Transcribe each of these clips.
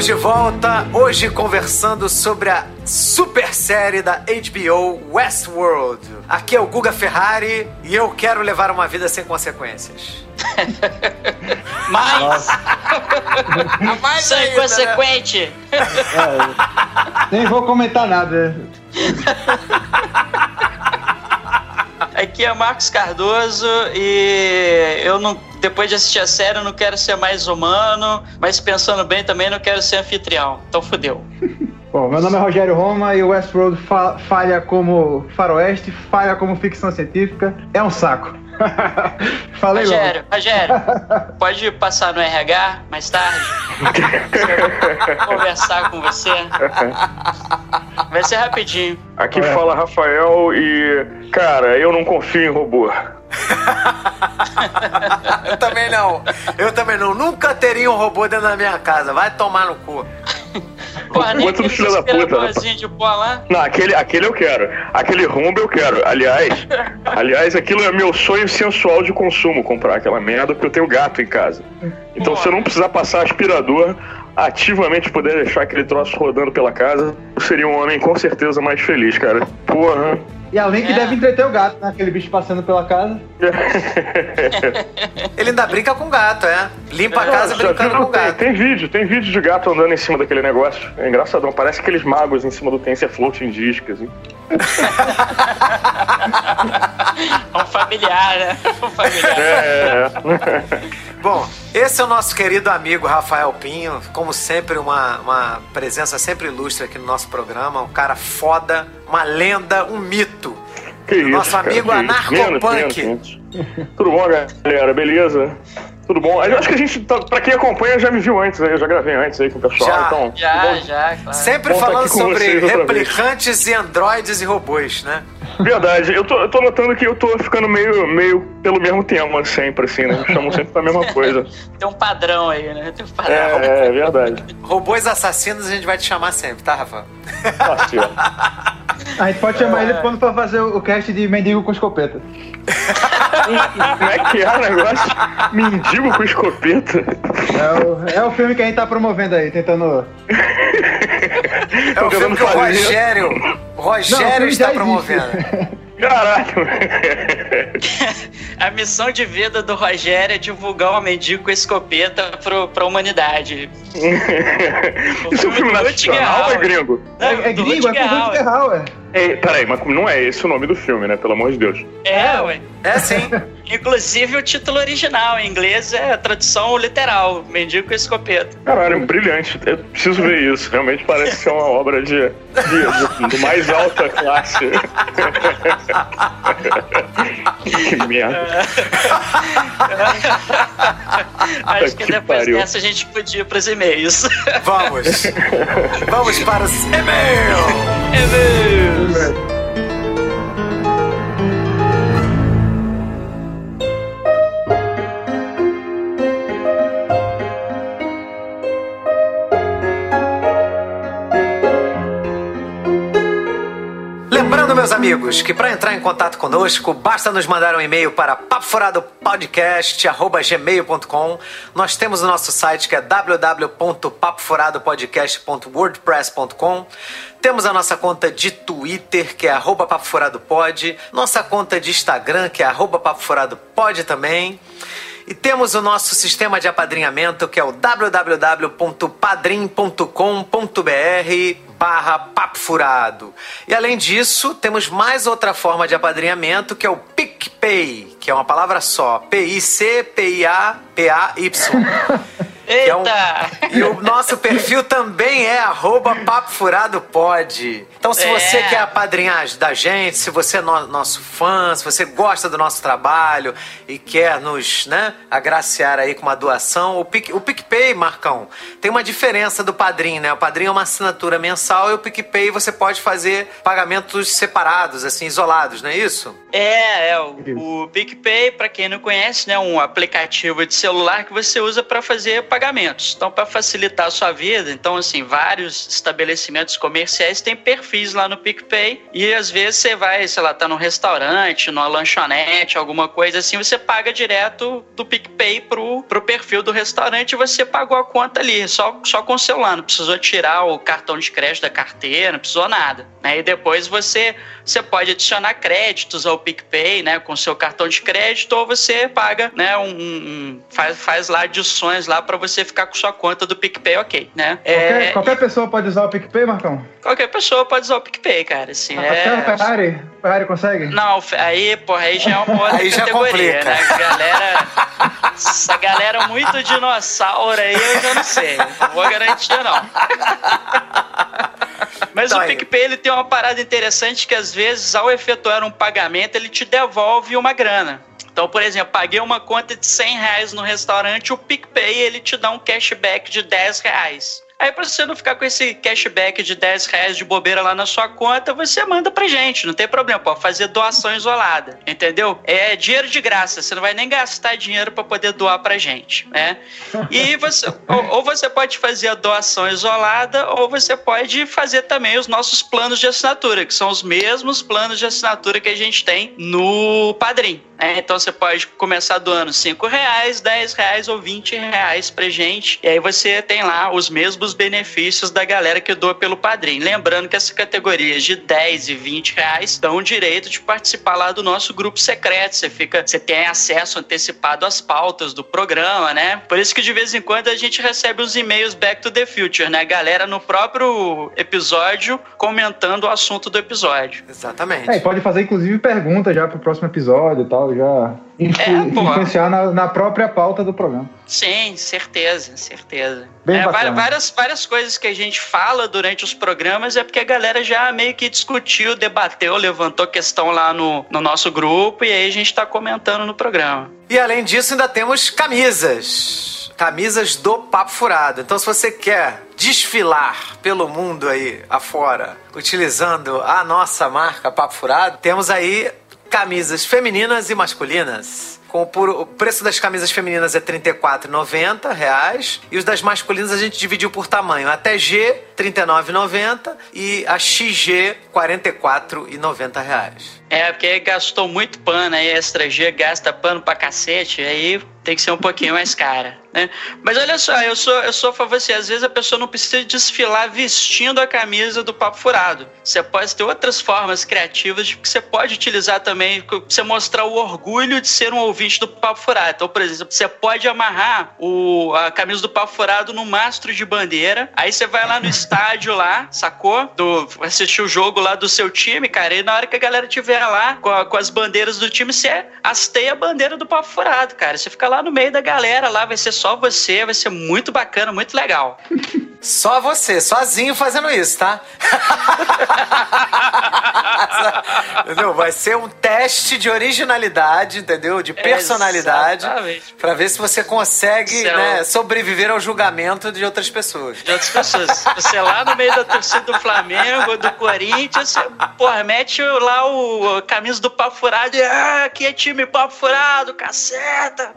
Estamos de volta, hoje conversando sobre a super série da HBO Westworld. Aqui é o Guga Ferrari e eu quero levar uma vida sem consequências. Mais! Mais Sou ainda, inconsequente! É, nem vou comentar nada. Aqui é Marcos Cardoso e eu não. Depois de assistir a série, eu não quero ser mais humano, mas pensando bem também, não quero ser anfitrião. Então fudeu. Bom, meu nome é Rogério Roma e o Westworld fa falha como faroeste, falha como ficção científica. É um saco. Falei logo. Rogério, Rogério, pode passar no RH mais tarde? Quero conversar com você. Vai ser rapidinho. Aqui É. fala Rafael e, cara, eu não confio em robô. Eu também não. Eu também não. Nunca teria um robô dentro da minha casa. Vai tomar no cu. Porra, nem aquele filho da puta, lá. Não, aquele, aquele eu quero. Aquele rumbo eu quero. Aliás, aliás, aquilo é meu sonho sensual de consumo, comprar aquela merda, porque eu tenho gato em casa. Então, se eu não precisar passar aspirador, ativamente puder deixar aquele troço rodando pela casa, eu seria um homem com certeza mais feliz, cara. Porra. E além que É. deve entreter o gato, né? Aquele bicho passando pela casa. Ele ainda brinca com gato, é. Limpa a casa Já brincando viu? com tem, gato. tem vídeo, tem vídeo de gato andando em cima daquele negócio. É engraçadão, parece aqueles magos em cima do Tensor Floating Disc, assim. Um familiar, né? Um familiar. É, Bom, esse é o nosso querido amigo Rafael Pinho. Como sempre, uma, uma presença sempre ilustre aqui no nosso programa. Um cara foda, uma lenda, um mito. que isso, Nosso cara, amigo que isso. anarcopunk. Menos, menos. Tudo bom, galera? Beleza? Tudo bom? Eu acho que a gente, tá- pra quem acompanha, já me viu antes aí, eu já gravei antes aí com o pessoal, Já, então... Já, bom, já, claro. Sempre falando sobre replicantes e androides e robôs, né? Verdade, eu tô, eu tô notando que eu tô ficando meio, meio pelo mesmo tema sempre, assim, né? Me chamam sempre pra mesma coisa. Tem um padrão aí, né? Tem um padrão. É, é verdade. Robôs assassinos a gente vai te chamar sempre, tá, Rafa? Certo. A gente pode chamar ele quando for fazer o cast de mendigo com escopeta. Como é que é o negócio? Mendigo com escopeta? É o, é o filme que a gente tá promovendo aí, tentando. É o filme que o. Rogério, o Não, o Rogério filme está promovendo. existe. Caralho. A missão de vida do Rogério é divulgar o mendigo com escopeta pro, pra humanidade. Isso é um filme nacional é gringo? Não, É, é gringo, é com o Rutger Hauer. É, peraí, mas não é esse o nome do filme, né? Pelo amor de Deus. É, ué. É sim. Inclusive o título original em inglês é a tradução literal, mendigo com escopeta. Caralho, brilhante. Eu preciso ver isso. Realmente parece ser uma obra de, de, de- do mais alta classe. que merda. Acho que, que depois pariu. dessa a gente podia ir pros e-mails. Vamos. Vamos para os e-mails. E-mails! Lembrando, amigos, que para entrar em contato conosco, basta nos mandar um e-mail para papofuradopodcast.gmail.com. Nós temos o nosso site que é www.papofuradopodcast.wordpress.com. Temos a nossa conta de Twitter, que é arroba papofuradopod. Nossa conta de Instagram, que é arroba papofuradopod também. E temos o nosso sistema de apadrinhamento, que é o www.padrim.com.br barra Papo Furado. E além disso, temos mais outra forma de apadrinhamento, que é o PicPay, que é uma palavra só. P-I-C-P-I-A-P-A-Y. Que é um- Eita! E o nosso perfil também é arroba Papo Furado Pod. Então, se É. você quer apadrinhar da gente, se você é no- nosso fã, se você gosta do nosso trabalho e quer nos né, agraciar aí com uma doação, o, Pic, o PicPay, Marcão, tem uma diferença do Padrim, né? O Padrim é uma assinatura mensal e o PicPay você pode fazer pagamentos separados, assim, isolados, não é isso? É, é o, o PicPay, pra quem não conhece, né, um aplicativo de celular que você usa pra fazer pagamentos. Então, para facilitar a sua vida, então, assim, vários estabelecimentos comerciais têm perfis lá no PicPay e às vezes você vai, sei lá, tá num restaurante, numa lanchonete, alguma coisa assim, você paga direto do PicPay pro, pro perfil do restaurante e você pagou a conta ali, só, só com o celular, não precisou tirar o cartão de crédito da carteira, não precisou nada. Né? E depois você, você pode adicionar créditos ao PicPay, né, com seu cartão de crédito, ou você paga, né, um, um faz, faz lá adições lá para você ficar com sua conta do PicPay, ok, né? Qualquer, é, qualquer pessoa pode usar o PicPay, Marcão? Qualquer pessoa pode usar o PicPay, cara. Assim, Ah, é... Até o Ferrari? Ferrari consegue? Não, aí, porra, aí já é uma outra Aí categoria, né? Galera, essa galera muito dinossauro aí, eu já não sei. Não vou garantir, não. Mas Tá o. PicPay ele tem uma parada interessante que às vezes, ao efetuar um pagamento, ele te devolve uma grana. Então, por exemplo, paguei uma conta de 100 reais no restaurante, o PicPay ele te dá um cashback de 10 reais. Aí, pra você não ficar com esse cashback de 10 reais de bobeira lá na sua conta, você manda pra gente, não tem problema, pode fazer doação isolada, entendeu? É dinheiro de graça, você não vai nem gastar dinheiro pra poder doar pra gente, né? E você, ou, ou você pode fazer a doação isolada, ou você pode fazer também os nossos planos de assinatura, que são os mesmos planos de assinatura que a gente tem no Padrim. Né? Então você pode começar doando 5 reais, 10 reais ou 20 reais pra gente. E aí você tem lá os mesmos benefícios da galera que doa pelo Padrim. Lembrando que essas categorias de 10 e 20 reais dão o direito de participar lá do nosso grupo secreto. Você fica, você tem acesso antecipado às pautas do programa, né? Por isso que de vez em quando a gente recebe os e-mails Back to the Future, né? Galera no próprio episódio comentando o assunto do episódio. Exatamente. É, e pode fazer inclusive perguntas já pro próximo episódio e tal, já influ- É, influenciar na, na própria pauta do programa. Sim, certeza, certeza. Bem É, várias, várias coisas que a gente fala durante os programas é porque a galera já meio que discutiu, debateu, levantou questão lá no, no nosso grupo e aí a gente tá comentando no programa. E além disso, ainda temos camisas. Camisas do Papo Furado. Então, se você quer desfilar pelo mundo aí afora, utilizando a nossa marca Papo Furado, temos aí camisas femininas e masculinas. Com o, puro- o preço das camisas femininas é 34,90 reais e os das masculinas a gente dividiu por tamanho. Até G, 39,90 e a XG, 44,90 reais. É, porque gastou muito pano aí, a Extra G gasta pano pra cacete, aí tem que ser um pouquinho mais cara, né? Mas olha só, eu sou, eu sou a favor assim, às vezes a pessoa não precisa desfilar vestindo a camisa do Papo Furado. Você pode ter outras formas criativas de que você pode utilizar também, você mostrar o orgulho de ser um ouvinte do Papo Furado. Então, por exemplo, você pode amarrar o, a camisa do Papo Furado no mastro de bandeira, aí você vai lá no estádio lá, sacou? Do, assistir o jogo lá do seu time, cara, e na hora que a galera tiver lá com, a- com as bandeiras do time, você hasteia a bandeira do Papo Furado, cara. Você fica lá no meio da galera, lá vai ser só você, vai ser muito bacana, muito legal. Só você, sozinho fazendo isso, tá? entendeu? Vai ser um teste de originalidade, entendeu? De personalidade. Exatamente. Pra ver se você consegue Céu. né, sobreviver ao julgamento de outras pessoas. de outras pessoas. Você lá no meio da torcida do Flamengo, do Corinthians, porra, mete lá o a camisa do papo furado e ah, aqui é time papo furado, caceta.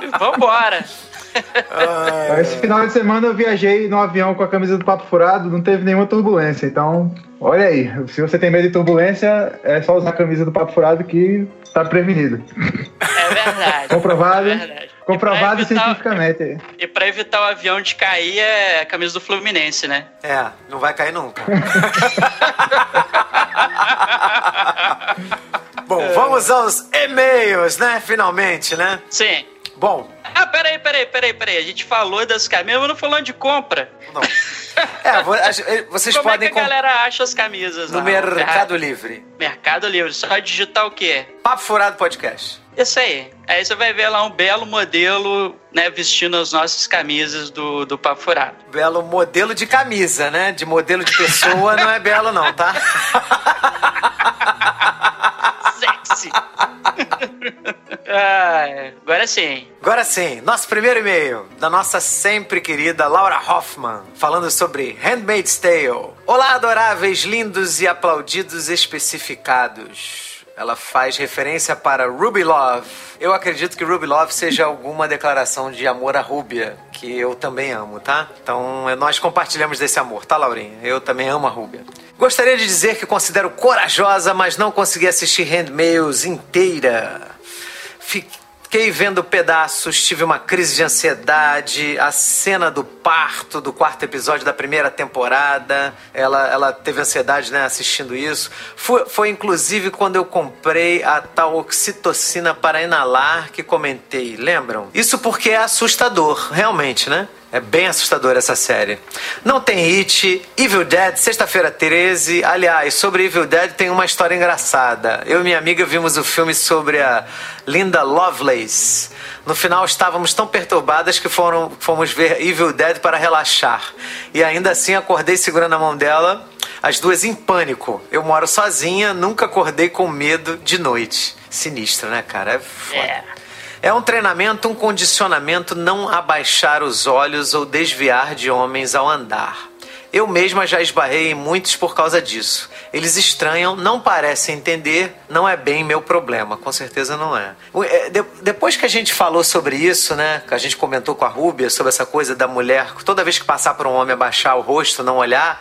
E vambora. Esse final de semana eu viajei no avião com a camisa do Papo Furado, não teve nenhuma turbulência. Então, olha aí, se você tem medo de turbulência, é só usar a camisa do Papo Furado que tá prevenido. É verdade. Comprovado, É verdade. Comprovado E evitar- cientificamente. E pra evitar o avião de cair é a camisa do Fluminense, né? É, não vai cair nunca. Bom, vamos aos e-mails, né? Finalmente, né? Sim. Bom, Ah, peraí, peraí, peraí, peraí. A gente falou das camisas, mas não falou de compra. não. É, a- vocês Como é podem que a galera acha as camisas no lá? Mercado Livre. Mercado Livre. Só digitar o quê? Papo Furado Podcast. Isso aí. Aí você vai ver lá um belo modelo, né, vestindo as nossas camisas do, do Papo Furado. Belo modelo de camisa, né? De modelo de pessoa não é belo, não, tá? Sexy! Ah, agora sim. Agora sim, nosso primeiro e-mail da nossa sempre querida Laura Hoffman, falando sobre Handmaid's Tale. Olá, adoráveis, lindos e aplaudidos especificados. ela faz referência para Ruby Love. Eu acredito que Ruby Love seja alguma declaração de amor a Rúbia, que eu também amo, tá? Então nós compartilhamos desse amor, tá, Laurinha? Eu também amo a Rúbia. Gostaria de dizer que considero corajosa, mas não consegui assistir Handmails inteira. Fiquei vendo pedaços, tive uma crise de ansiedade, a cena do parto do quarto episódio da primeira temporada, ela, ela teve ansiedade né, assistindo isso. Foi, foi inclusive quando eu comprei a tal oxitocina para inalar que comentei, lembram? Isso porque é assustador, realmente, né? É bem assustadora essa série. Não tem It, Evil Dead, sexta-feira 13. Aliás, sobre Evil Dead tem uma história engraçada. Eu e minha amiga vimos o filme sobre a Linda Lovelace. No final estávamos tão perturbadas que foram, fomos ver Evil Dead para relaxar. E ainda assim acordei segurando a mão dela, as duas em pânico. Eu moro sozinha, nunca acordei com medo de noite. Sinistro, né, cara? É foda. É. É um treinamento, um condicionamento não abaixar os olhos ou desviar de homens ao andar. Eu mesma já esbarrei em muitos por causa disso. Eles estranham, não parecem entender, não é bem meu problema, com certeza não é. é depois que a gente falou sobre isso, né, que a gente comentou com a Rúbia sobre essa coisa da mulher, toda vez que passar por um homem abaixar o rosto, não olhar,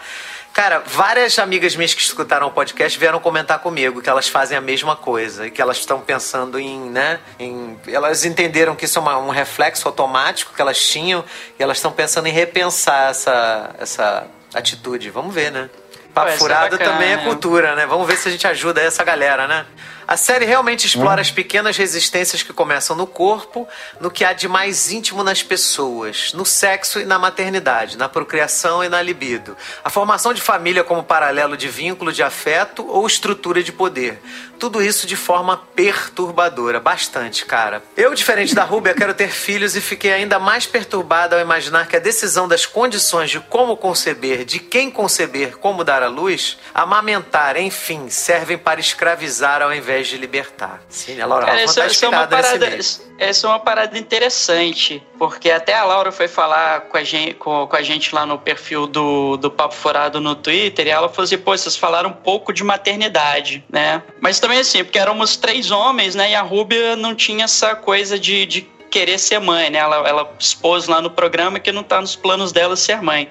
Cara, várias amigas minhas que escutaram o podcast vieram comentar comigo que elas fazem a mesma coisa e que elas estão pensando em, né, em... Elas entenderam que isso é uma, um reflexo automático que elas tinham e elas estão pensando em repensar essa, essa atitude. Vamos ver, né? Papo é furado também é cultura, né? Vamos ver se a gente ajuda essa galera, né? A série realmente explora hum. as pequenas resistências que começam no corpo, no que há de mais íntimo nas pessoas, no sexo e na maternidade, na procriação e na libido. A formação de família como paralelo de vínculo de afeto ou estrutura de poder. Tudo isso de forma perturbadora, bastante, cara. Eu, diferente da Rúbia, quero ter filhos e fiquei ainda mais perturbada ao imaginar que a decisão das condições de como conceber, de quem conceber, como dar à luz, amamentar, enfim, servem para escravizar ao invés de libertar. Sim, a Laura Cara, tá isso, é uma parada, essa é uma parada interessante, porque até a Laura foi falar com a gente, com, com a gente lá no perfil do, do Papo Furado no Twitter, e ela falou assim, pô, vocês falaram um pouco de maternidade, né? Mas também assim, porque éramos três homens, né? E a Rúbia não tinha essa coisa de, de querer ser mãe, né? Ela, ela expôs lá no programa que não está nos planos dela ser mãe.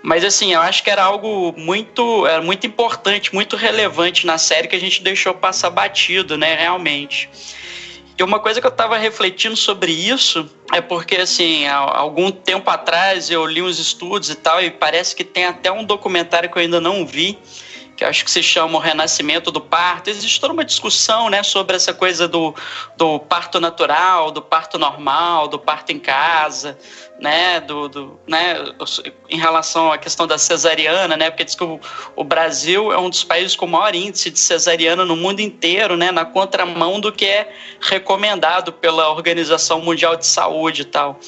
Mas assim, eu acho que era algo muito, era muito importante, muito relevante na série que a gente deixou passar batido, né, realmente. E uma coisa que eu estava refletindo sobre isso é porque, assim, há algum tempo atrás eu li uns estudos e tal, e parece que tem até um documentário que eu ainda não vi, que acho que se chama O Renascimento do Parto. Existe toda uma discussão né, sobre essa coisa do, do parto natural, do parto normal, do parto em casa, né, do, do, né, em relação à questão da cesariana, né, porque diz que o, o Brasil é um dos países com maior índice de cesariana no mundo inteiro, né, na contramão do que é recomendado pela Organização Mundial de Saúde e tal.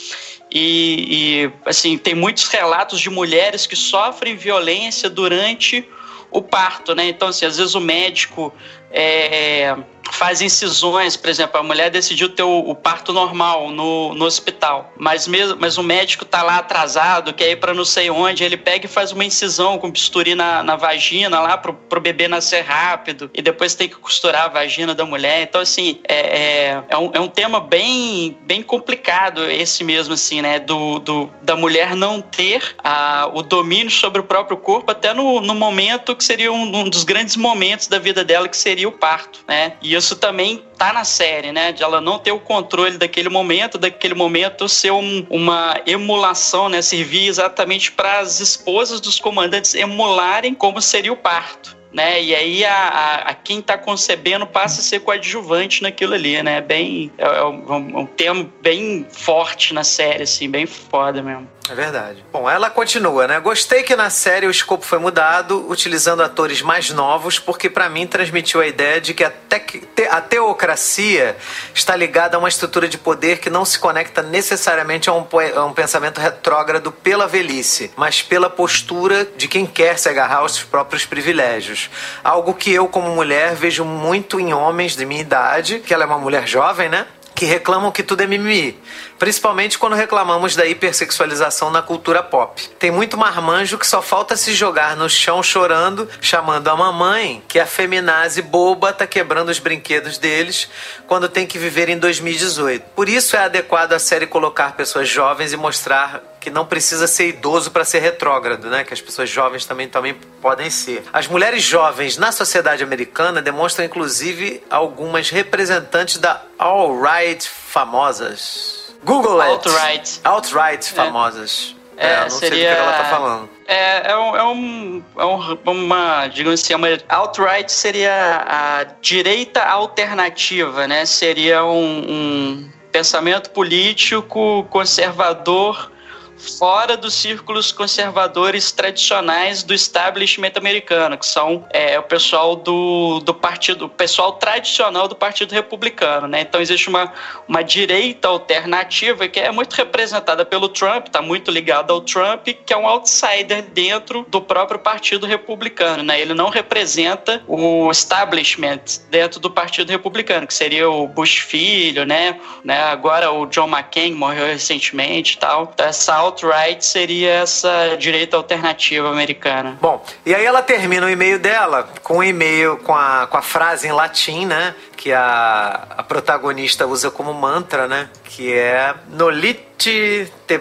E, e assim, tem muitos relatos de mulheres que sofrem violência durante o parto, né? Então, assim, às vezes o médico é, faz incisões, por exemplo, a mulher decidiu ter o, o parto normal no, no hospital, mas mesmo, mas o médico tá lá atrasado, quer ir para não sei onde, ele pega e faz uma incisão com bisturi na, na vagina lá pro, pro bebê nascer rápido e depois tem que costurar a vagina da mulher. Então, assim, é, é, é, um, é um tema bem, bem complicado esse mesmo, assim, né? Do, do, da mulher não ter a, o domínio sobre o próprio corpo até no, no momento que seria um, um dos grandes momentos da vida dela, que seria o parto, né? E isso também tá na série, né? De ela não ter o controle daquele momento, daquele momento ser um, uma emulação, né? Servir exatamente para as esposas dos comandantes emularem como seria o parto. Né? E aí a, a, a quem está concebendo passa a ser coadjuvante naquilo ali, né? Bem, é, é um, um tema bem forte na série, assim, bem foda mesmo. É verdade. Bom, ela continua, né? Gostei que na série o escopo foi mudado, utilizando atores mais novos, porque para mim transmitiu a ideia de que a, te a teocracia está ligada a uma estrutura de poder que não se conecta necessariamente a um, a um pensamento retrógrado pela velhice, mas pela postura de quem quer se agarrar aos próprios privilégios. Algo que eu, como mulher, vejo muito em homens de minha idade, que ela é uma mulher jovem, né? Que reclamam que tudo é mimimi, principalmente quando reclamamos da hipersexualização na cultura pop. Tem muito marmanjo que só falta se jogar no chão chorando, chamando a mamãe, que a feminazi boba tá quebrando os brinquedos deles quando tem que viver em 2018. Por isso é adequado a série colocar pessoas jovens e mostrar que não precisa ser idoso para ser retrógrado, né? Que as pessoas jovens também, também podem ser. As mulheres jovens na sociedade americana demonstram, inclusive, algumas representantes da alt-right famosas. Google it. Alt-right. Alt-right famosas. É, É, não seria... sei do que ela tá falando. É, é, um, é, um, é um- uma, digamos assim, uma alt-right seria a direita alternativa, né? Seria um, um pensamento político conservador fora dos círculos conservadores tradicionais do establishment americano, que são é, o pessoal do, do partido, o pessoal tradicional do Partido Republicano, né? Então existe uma, uma direita alternativa que é muito representada pelo Trump, está muito ligada ao Trump, que é um outsider dentro do próprio Partido Republicano, né? Ele não representa o establishment dentro do Partido Republicano, que seria o Bush filho, né? né? Agora o John McCain morreu recentemente tal. Então, essa alt-right seria essa direita alternativa americana. Bom, e aí ela termina o e-mail dela com um e-mail com a, com a frase em latim, né? Que a, a protagonista usa como mantra, né? Que é Nolite te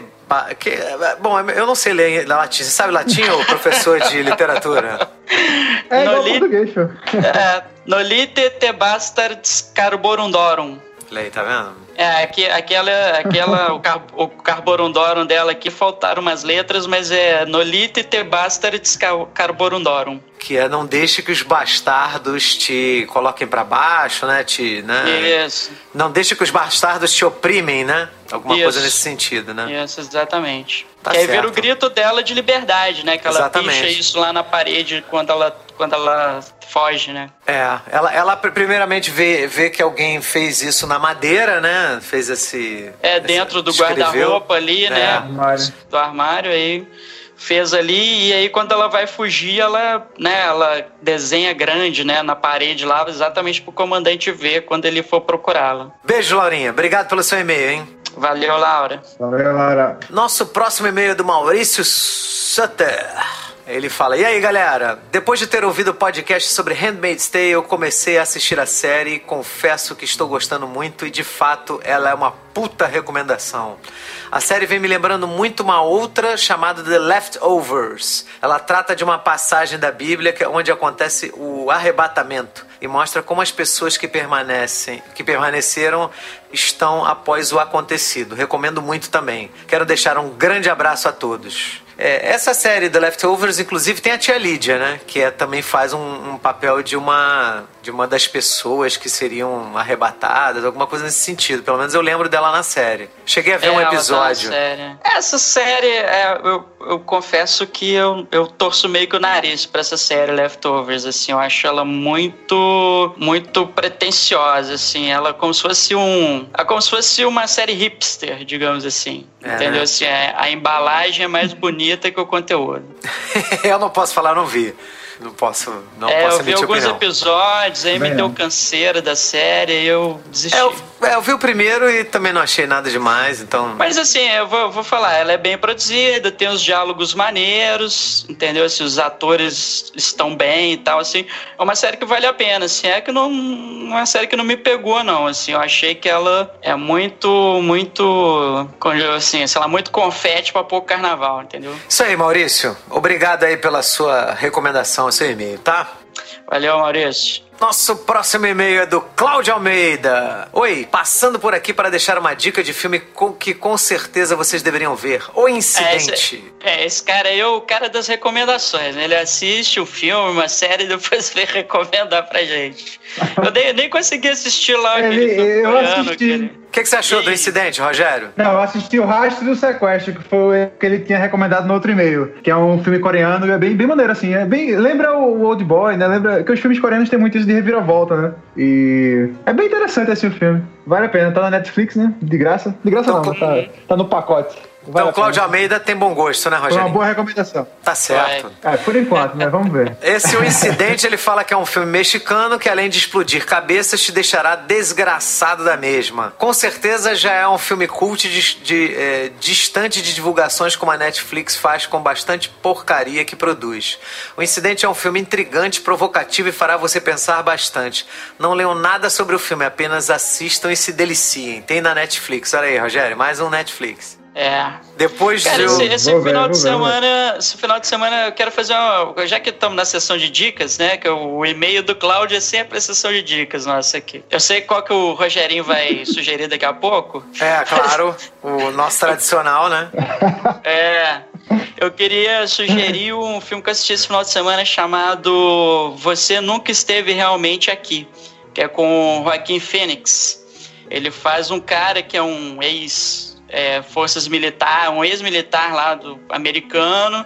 que, bom, eu não sei ler latim. Você sabe latim, ô professor de literatura? É igual Noli- português. É, Nolite te bastards Lei, tá vendo? É, aqui, aquela, aquela o, car, o carborundorum dela aqui faltaram umas letras, mas é Nolite te bastards ca- carborundorum. Que é não deixe que os bastardos te coloquem pra baixo, né? Te, né? Isso, Não deixe que os bastardos te oprimem, né? Alguma coisa Isso. nesse sentido, né? isso, exatamente. Tá que aí vira o grito dela de liberdade, né? Que ela Exatamente. picha isso lá na parede quando ela, quando ela foge, né? É, ela, ela pr- primeiramente vê, vê que alguém fez isso na madeira, né? Fez esse. É, esse- dentro do guarda-roupa ali, É. né? Armário. do armário aí fez ali e aí quando ela vai fugir ela né ela desenha grande né na parede lá exatamente pro comandante ver quando ele for procurá-la Beijo, Laurinha. Obrigado pelo seu e-mail, hein? valeu Laura Valeu, Laura. Nosso próximo e-mail é do Maurício Sutter. Ele fala: E aí, galera? Depois de ter ouvido o podcast sobre Handmaid's Tale, eu comecei a assistir a série e confesso que estou gostando muito e de fato ela é uma puta recomendação. A série vem me lembrando muito uma outra chamada The Leftovers. Ela trata de uma passagem da Bíblia que- onde acontece o arrebatamento e mostra como as pessoas que permanecem, que permaneceram estão após o acontecido. Recomendo muito também. Quero deixar um grande abraço a todos. É, essa série The Leftovers, inclusive, tem a tia Lídia, né? Que é, também faz um, um papel de uma, de uma das pessoas que seriam arrebatadas, alguma coisa nesse sentido. Pelo menos eu lembro dela na série. Cheguei a ver um É, ela tá episódio. série. essa série é, eu, eu confesso que eu, eu torço meio que o nariz pra essa série Leftovers assim eu acho ela muito muito pretensiosa assim ela como se fosse um é como se fosse uma série hipster digamos assim É, entendeu né? assim é- a embalagem é mais bonita que o conteúdo eu não posso falar, não vi. Não posso, não é, posso eu vi alguns opinião. episódios, aí me Também deu canseira da série e eu desisti. É, eu, é, eu vi o primeiro e também não achei nada demais, então. Mas assim, eu vou, vou falar, ela é bem produzida, tem os diálogos maneiros, entendeu? Assim, os atores estão bem e tal, assim. É uma série que vale a pena, assim. É que não, não é uma série que não me pegou, não, assim. Eu achei que ela é muito, muito, assim, sei lá, muito confete pra pouco carnaval, entendeu? Isso aí, Maurício. Obrigado aí pela sua recomendação, seu e-mail, tá? Valeu, Maurício. Nosso próximo e-mail é do Cláudio Almeida. Oi, passando por aqui para deixar uma dica de filme com- que com certeza vocês deveriam ver. O É, Incidente. esse, é, esse cara aí é o cara das recomendações, né? Ele assiste um filme, uma série e depois vem recomendar pra gente. Eu nem, nem consegui assistir lá Ele- aquele eu assisti. aquele- O que, que você achou do Incidente, Rogério? Não, eu assisti o Rastro do Sequestro, que foi o que ele tinha recomendado no outro e-mail, que é um filme coreano, é bem, bem maneiro, assim. É bem, lembra o Old Boy, né? Lembra que os filmes coreanos têm muito isso de reviravolta, né? E é bem interessante esse filme. Vale a pena, tá na Netflix, né? De graça. De graça não, tá, tá no pacote. Vale Então, Cláudio. Almeida tem bom gosto, né, Foi uma Rogério? boa recomendação. Tá certo. É, por enquanto, né? Vamos ver. Esse O Incidente, ele fala que é um filme mexicano que, além de explodir cabeças, te deixará desgraçado da mesma. Com certeza já é um filme cult de, de, é, distante de divulgações como a Netflix faz com bastante porcaria que produz. O Incidente é um filme intrigante, provocativo e fará você pensar bastante. Não leiam nada sobre o filme, apenas assistam e se deliciem. Tem na Netflix. Olha aí, Rogério, mais um Netflix. É. Depois Cara, eu... esse, esse ver, final vou de ver, vou ver. semana, esse final de semana eu quero fazer uma. Já que estamos na sessão de dicas, né? Que o e-mail do Cláudio é sempre a sessão de dicas nossa aqui. Eu sei qual que o Rogerinho vai sugerir daqui a pouco. É, claro, o nosso tradicional, né? É. Eu queria sugerir um filme que eu assisti esse final de semana chamado Você Nunca Esteve Realmente Aqui, que é com o Joaquim Phoenix. Ele faz um cara que é um ex é, forças militar, um ex-militar lá do americano,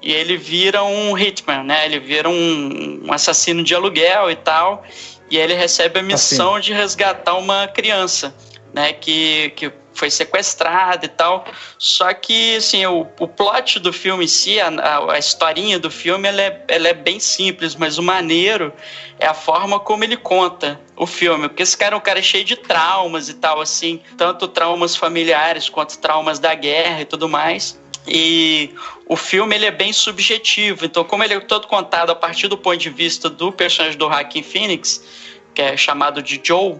e ele vira um hitman, né? Ele vira um, um assassino de aluguel e tal, e ele recebe a missão de resgatar uma criança, né? Que, que foi sequestrada e tal. Só que, assim, o, o plot do filme em si, a, a, historinha do filme, ela é, ela é bem simples, mas o maneiro é a forma como ele conta o filme. Porque esse cara é um cara cheio de traumas e tal, assim, tanto traumas familiares quanto traumas da guerra e tudo mais. E o filme ele é bem subjetivo, então como ele é todo contado a partir do ponto de vista do personagem do Joaquin Phoenix, que é chamado de Joe,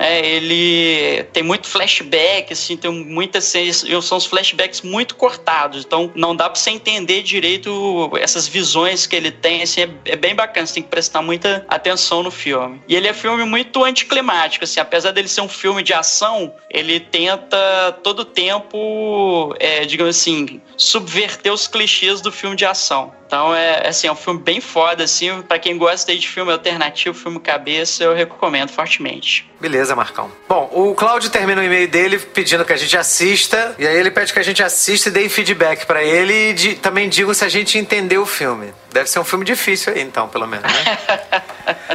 né, ele tem muito flashback, assim, tem muitas são os flashbacks muito cortados, então não dá para você entender direito essas visões que ele tem, assim, é, é, bem bacana, você tem que prestar muita atenção no filme. E ele é filme muito anticlimático, assim, apesar dele ser um filme de ação, ele tenta todo tempo, é, digamos assim, subverter os clichês do filme de ação. Então é assim, é um filme bem foda, assim, para quem gosta de filme alternativo, filme cabeça, eu recomendo fortemente. Beleza, Marcão. Bom, o Cláudio termina o e-mail dele pedindo que a gente assista, e aí ele pede que a gente assista e dê feedback para ele e de, também diga se a gente entendeu o filme. Deve ser um filme difícil aí, então, pelo menos, né?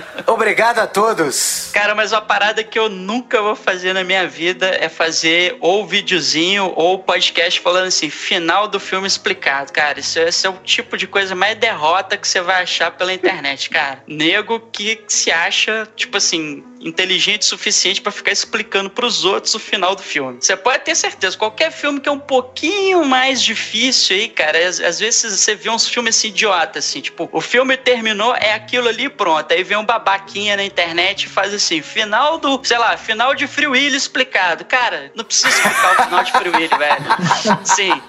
Obrigado a todos. Cara, mas uma parada que eu nunca vou fazer na minha vida é fazer ou videozinho ou podcast falando assim, final do filme explicado. Cara, isso, esse é o tipo de coisa mais derrota que você vai achar pela internet, cara. Nego que se acha, tipo assim, inteligente o suficiente para ficar explicando pros outros o final do filme. Você pode ter certeza, qualquer filme que é um pouquinho mais difícil aí, cara, às, às vezes você vê uns filmes assim idiotas, assim, tipo, o filme terminou, é aquilo ali, pronto. Aí vem um babaquinha na internet e faz assim, final do, sei lá, final de Free Willy explicado. Cara, não precisa explicar o final de Free Willy, velho. Sim.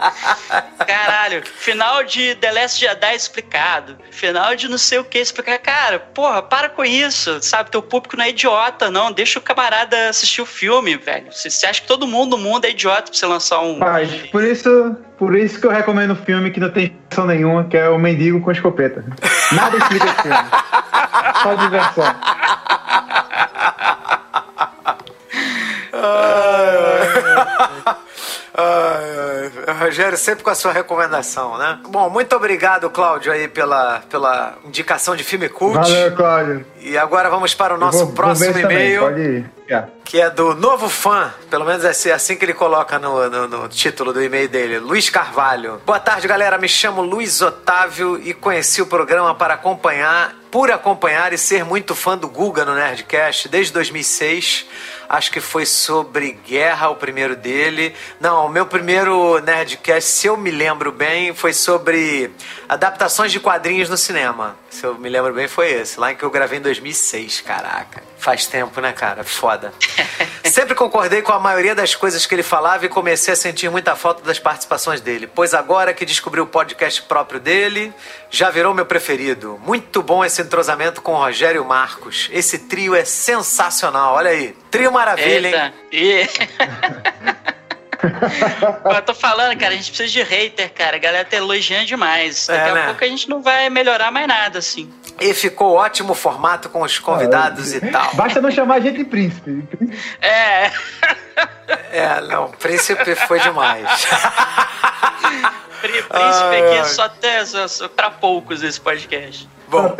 Caralho, final de The Last Jedi explicado. Final de não sei o que explicado. Cara, porra, para com isso, sabe? Teu público não é idiota, não. Deixa o camarada assistir o filme, velho. Você acha que todo mundo no mundo é idiota pra você lançar um. Mas, por isso, por isso que eu recomendo um filme que não tem ação nenhuma, que é o Mendigo com Escopeta. Nada explica esse filme. Só diversão. Ai, ai. Rogério, sempre com a sua recomendação, né? Bom, muito obrigado, Cláudio, aí pela, pela indicação de filme cult. Valeu, Cláudio. E agora vamos para o nosso vou- próximo e-mail. Yeah. que é do novo fã, pelo menos é assim- assim que ele coloca no, no- no título do e-mail dele, Luiz Carvalho. Boa tarde, galera. Me chamo Luiz Otávio e conheci o programa para acompanhar, por acompanhar e ser muito fã do Guga no Nerdcast desde 2006. Acho que foi sobre guerra o primeiro dele. Não, o meu primeiro Nerdcast, se eu me lembro bem, foi sobre adaptações de quadrinhos no cinema. Se eu me lembro bem, foi esse. Lá em que eu gravei em 2006, caraca. Faz tempo, né, cara? Foda. Sempre concordei com a maioria das coisas que ele falava e comecei a sentir muita falta das participações dele. Pois agora que descobri o podcast próprio dele, já virou meu preferido. Muito bom esse entrosamento com o Rogério Marcos. Esse trio é sensacional. Olha aí. Trio maravilha, hein? Eita. E... eu tô falando, cara, a gente precisa de hater, cara. A galera tá elogiando demais. Daqui É, a né? pouco a gente não vai melhorar mais nada, assim. E ficou ótimo o formato com os convidados e tal. Basta não chamar a gente de príncipe. É. É, não, príncipe foi demais. Príncipe aqui só até só, só pra poucos esse podcast. Bom,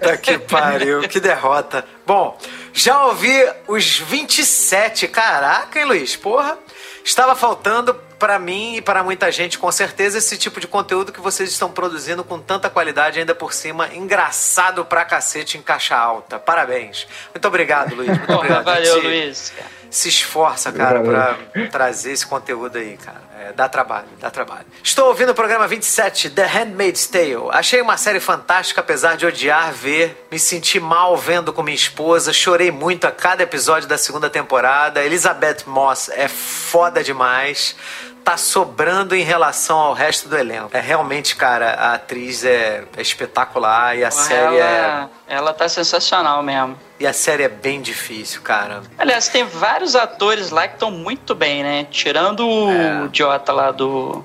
tá que pariu, que derrota. Bom, já ouvi os 27. Caraca, hein, Luiz? Porra. Estava faltando para mim e para muita gente, com certeza, esse tipo de conteúdo que vocês estão produzindo com tanta qualidade, ainda por cima, engraçado pra cacete em caixa alta. Parabéns. Muito obrigado, Luiz. Muito obrigado. Valeu, Luiz. Se esforça, cara, para trazer esse conteúdo aí, cara. É, dá trabalho, dá trabalho. Estou ouvindo o programa 27, The Handmaid's Tale. Achei uma série fantástica, apesar de odiar ver. Me senti mal vendo com minha esposa. Chorei muito a cada episódio da segunda temporada. Elizabeth Moss é foda demais tá sobrando em relação ao resto do elenco. É realmente, cara, a atriz é, é espetacular e a série ela, é. Ela tá sensacional mesmo. E a série é bem difícil, cara. Aliás, tem vários atores lá que estão muito bem, né? Tirando é. o idiota lá do.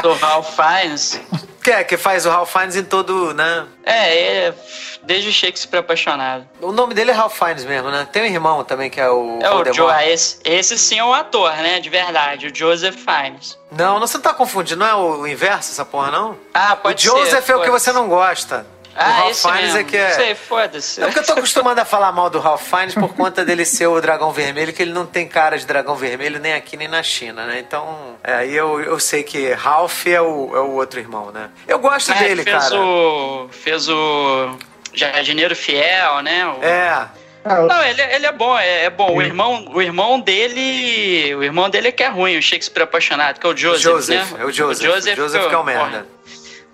do Ralph Fiennes. Que é, que faz o Ralph Fiennes em todo, né? É, é desde Shakespeare apaixonado. O nome dele é Ralph Fiennes mesmo, né? Tem um irmão também que é o. É o Joe. Esse, esse sim é o ator, né? De verdade, o Joseph Fiennes. Não, você não tá confundindo, não é o inverso essa porra, não? Ah, pode ser. O Joseph ser, é o que você não gosta. Ah, o Ralph Fiennes é que é. Sei, foda-se. É porque eu tô acostumado a falar mal do Ralph Fiennes por conta dele ser o dragão vermelho, que ele não tem cara de dragão vermelho nem aqui nem na China, né? Então, é, aí é, eu, eu sei que Ralph é o, é o outro irmão, né? Eu gosto é, dele, fez cara. O, fez o Jardineiro Fiel, né? O... É. Não, ele, ele é bom, é, é, bom. O irmão, o irmão dele. O irmão dele é que é ruim, o Shakespeare apaixonado, que é o Joseph. Joseph né? É o Joseph. O Joseph, o Joseph que é o merda.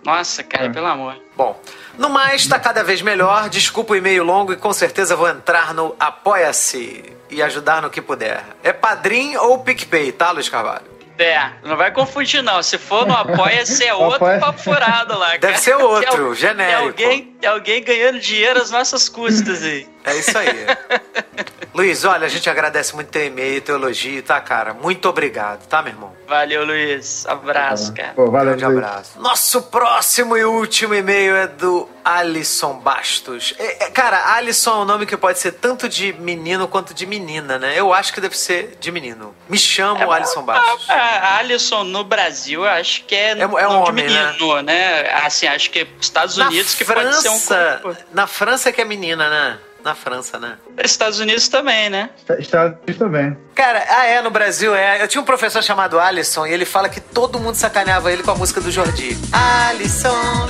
Nossa, cara, é. pelo amor. Bom, no mais, tá cada vez melhor. Desculpa o e-mail longo e com certeza vou entrar no Apoia-se e ajudar no que puder. É padrinho ou PicPay, tá, Luiz Carvalho? É, não vai confundir não. Se for no Apoia-se é outro Apoia... papo furado lá. Cara. Deve ser outro, tem, genérico. Tem alguém, tem alguém ganhando dinheiro às nossas custas aí. É isso aí. Luiz, olha, a gente agradece muito teu e-mail, teu elogio, tá, cara? Muito obrigado, tá, meu irmão? Valeu, Luiz. Abraço, cara. Pô, valeu, Grande abraço. Nosso próximo e último e-mail é do Alisson Bastos. É, é, cara, Alisson é um nome que pode ser tanto de menino quanto de menina, né? Eu acho que deve ser de menino. Me chamo é, Alisson Bastos. A, a, Alisson no Brasil, acho que é, é, é um homem, de menino, né? né? Assim, acho que Estados Unidos na que França, pode ser um... Na França que é menina, né? Na França, né? Estados Unidos também, né? Estados Unidos também. Cara, ah, é, no Brasil é. Eu tinha um professor chamado Alisson e ele fala que todo mundo sacaneava ele com a música do Jordi. Alisson,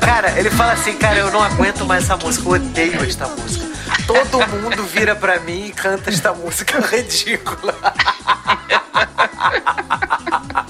cara, cara, ele fala assim, cara, eu não aguento mais essa música, eu odeio esta música. Todo mundo vira pra mim e canta esta música ridícula.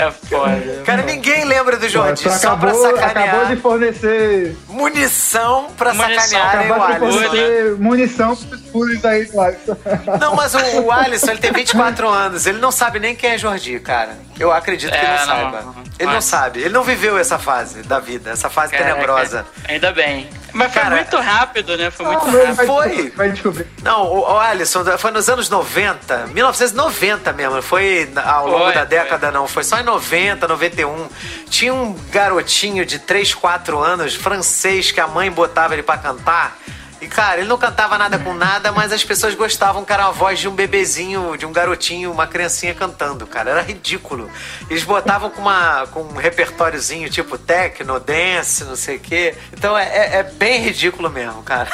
É foda. Cara, ninguém lembra do Jordi, só, só pra sacanear. Acabou de fornecer munição pra munição, sacanear o Alisson. Munição pros aí do Alisson. Não, mas o, o, Alisson, ele tem 24 anos, ele não sabe nem quem é Jordi, cara. Eu acredito que é, ele não, não saiba. Não, ele mas... não sabe, ele não viveu essa fase da vida, essa fase Caraca, tenebrosa. Ainda bem. Mas foi Cara, muito rápido, né? Foi muito rápido. Vai, foi. Vai descobrir. Não, o, o, Alisson, foi nos anos 90, 1990 mesmo. Foi ao longo foi, da década, foi. não. Foi só em 90, 91. Tinha um garotinho de 3, 4 anos, francês, que a mãe botava ele para cantar. E, cara, ele não cantava nada com nada, mas as pessoas gostavam era a voz de um bebezinho, de um garotinho, uma criancinha cantando, cara. Era ridículo. Eles botavam com, uma, com um repertóriozinho tipo techno, dance, não sei o quê. Então é, é, é bem ridículo mesmo, cara.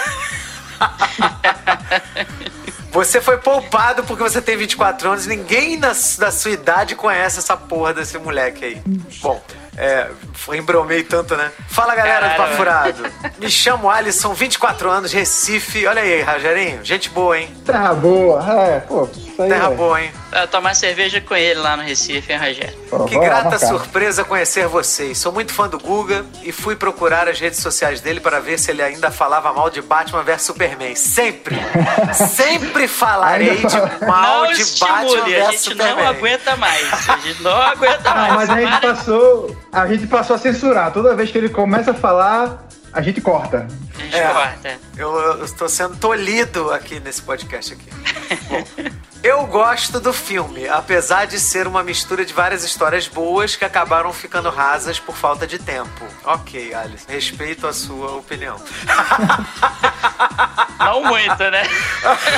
Você foi poupado porque você tem 24 anos. Ninguém na, da sua idade conhece essa porra desse moleque aí. Bom, é, embromei tanto, né? Fala galera Caralho. do Pafurado. Me chamo Alisson, 24 anos, Recife. Olha aí, Rogerinho. Gente boa, hein? Terra boa. É, pô, isso aí. Terra é. boa, hein? Eu tomar cerveja com ele lá no Recife, hein, Rogério? Pô, que grata surpresa conhecer vocês. Sou muito fã do Guga e fui procurar as redes sociais dele para ver se ele ainda falava mal de Batman vs Superman. Sempre! sempre falarei de mal não de Batman vs Superman. A gente não aguenta mais. A gente não aguenta mais. mas a gente passou a gente passou a censurar. Toda vez que ele começa a falar, a gente corta. A gente é, corta. Eu, eu estou sendo tolhido aqui nesse podcast aqui. Bom, eu gosto do filme, apesar de ser uma mistura de várias histórias boas que acabaram ficando rasas por falta de tempo. Ok, Alice, respeito a sua opinião. Não muito, né?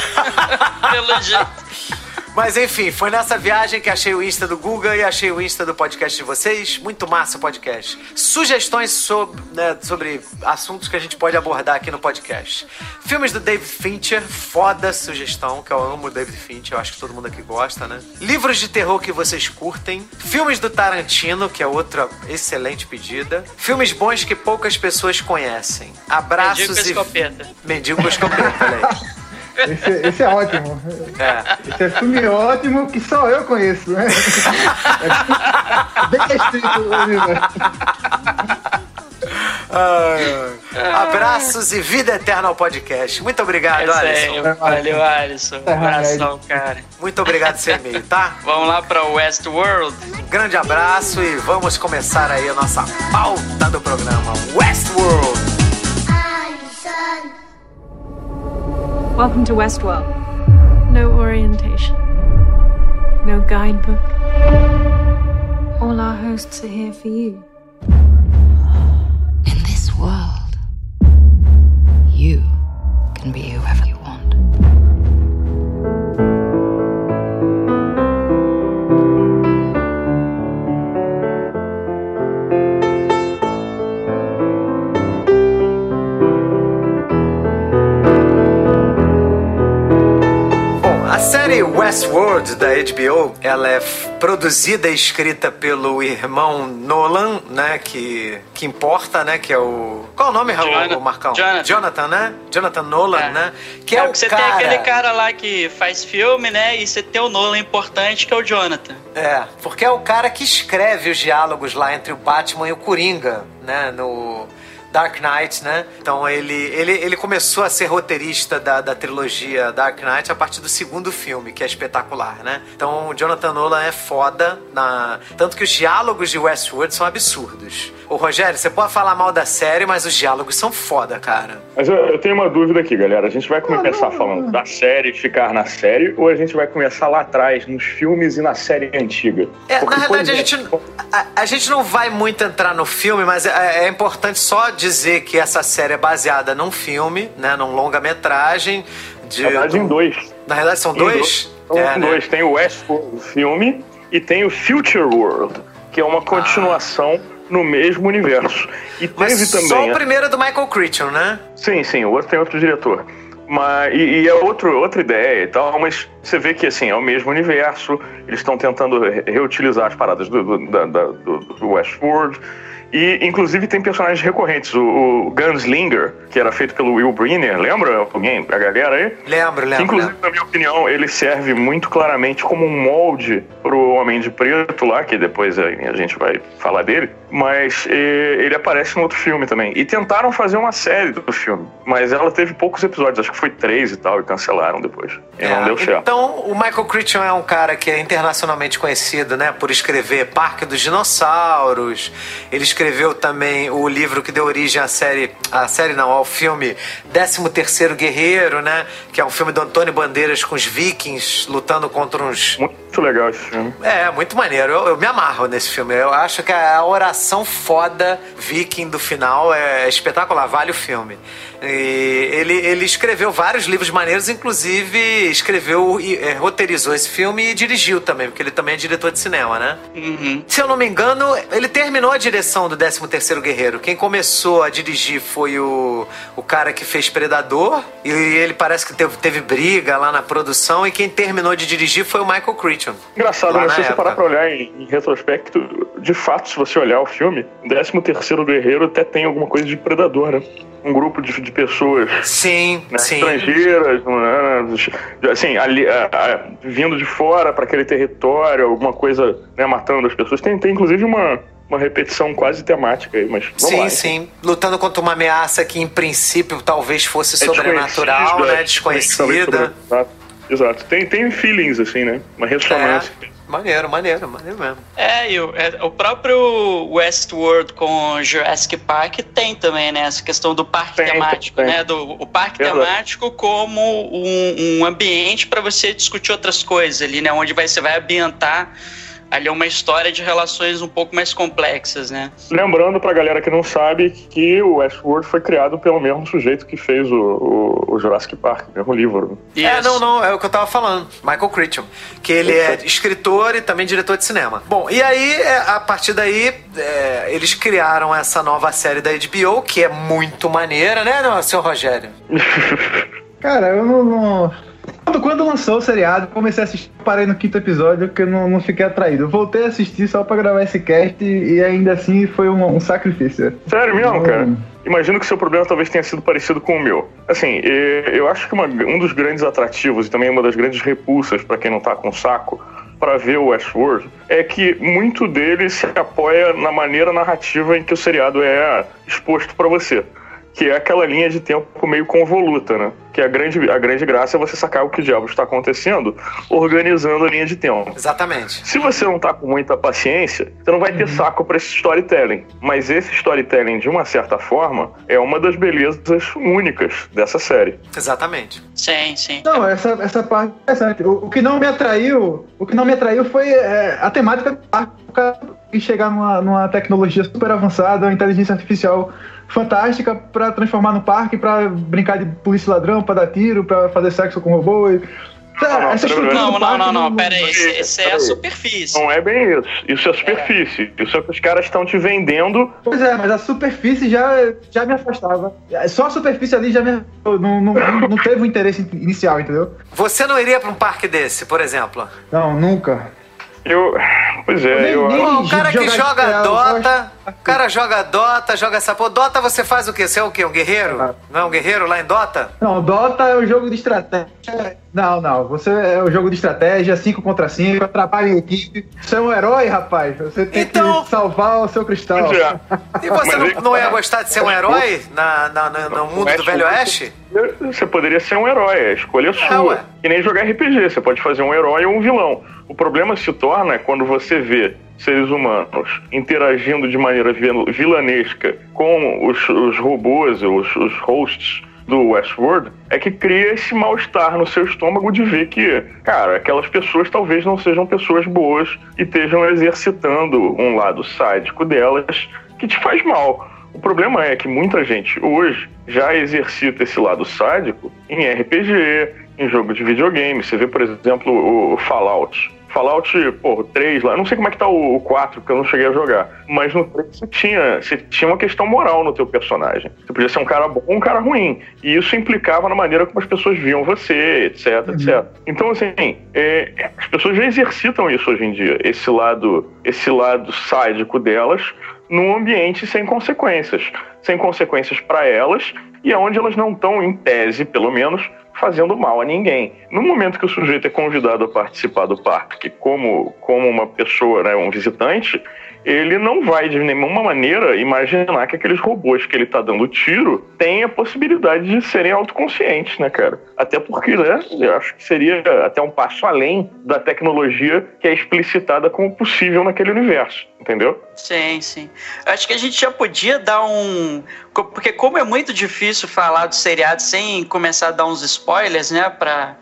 Pelo jeito. Mas enfim, foi nessa viagem que achei o Insta do Guga e achei o Insta do podcast de vocês. Muito massa o podcast. Sugestões sobre, né, sobre assuntos que a gente pode abordar aqui no podcast. Filmes do David Fincher, foda sugestão, que eu amo o David Fincher, eu acho que todo mundo aqui gosta, né? Livros de terror que vocês curtem. Filmes do Tarantino, que é outra excelente pedida. Filmes bons que poucas pessoas conhecem. Abraços Mendigo com e. escopeta. Mendigo com escopeta, olha aí. Esse, esse é ótimo. É. Esse é filme ótimo que só eu conheço, né? É bem restrito o universo. Ai. Abraços e vida eterna ao podcast. Muito obrigado, Essa Alisson. aí, valeu, Alisson. Um abração, cara. Muito obrigado por seu e-mail, tá? Vamos lá pra Westworld. Grande abraço e vamos começar aí a nossa pauta do programa Westworld. Welcome to Westworld. No orientation. No guidebook. All our hosts are here for you. In this world, you can be whoever Westworld da HBO, ela é produzida e escrita pelo irmão Nolan, né, que que importa, né, que é o Qual é o nome, Raul, Jonathan. Marcão? Jonathan. né? Jonathan Nolan, É. né? Que é, é, o você cara... tem aquele cara lá que faz filme, né? E você tem o Nolan importante, que é o Jonathan. É, porque é o cara que escreve os diálogos lá entre o Batman e o Coringa, né, no Dark Knight, né? Então ele, ele, ele começou a ser roteirista da, da trilogia Dark Knight a partir do segundo filme, que é espetacular, né? Então o Jonathan Nolan é foda, na... tanto que os diálogos de Westworld são absurdos. Ô Rogério, você pode falar mal da série, mas os diálogos são foda, cara. Mas eu, eu tenho uma dúvida aqui, galera. A gente vai começar falando da série, ficar na série, ou a gente vai começar lá atrás, nos filmes e na série antiga? É, Porque, na verdade, a gente, a, a gente não vai muito entrar no filme, mas é, é importante só dizer que essa série é baseada num filme, né? Num longa-metragem. De, Na verdade, em dois. Na verdade, são Em dois? São É, né? dois. Tem o Westworld filme e tem o Future World, que é uma continuação no mesmo universo. E Mas teve só também. o primeiro é do Michael Crichton, né? Sim, sim, o outro tem outro diretor. Mas, e, e é outro, outra ideia e tal, mas você vê que assim, é o mesmo universo, eles estão tentando re- reutilizar as paradas do, do, da- da- do, do Westworld. E, inclusive, tem personagens recorrentes. O, o Gunslinger, que era feito pelo Will Brynner, lembra alguém? A galera aí? Lembro, Que, lembro. inclusive, lembro. na minha opinião, ele serve muito claramente como um molde pro Homem de Preto lá, que depois a, gente vai falar dele. Mas ele aparece no outro filme também. E tentaram fazer uma série do filme, mas ela teve poucos episódios, acho que foi três e tal, e cancelaram depois. E não É, deu certo. Então, o Michael Crichton é um cara que é internacionalmente conhecido, né, por escrever Parque dos Dinossauros. Ele escreveu também o livro que deu origem à série, à série não, ao filme 13º Guerreiro, né, que é um filme do Antônio Bandeiras com os vikings lutando contra uns Muito legal esse filme. é, muito maneiro. Eu, eu me amarro nesse filme. Eu acho que a oração foda viking do final é espetacular, vale o filme. E ele, ele escreveu vários livros maneiros, inclusive escreveu e é, roteirizou esse filme e dirigiu também, porque ele também é diretor de cinema, né? Uhum. Se eu não me engano, ele terminou a direção do 13º Guerreiro. Quem começou a dirigir foi o, o cara que fez Predador, e ele parece que teve, teve briga lá na produção, e quem terminou de dirigir foi o Michael Crichton. Engraçado, Lá né? Se você parar pra olhar em, em retrospecto, de fato, se você olhar o filme, o 13 terceiro Guerreiro até tem alguma coisa de predador, né? Um grupo de, de pessoas Sim, né, sim. estrangeiras, né, assim, ali, a- a- vindo de fora para aquele território, alguma coisa, né, matando as pessoas. Tem, tem inclusive uma, uma repetição quase temática aí, mas vamos Sim, lá. sim. Lutando contra uma ameaça que, em princípio, talvez fosse É sobrenatural, né? desconhecida, Desconhecida. Exato. Exato. Tem, tem feelings, assim, né? Uma ressonância. É, maneiro, maneiro, maneiro mesmo. É, e o, é, o próprio Westworld com Jurassic Park tem também, né? Essa questão do parque Tem, temático, tem. né? Do, o parque Verdade. temático como um, um ambiente para você discutir outras coisas ali, né? Onde vai, você vai ambientar ali uma história de relações um pouco mais complexas, né? Lembrando pra galera que não sabe que o Westworld foi criado pelo mesmo sujeito que fez o, o, o Jurassic Park, o mesmo livro. É, não, não, é o que eu tava falando. Michael Crichton. Que ele é escritor e também diretor de cinema. Bom, e aí, é, a partir daí, é, eles criaram essa nova série da HBO, que é muito maneira, né, não, senhor Rogério? Cara, eu não. não... Quando, quando lançou o seriado, comecei a assistir, parei no quinto episódio que eu não, não fiquei atraído. Voltei a assistir só pra gravar esse cast e, e ainda assim foi um, um sacrifício. Sério mesmo, Não- cara? Imagino que seu problema talvez tenha sido parecido com o meu. Assim, eu acho que uma- um dos grandes atrativos e também uma das grandes repulsas pra quem não tá com saco pra ver o Westworld é que muito dele se apoia na maneira narrativa em que o seriado é exposto pra você. Que é aquela linha de tempo meio convoluta, né? Que a grande, a grande graça é você sacar o que diabos está acontecendo organizando a linha de tempo. Exatamente. Se você não tá com muita paciência, você não vai ter saco pra esse storytelling. Mas esse storytelling, de uma certa forma, é uma das belezas únicas dessa série. Exatamente. Sim, sim. Não, essa, essa parte é interessante. O, o que não me atraiu, o que não me atraiu foi é, a temática e chegar numa, numa tecnologia super avançada, uma inteligência artificial fantástica pra transformar no parque, pra brincar de polícia ladrão, pra dar tiro, pra fazer sexo com robô. E... Não, essa Não, do não, parque não, não, pera aí. não- Esse, esse é a superfície. Não é bem isso. Isso é superfície. Isso é o que os caras estão te vendendo. Pois é, mas a superfície já, já me afastava. Só a superfície ali já me não, não, não, não teve o interesse inicial, entendeu? Você não iria pra um parque desse, por exemplo? Não, nunca. Eu. Pois é, eu. Pô, o cara que joga Dota, o cara joga Dota, joga essa porra. Dota você faz o quê? Você é o quê? Um guerreiro? Não é um guerreiro lá em Dota? Não, Dota é o jogo de estratégia. Não, não. Você é o jogo de estratégia, 5 contra 5, trabalho em equipe. Você é um herói, rapaz. Você tem Então- que salvar o seu cristal. É. E você não, não ia gostar de ser um herói na, na- na- no mundo do Velho Oeste? Você poderia ser um herói, a escolha é sua. ué. que nem jogar RPG, você pode fazer um herói ou um vilão. O problema se torna quando você vê seres humanos interagindo de maneira vil- vilanesca com os, os robôs, os, os hosts do Westworld, é que cria esse mal-estar no seu estômago de ver que, cara, aquelas pessoas talvez não sejam pessoas boas e estejam exercitando um lado sádico delas que te faz mal. O problema é que muita gente hoje já exercita esse lado sádico em RPG, em jogo de videogame. Você vê, por exemplo, o Fallout. Fallout, pô, o 3 lá, eu não sei como é que tá o o 4, porque eu não cheguei a jogar. Mas no 3 você tinha, você tinha uma questão moral no teu personagem. Você podia ser um cara bom ou um cara ruim. E isso implicava na maneira como as pessoas viam você, etc, etc. Então, assim, é, as pessoas já exercitam isso hoje em dia. Esse lado, esse lado sádico delas num ambiente sem consequências. Sem consequências para elas e onde elas não estão, em tese, pelo menos, fazendo mal a ninguém. No momento que o sujeito é convidado a participar do parque como, como uma pessoa, né, um visitante, ele não vai de nenhuma maneira imaginar que aqueles robôs que ele tá dando tiro têm a possibilidade de serem autoconscientes, né, cara? Até porque, né, eu acho que seria até um passo além da tecnologia que é explicitada como possível naquele universo, entendeu? Sim, sim. Acho que a gente já podia dar um. Porque, como é muito difícil falar do seriado sem começar a dar uns spoilers, né, pra,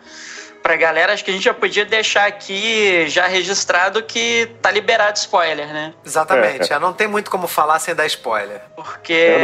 pra galera, acho que a gente já podia deixar aqui já registrado que tá liberado spoiler, né? Exatamente. É, Não tem muito como falar sem dar spoiler. Porque.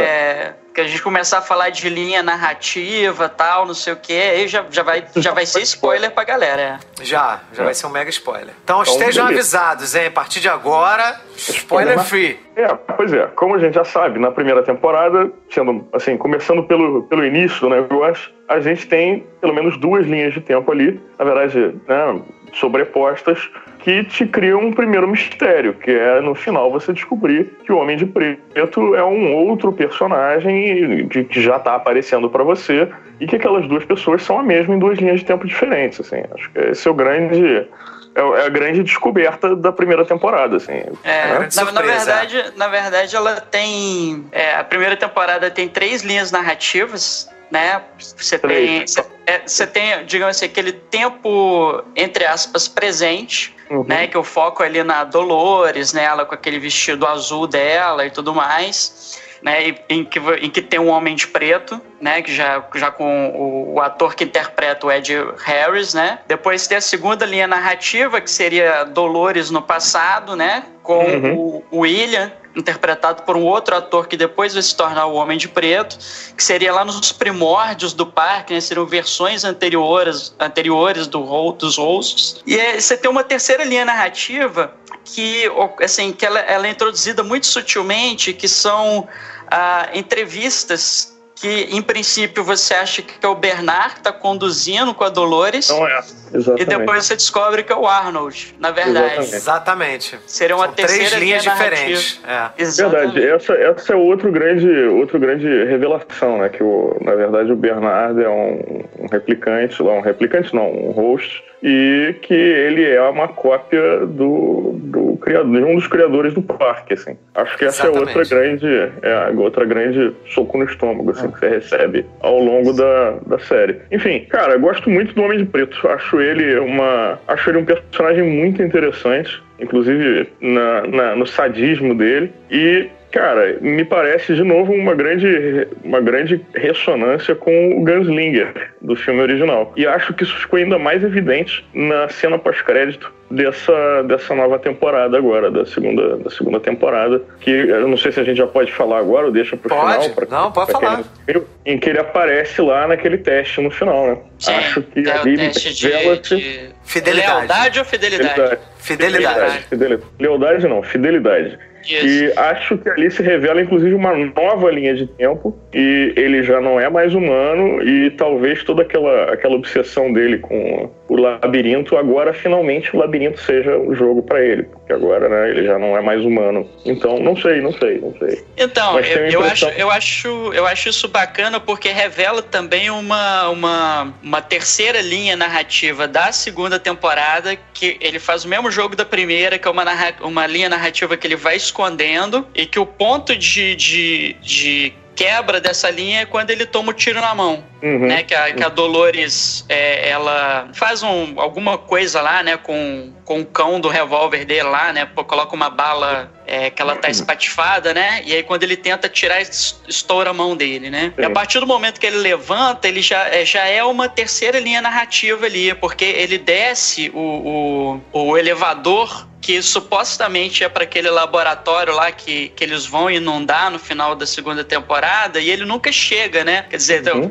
Que a gente começar a falar de linha narrativa tal, não sei o que, aí já, já, vai, já vai ser spoiler pra galera. é. Já, já É. vai ser um mega spoiler. Então, Então, estejam beleza. avisados, hein? A partir de agora, spoiler free. É, pois é, como a gente já sabe, na primeira temporada, sendo assim, começando pelo, pelo início do negócio, a gente tem pelo menos duas linhas de tempo ali, na verdade, né, sobrepostas, que te criam um primeiro mistério, que é no final você descobrir que o Homem de Preto é um outro personagem que, que já tá aparecendo para você e que aquelas duas pessoas são a mesma em duas linhas de tempo diferentes, assim. Acho que esse é o grande é é a grande descoberta da primeira temporada, assim. É, né? na, na verdade, na verdade, ela tem. é, a primeira temporada tem três linhas narrativas, né? Você tem. Três. Você é, você tem, digamos assim, aquele tempo, entre aspas, presente, Uhum. né? Que eu foco ali na Dolores, né? Ela com aquele vestido azul dela e tudo mais. né? Em que, em que tem um homem de preto, né? Que já, já com o, o, ator que interpreta o Ed Harris, né? Depois tem a segunda linha narrativa, que seria Dolores no passado, né? Com uhum. o William, interpretado por um outro ator que depois vai se tornar o Homem de Preto, que seria lá nos primórdios do parque, né? seriam versões anteriores, anteriores do, dos hosts. E você tem uma terceira linha narrativa que, assim, que ela, ela é introduzida muito sutilmente, que são ah, entrevistas que em princípio você acha que é o Bernard que está conduzindo com a Dolores. Não é. Exatamente. E depois você descobre que é o Arnold, na verdade. Exatamente. Exatamente. Seria uma São terceira três linhas diferentes. É. Verdade. Essa, essa é outro grande, outro grande revelação, né? Que o, na verdade o Bernard é um, um replicante, um replicante não, um host e que ele é uma cópia do, do criador, de um dos criadores do parque, assim. Acho que essa Exatamente. é outra grande, é outra grande soco no estômago, assim, que você recebe ao longo da, da série. Enfim, cara, gosto muito do Homem de Preto. Acho ele uma, acho ele um personagem muito interessante, inclusive na, na no sadismo dele e Cara, me parece de novo uma grande, uma grande ressonância com o Gunslinger do filme original. E acho que isso ficou ainda mais evidente na cena pós-crédito dessa, dessa nova temporada agora, da segunda, da segunda temporada, que eu não sei se a gente já pode falar agora ou deixa pro pode. final. Pra, não, pode falar. Viu, em que ele aparece lá naquele teste no final, né? Sim, Acho que é ali teste de, de... Fidelidade. Lealdade ou fidelidade? Fidelidade. Fidelidade. Fidelidade. fidelidade. Lealdade não, fidelidade. Isso. E acho que ali se revela, inclusive, uma nova linha de tempo. E ele já não é mais humano. E talvez toda aquela, aquela obsessão dele com o labirinto, agora finalmente o labirinto seja o jogo para ele. Porque agora né, ele já não é mais humano. Então, não sei, não sei, não sei. Então, eu, eu, acho, eu, acho, eu acho isso bacana porque revela também uma, uma, uma terceira linha narrativa da segunda temporada. Que ele faz o mesmo jogo da primeira, que é uma, narra, uma linha narrativa que ele vai escondendo e que o ponto de, de, de quebra dessa linha é quando ele toma o tiro na mão, uhum. né? Que a, que a Dolores, é, ela faz um, alguma coisa lá, né? Com, com o cão do revólver dele lá, né? Coloca uma bala é, que ela tá espatifada, né? E aí quando ele tenta tirar, estoura a mão dele, né? Sim. E a partir do momento que ele levanta, ele já, é, já é uma terceira linha narrativa ali, porque ele desce o, o, o elevador que supostamente é para aquele laboratório lá que, que eles vão inundar no final da segunda temporada e ele nunca chega, né? Quer dizer, uhum. então,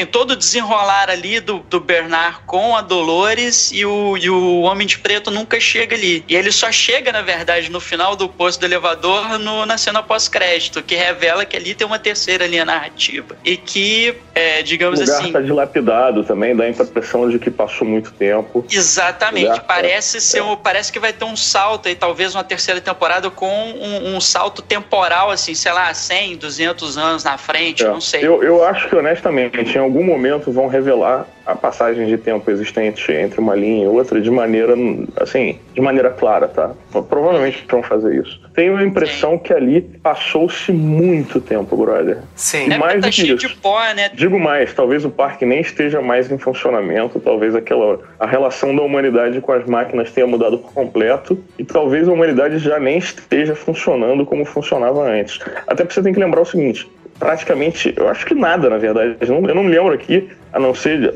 tem todo o desenrolar ali do, do Bernard com a Dolores e o, e o Homem de Preto nunca chega ali. E ele só chega, na verdade, no final do posto do elevador no, na cena pós-crédito, que revela que ali tem uma terceira linha narrativa. E que, é, digamos o lugar assim. Tá dilapidado também, dá a impressão de que passou muito tempo. Exatamente. Tá parece tá... ser um, parece que vai ter um salto aí, talvez uma terceira temporada com um, um salto temporal, assim, sei lá, 100, 200 anos na frente, é. não sei. Eu, eu acho que, honestamente, em algum momento vão revelar a passagem de tempo existente entre uma linha e outra de maneira, assim, de maneira clara, tá? Provavelmente vão fazer isso. Tenho a impressão Sim. que ali passou-se muito tempo, brother. Sim. E mais tá do que isso. De pó, né? Digo mais, talvez o parque nem esteja mais em funcionamento, talvez aquela a relação da humanidade com as máquinas tenha mudado por completo e talvez a humanidade já nem esteja funcionando como funcionava antes. Até porque você tem que lembrar o seguinte, praticamente, eu acho que nada, na verdade. Eu não, eu não me lembro aqui, a não ser.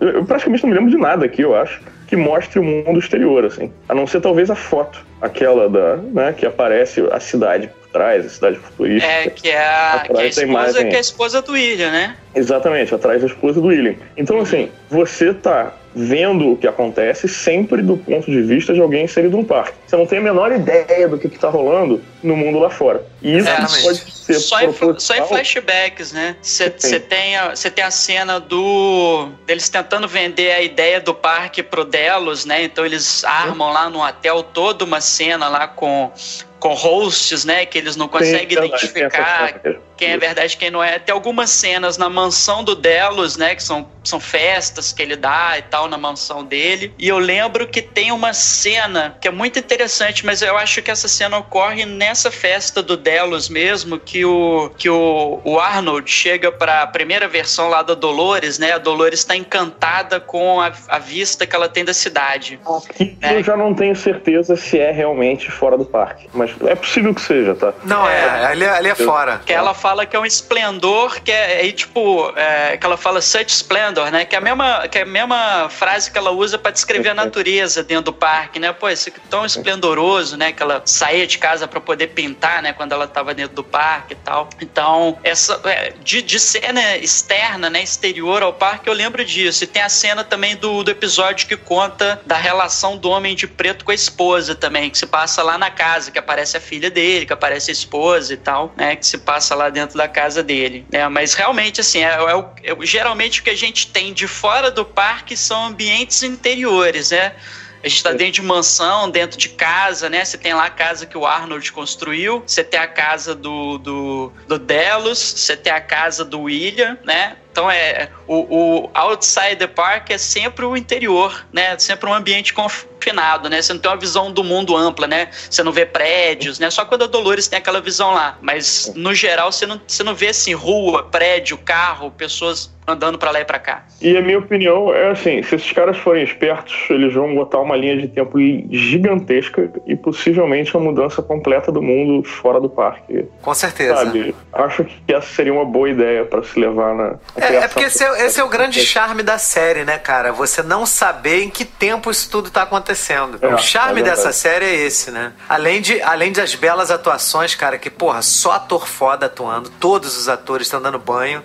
Eu praticamente não me lembro de nada aqui, eu acho, que mostre o mundo exterior, assim. A não ser talvez a foto, aquela da. Né, que aparece a cidade por trás, a cidade futurística. É, que é a, que é a, esposa, que é a esposa do William, né? Exatamente, atrás da esposa do William. Então, assim, você tá vendo o que acontece sempre do ponto de vista de alguém inserido no parque. Você não tem a menor ideia do que está rolando no mundo lá fora. E isso Exatamente. pode ser só em, só em flashbacks, né? Você tem, a, tem a cena do deles tentando vender a ideia do parque pro Delos, né? Então eles armam lá no hotel toda uma cena lá com com hosts, né, que eles não conseguem Sim, identificar quem é verdade e quem não é. Tem algumas cenas na mansão do Delos, né, que são, são festas que ele dá e tal na mansão dele. E eu lembro que tem uma cena que é muito interessante, mas eu acho que essa cena ocorre nessa festa do Delos mesmo, que o, que o, o Arnold chega para a primeira versão lá da Dolores, né? A Dolores está encantada com a, a, vista que ela tem da cidade. Né? eu já não tenho certeza se é realmente fora do parque, mas é possível que seja, tá? Não, é, ali, ali é fora. Que ela fala que é um esplendor, que é, aí, tipo, é, que ela fala such splendor, né? Que é a mesma, que é a mesma frase que ela usa para descrever a natureza dentro do parque, né? Pô, isso aqui é tão esplendoroso, né? Que ela saía de casa para poder pintar, né? Quando ela tava dentro do parque e tal. Então, essa é, de, de cena externa, né? Exterior ao parque, eu lembro disso. E tem a cena também do, do episódio que conta da relação do homem de preto com a esposa também, que se passa lá na casa, que aparece a filha dele, que aparece a esposa e tal, né? Que se passa lá dentro da casa dele. É, mas realmente, assim, é, é, é, geralmente o que a gente tem de fora do parque são ambientes interiores, né? A gente tá dentro de mansão, dentro de casa, né? Você tem lá a casa que o Arnold construiu, você tem a casa do, do, do Delos, você tem a casa do William, né? Então é o, o outside the park é sempre o interior, né? Sempre um ambiente confinado, né? Você não tem uma visão do mundo ampla, né? Você não vê prédios, né? Só quando a Dolores tem aquela visão lá. Mas no geral você não, você não vê assim rua, prédio, carro, pessoas andando para lá e para cá. E a minha opinião é assim, se esses caras forem espertos, eles vão botar uma linha de tempo gigantesca e possivelmente a mudança completa do mundo fora do parque. Com certeza. Sabe? Acho que essa seria uma boa ideia para se levar na é, é, porque esse é, esse é, o grande charme da série, né, cara? Você não saber em que tempo isso tudo tá acontecendo. É, o charme é dessa série é esse, né? Além, de, além das belas atuações, cara, que, porra, só ator foda atuando, todos os atores estão dando banho.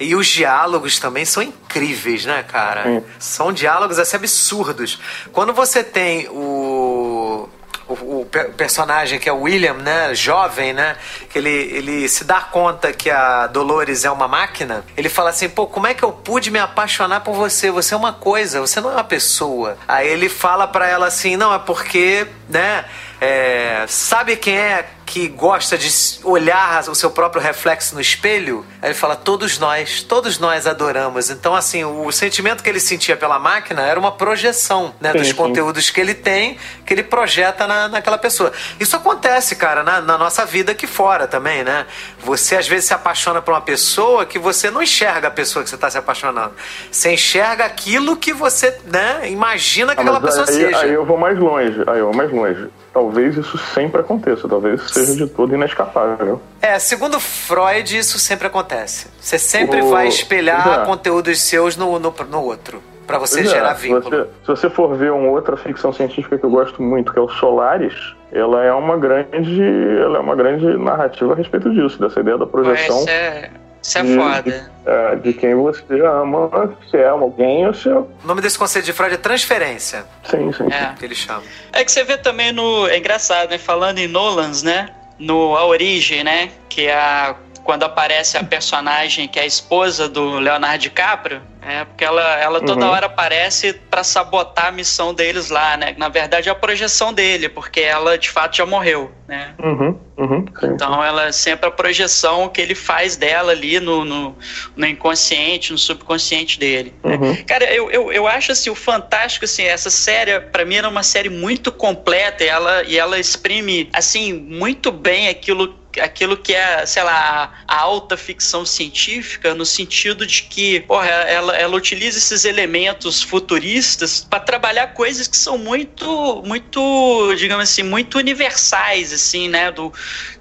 E os diálogos também são incríveis, né, cara? São diálogos assim absurdos. Quando você tem o o, o, personagem que é o William, né, jovem, né, que ele, ele se dá conta que a Dolores é uma máquina, ele fala assim, pô, como é que eu pude me apaixonar por você? Você é uma coisa, você não é uma pessoa. Aí ele fala para ela assim, não, é porque, né, é, sabe quem é que gosta de olhar o seu próprio reflexo no espelho, aí ele fala: todos nós, todos nós adoramos. Então, assim, o sentimento que ele sentia pela máquina era uma projeção né, sim, dos sim. conteúdos que ele tem, que ele projeta na, naquela pessoa. Isso acontece, cara, na, na, nossa vida aqui fora também, né? Você às vezes se apaixona por uma pessoa que você não enxerga a pessoa que você está se apaixonando. Você enxerga aquilo que você né, imagina que ah, aquela pessoa aí, seja. Aí eu vou mais longe, aí eu vou mais longe talvez isso sempre aconteça, talvez seja de todo inescapável. É, segundo Freud, isso sempre acontece. Você sempre o... vai espelhar é. conteúdos seus no, no, no outro. para você pois gerar é. vínculo. Se você, se você for ver uma outra ficção científica que eu gosto muito, que é o Solaris, ela é uma grande, ela é uma grande narrativa a respeito disso, dessa ideia da projeção. Esse é, isso é de, foda. De, é, de, quem você ama, se é alguém ou se. O nome desse conceito de Freud é transferência. Sim, sim. É. Que ele chama. É que você vê também no. É engraçado, né? Falando em Nolans, né? No A Origem, né? Que é a quando aparece a personagem que é a esposa do Leonardo DiCaprio, é porque ela, ela toda uhum. hora aparece para sabotar a missão deles lá, né? Na verdade é a projeção dele, porque ela de fato já morreu, né? Uhum. Uhum. Então ela é sempre a projeção que ele faz dela ali no, no, no inconsciente, no subconsciente dele. Né? Cara, eu, eu, eu acho assim, o fantástico, assim, essa série, para mim, era uma série muito completa e ela, e ela exprime, assim, muito bem aquilo aquilo que é, sei lá, a alta ficção científica, no sentido de que, porra, ela, ela utiliza esses elementos futuristas para trabalhar coisas que são muito, muito, digamos assim, muito universais, assim, né? Do,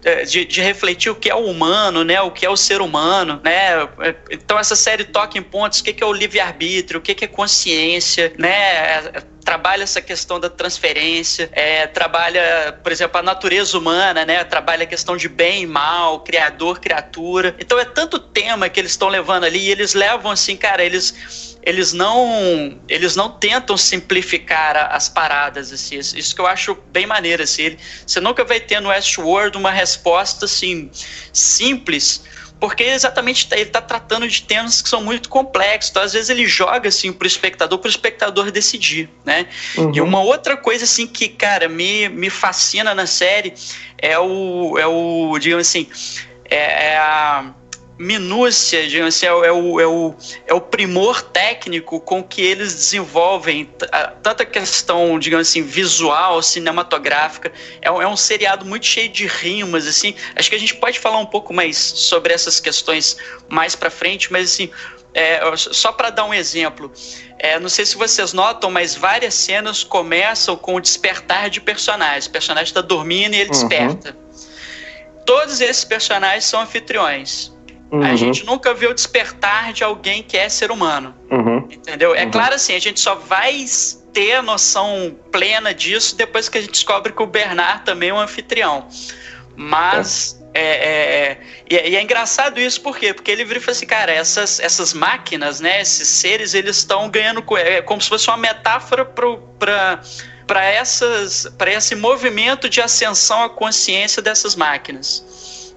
é, de, de refletir o que é o humano, né? O que é o ser humano, né? Então essa série toca em pontos, o que é o livre-arbítrio, o que é consciência, né? Trabalha essa questão da transferência, é, trabalha, por exemplo, a natureza humana, né? Trabalha a questão de bem e mal, criador, criatura. Então é tanto tema que eles estão levando ali e eles levam assim, cara, eles eles não eles não tentam simplificar as paradas assim isso que eu acho bem maneiro assim você nunca vai ter no Westworld uma resposta assim simples porque exatamente ele está tratando de temas que são muito complexos. Então, às vezes, ele joga assim para o espectador, para o espectador decidir, né? Uhum. E uma outra coisa assim que, cara, me, me fascina na série é o, é o digamos assim, é, é a minúcia, digamos assim, é, é, o, é, o, é o primor técnico com que eles desenvolvem tanta questão, digamos assim, visual, cinematográfica. É, é um seriado muito cheio de rimas, assim. Acho que a gente pode falar um pouco mais sobre essas questões mais para frente, mas assim, é, só para dar um exemplo, é, não sei se vocês notam, mas várias cenas começam com o despertar de personagens. O personagem está dormindo e ele uhum. desperta. Todos esses personagens são anfitriões. Uhum. A gente nunca viu o despertar de alguém que é ser humano. Uhum. Entendeu? É uhum. claro assim, a gente só vai ter a noção plena disso depois que a gente descobre que o Bernard também é um anfitrião. Mas. É. É, é, é, e, é engraçado isso, por quê? Porque ele vira e fala assim, cara, essas, essas máquinas, né, esses seres, eles estão ganhando. É como se fosse uma metáfora para para essas para esse movimento de ascensão à consciência dessas máquinas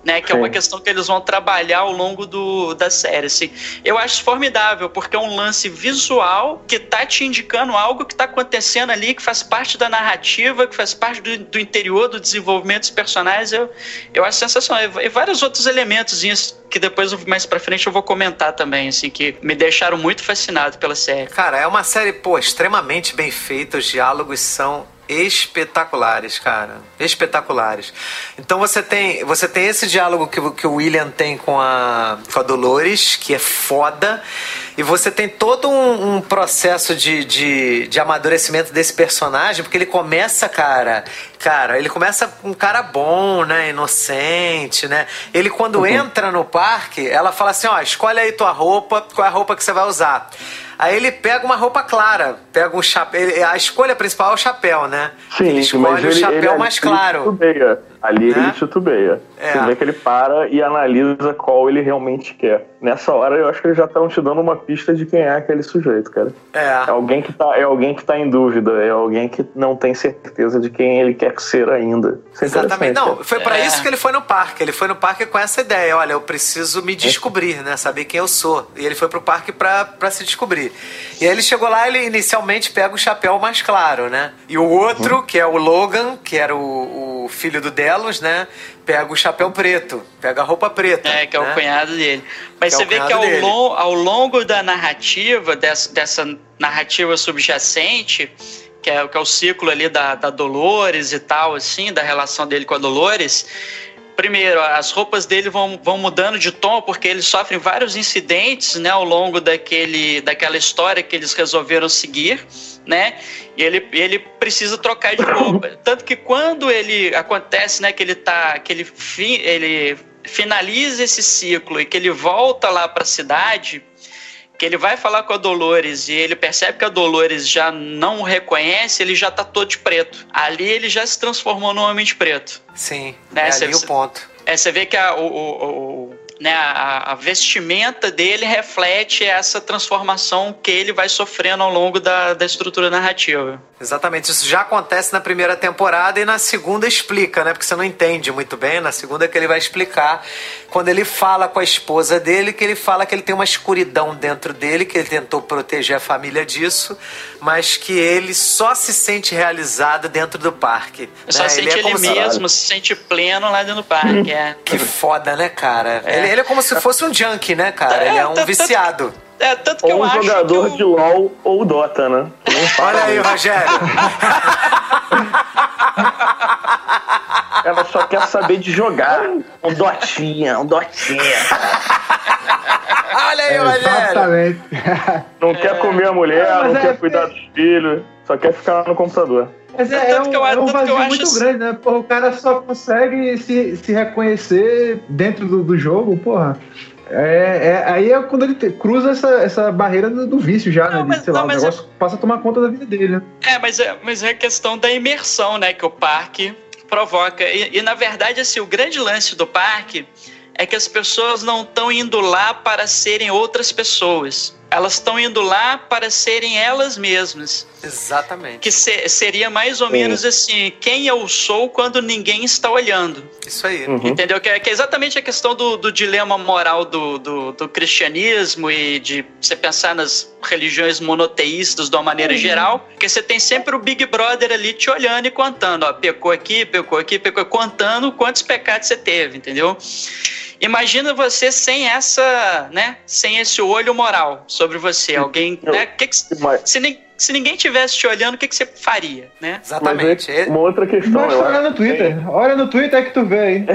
né? Que Sim. é uma questão que eles vão trabalhar ao longo do, da série. Assim. Eu acho formidável, porque é um lance visual que tá te indicando algo que tá acontecendo ali, que faz parte da narrativa, que faz parte do, do interior do desenvolvimento dos personagens. Eu, eu acho sensacional. E vários outros elementos que depois, mais pra frente, eu vou comentar também, assim, que me deixaram muito fascinado pela série. Cara, é uma série, pô, extremamente bem feita, os diálogos são espetaculares, cara. Espetaculares. Então você tem, você tem esse diálogo que, que o William tem com a, com a Dolores, que é foda. E você tem todo um, um processo de, de, de, amadurecimento desse personagem, porque ele começa, cara. Cara, ele começa um cara bom, né? Inocente, né? Ele, quando uhum. entra no parque, ela fala assim: ó, escolhe aí tua roupa, qual é a roupa que você vai usar. Aí ele pega uma roupa clara, pega um chapéu. A escolha principal é o chapéu, né? Sim, ele escolhe o chapéu ele, mais claro. Titubeia. Ali né? ele titubeia. É. Você vê que ele para e analisa qual ele realmente quer. Nessa hora eu acho que eles já estão te dando uma pista de quem é aquele sujeito, cara. É. É alguém que tá, é alguém que tá em dúvida, é alguém que não tem certeza de quem ele quer ser ainda. Isso é Exatamente. Não, foi para é. isso que ele foi no parque. Ele foi no parque com essa ideia, olha, eu preciso me descobrir, né? Saber quem eu sou. E ele foi pro parque para se descobrir. E aí ele chegou lá, ele inicialmente pega o chapéu mais claro, né? E o outro, uhum. que é o Logan, que era o, o filho do Delos, né? Pega o chapéu preto, pega a roupa preta. É, que é né? o cunhado dele. Mas que é você é vê que ao, long, ao longo da narrativa, dessa, dessa narrativa subjacente, que é, que é o ciclo ali da, da Dolores e tal, assim, da relação dele com a Dolores, primeiro, as roupas dele vão, vão mudando de tom porque eles sofrem vários incidentes, né, ao longo daquele, daquela história que eles resolveram seguir, né? E ele, ele precisa trocar de roupa. Tanto que quando ele acontece, né, que ele tá, que ele, fi, ele finaliza esse ciclo e que ele volta lá para a cidade, que ele vai falar com a Dolores e ele percebe que a Dolores já não o reconhece, ele já tá todo de preto. Ali ele já se transformou num homem de preto. Sim, né? é ali você, o ponto. É, você vê que a, o, o, o né, a, a, vestimenta dele reflete essa transformação que ele vai sofrendo ao longo da, da estrutura narrativa. Exatamente, isso já acontece na primeira temporada e na segunda explica, né? Porque você não entende muito bem. Na segunda é que ele vai explicar quando ele fala com a esposa dele, que ele fala que ele tem uma escuridão dentro dele, que ele tentou proteger a família disso, mas que ele só se sente realizado dentro do parque. Só né? sente ele, é ele mesmo, se... se sente pleno lá dentro do parque. É. Que foda, né, cara? É. Ele, ele, é como se fosse um junkie, né, cara? É, ele é um tá, viciado. É, tanto que ou eu um jogador que de LOL ou Dota, né? Olha aí, Rogério. Ela só quer saber de jogar. Um Dotinha, um Dotinha. Olha aí, Rogério. Exatamente. Não quer comer a mulher, não, não quer é cuidar dos filhos, só quer ficar no computador. Mas é, é, um, eu, é um vazio muito acho... grande, né? Porra, o cara só consegue se, se reconhecer dentro do, do jogo, porra. É, é, aí é quando ele te, cruza essa, essa barreira do, do vício já, não, né? Mas, sei não, lá, o negócio é... passa a tomar conta da vida dele, né? É, mas é, mas é a questão da imersão, né? Que o parque provoca. E, e na verdade, assim, o grande lance do parque é que as pessoas não estão indo lá para serem outras pessoas. Elas estão indo lá para serem elas mesmas. Exatamente. Que se, seria mais ou menos assim: quem eu sou quando ninguém está olhando. Isso aí. Uhum. Entendeu? Que é, que é, exatamente a questão do, do dilema moral do, do, do, cristianismo e de você pensar nas religiões monoteístas de uma maneira uhum. geral. Porque você tem sempre o Big Brother ali te olhando e contando: ó, pecou aqui, pecou aqui, pecou, contando quantos pecados você teve, entendeu? Imagina você sem essa, né? Sem esse olho moral sobre você. Alguém, né? Que que, se, se ninguém tivesse te olhando, o que, que você faria, né? Exatamente. É uma outra questão. Mas olha no Twitter. Olha no Twitter que tu vê aí.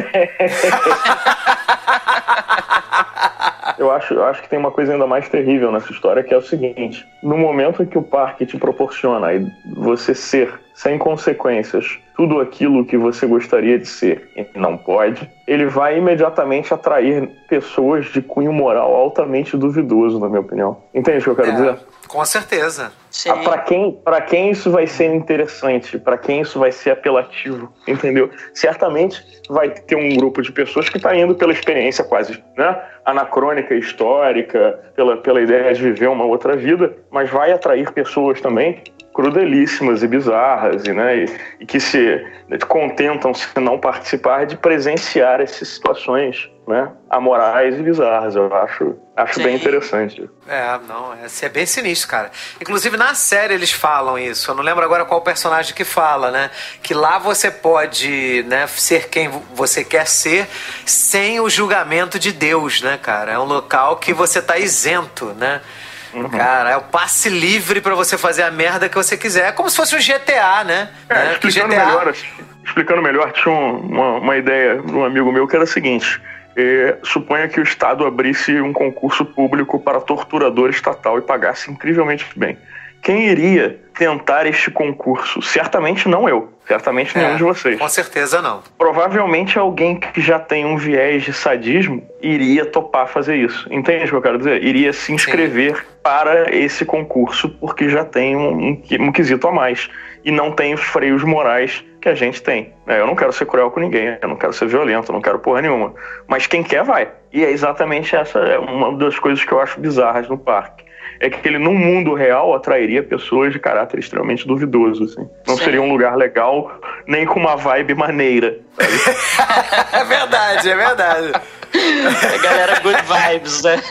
eu acho, eu acho que tem uma coisa ainda mais terrível nessa história, que é o seguinte: no momento em que o parque te proporciona você ser sem consequências tudo aquilo que você gostaria de ser e não pode, ele vai imediatamente atrair pessoas de cunho moral altamente duvidoso, na minha opinião. Entende o que eu quero é. dizer? Com certeza. Ah, para quem, para quem isso vai ser interessante, para quem isso vai ser apelativo, entendeu? Certamente vai ter um grupo de pessoas que está indo pela experiência quase, né? Anacrônica, histórica, pela, pela ideia de viver uma outra vida, mas vai atrair pessoas também crudelíssimas e bizarras e, né, e, e que se contentam se não participar de presenciar essas situações né, amorais e bizarras. Eu acho, acho bem interessante. É, não, é, é bem sinistro, cara. Inclusive na série eles falam isso. Eu não lembro agora qual personagem que fala, né? Que lá você pode, né, ser quem você quer ser sem o julgamento de Deus, né, cara? É um local que você tá isento, né? Uhum. Cara, é o passe livre para você fazer a merda que você quiser. É como se fosse um GTA, né? É, né? Explicando, GTA... melhor, explicando melhor, tinha uma, uma ideia de um amigo meu que era a seguinte. É, suponha que o Estado abrisse um concurso público para torturador estatal e pagasse incrivelmente bem. Quem iria tentar este concurso? Certamente não eu. Certamente nenhum é, de vocês. Com certeza não. Provavelmente alguém que já tem um viés de sadismo iria topar fazer isso. Entende o que eu quero dizer? Iria se inscrever Sim. para esse concurso porque já tem um, um, um quesito a mais. E não tem os freios morais que a gente tem. É, eu não quero ser cruel com ninguém, eu não quero ser violento, eu não quero porra nenhuma. Mas quem quer, vai. E é exatamente essa é uma das coisas que eu acho bizarras no parque. É que ele, no mundo real, atrairia pessoas de caráter extremamente duvidoso. Assim. Não Sim. seria um lugar legal, nem com uma vibe maneira. é verdade, é verdade. A galera good vibes, né?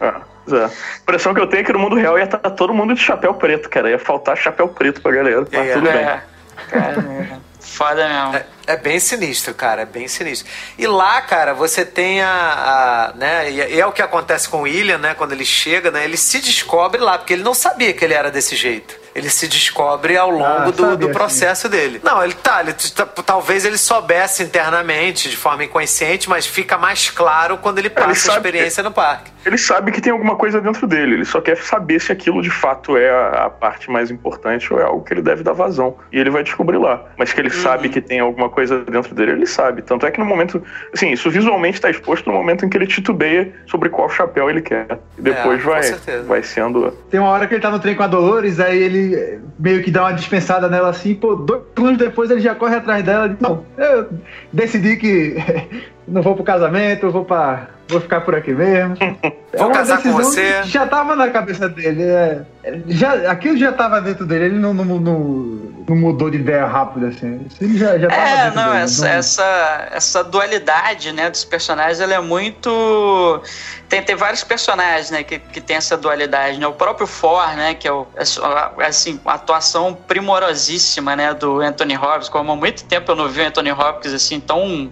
Ah. É. A impressão que eu tenho é que no mundo real ia estar todo mundo de chapéu preto, cara. Ia faltar chapéu preto pra galera. Mas é, tudo é. bem. Cara, foda mesmo. É, é, bem sinistro, cara, é bem sinistro. E lá, cara, você tem a. a né, e, é o que acontece com o William, né? Quando ele chega, né? Ele se descobre lá, porque ele não sabia que ele era desse jeito ele se descobre ao longo ah, do, do, processo dele. Não, ele tá, ele, talvez ele soubesse internamente, de forma inconsciente, mas fica mais claro quando ele passa ele a experiência no parque. Ele sabe que tem alguma coisa dentro dele, ele só quer saber se aquilo de fato é a, a parte mais importante ou é algo que ele deve dar vazão. E ele vai descobrir lá. Mas que ele uhum. sabe que tem alguma coisa dentro dele, ele sabe. Tanto é que no momento. Assim, isso visualmente está exposto no momento em que ele titubeia sobre qual chapéu ele quer. E depois é, vai, vai sendo. Tem uma hora que ele tá no trem com a Dolores, aí ele meio que dá uma dispensada nela assim, pô, dois segundos depois ele já corre atrás dela. Não, eu decidi que não vou pro casamento, vou para vou ficar por aqui mesmo. vou é casar com você. Já tava na cabeça dele. É, já, aquilo já tava dentro dele, ele não, não, não, não mudou de ideia rápido, assim. Ele já, já tava é, não, dele, essa, não... essa, essa dualidade, né, dos personagens, ela é muito... Tem, tem vários personagens, né, que, que tem essa dualidade, né, o próprio For, né, que é o, é assim, a atuação primorosíssima, né, do Anthony Hopkins, como há muito tempo eu não vi o Anthony Hopkins, assim, tão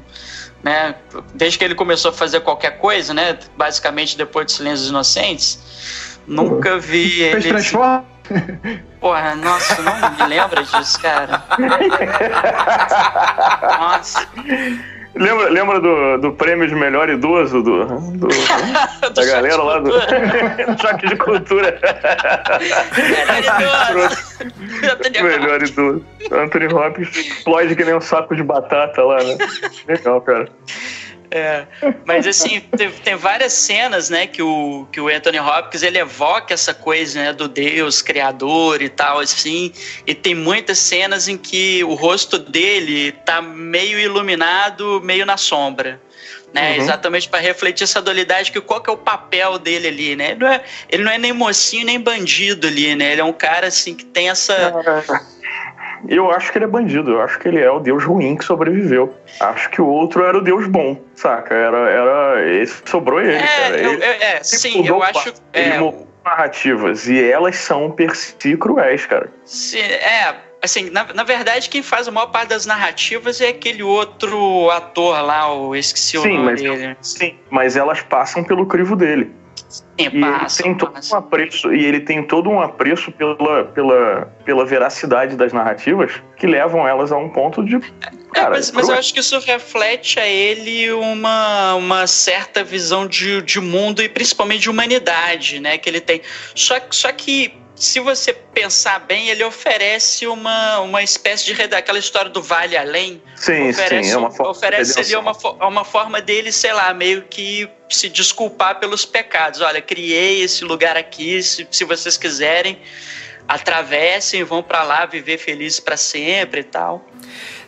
né? Desde que ele começou a fazer qualquer coisa, né? Basicamente depois de Silêncios Inocentes, nunca vi Fez ele. Transforma? Porra, nossa, não me lembra disso, cara. Nossa. Lembra, lembra do, do prêmio de melhor idoso do, do, do da galera lá do choque de cultura? melhor idoso. Anthony Hopkins explode que nem um saco de batata lá, né? Legal, cara. É, mas assim, tem, tem, várias cenas, né, que o, que o Anthony Hopkins ele evoca essa coisa, né, do Deus criador e tal, assim, e tem muitas cenas em que o rosto dele tá meio iluminado, meio na sombra. Né, uhum. Exatamente para refletir essa dualidade que qual que é o papel dele ali, né? Ele não, é, ele não é nem mocinho nem bandido ali, né? Ele é um cara assim que tem essa eu acho que ele é bandido, eu acho que ele é o deus ruim que sobreviveu. Acho que o outro era o deus bom, saca? Era, era esse sobrou ele, é, cara. Eu, ele, é, sim, eu acho. Ele é, narrativas e elas são per si cruéis, cara. Sim, é, assim, na, na verdade, quem faz a maior parte das narrativas é aquele outro ator lá, eu esqueci o Sim, nome mas, dele. sim, mas elas passam pelo crivo dele. Sim, E passa, ele tem todo passa. um apreço, e ele tem todo um apreço pela, pela, pela veracidade das narrativas que levam elas a um ponto de. É, Cara, mas, mas eu acho que isso reflete a ele uma, uma certa visão de, de mundo e principalmente de humanidade, né? Que ele tem. Só, só que se você pensar bem, ele oferece uma, uma espécie de aquela história do Vale Além. Sim, oferece sim, é uma forma oferece ali uma, fo- uma forma dele, sei lá, meio que se desculpar pelos pecados. Olha, criei esse lugar aqui, se, se vocês quiserem, atravessem, vão pra lá viver felizes pra sempre e tal.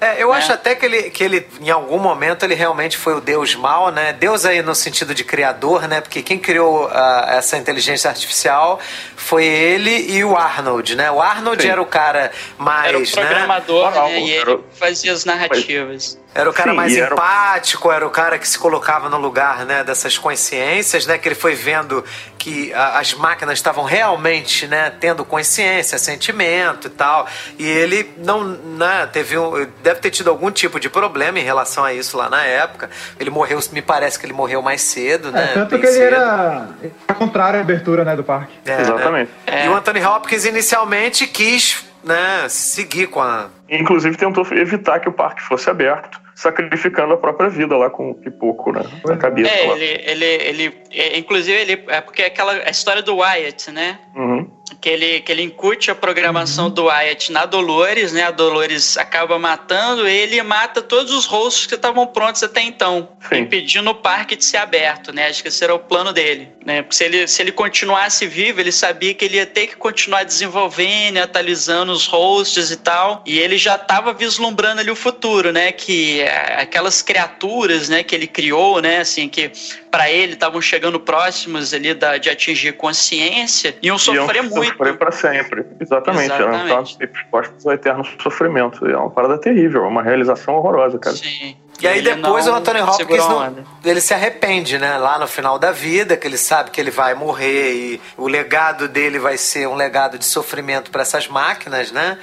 É, eu né? acho até que ele, que ele, em algum momento, ele realmente foi o Deus mal, né? Deus aí no sentido de criador, né? Porque quem criou ah, essa inteligência artificial foi ele e o Arnold, né? O Arnold Sim. era o cara mais, Era o né? programador, Moral, né? E ele fazia as narrativas. Era o cara Sim, mais era o- empático, era o cara que se colocava no lugar né, dessas consciências, né? Que ele foi vendo que a- as máquinas estavam realmente né, tendo consciência, sentimento e tal. E ele não né, teve um, deve ter tido algum tipo de problema em relação a isso lá na época. Ele morreu, me parece que ele morreu mais cedo, né? É, tanto bem que ele cedo. era ele era contrário à abertura né, do parque. É, Exatamente. né? E o Anthony Hopkins inicialmente quis né, seguir com a. Inclusive tentou evitar que o parque fosse aberto, sacrificando a própria vida lá com o pipoco, né? Na cabeça É, lá. ele, ele, ele é, inclusive ele é porque é aquela a história do Wyatt, né? Uhum. Que ele, que ele incute a programação do Wyatt na Dolores, né? A Dolores acaba matando ele e mata todos os rostos que estavam prontos até então, Sim. impedindo o parque de ser aberto, né? Acho que esse era o plano dele, né? Porque se ele, se ele continuasse vivo, ele sabia que ele ia ter que continuar desenvolvendo, e atualizando os hosts e tal, e ele já estava vislumbrando ali o futuro, né? Que é, aquelas criaturas, né? Que ele criou, né? Assim, que para ele estavam chegando próximos ali da, de atingir consciência, iam sofrer muito. Sofrer pra sempre. Exatamente. Eram Exatamente. estavam expostos ao eterno sofrimento. É uma parada terrível, é uma realização horrorosa, cara. Sim. E aí ele depois o Anthony Hopkins não- ele se arrepende, né? Lá no final da vida, que ele sabe que ele vai morrer e o legado dele vai ser um legado de sofrimento para essas máquinas, né?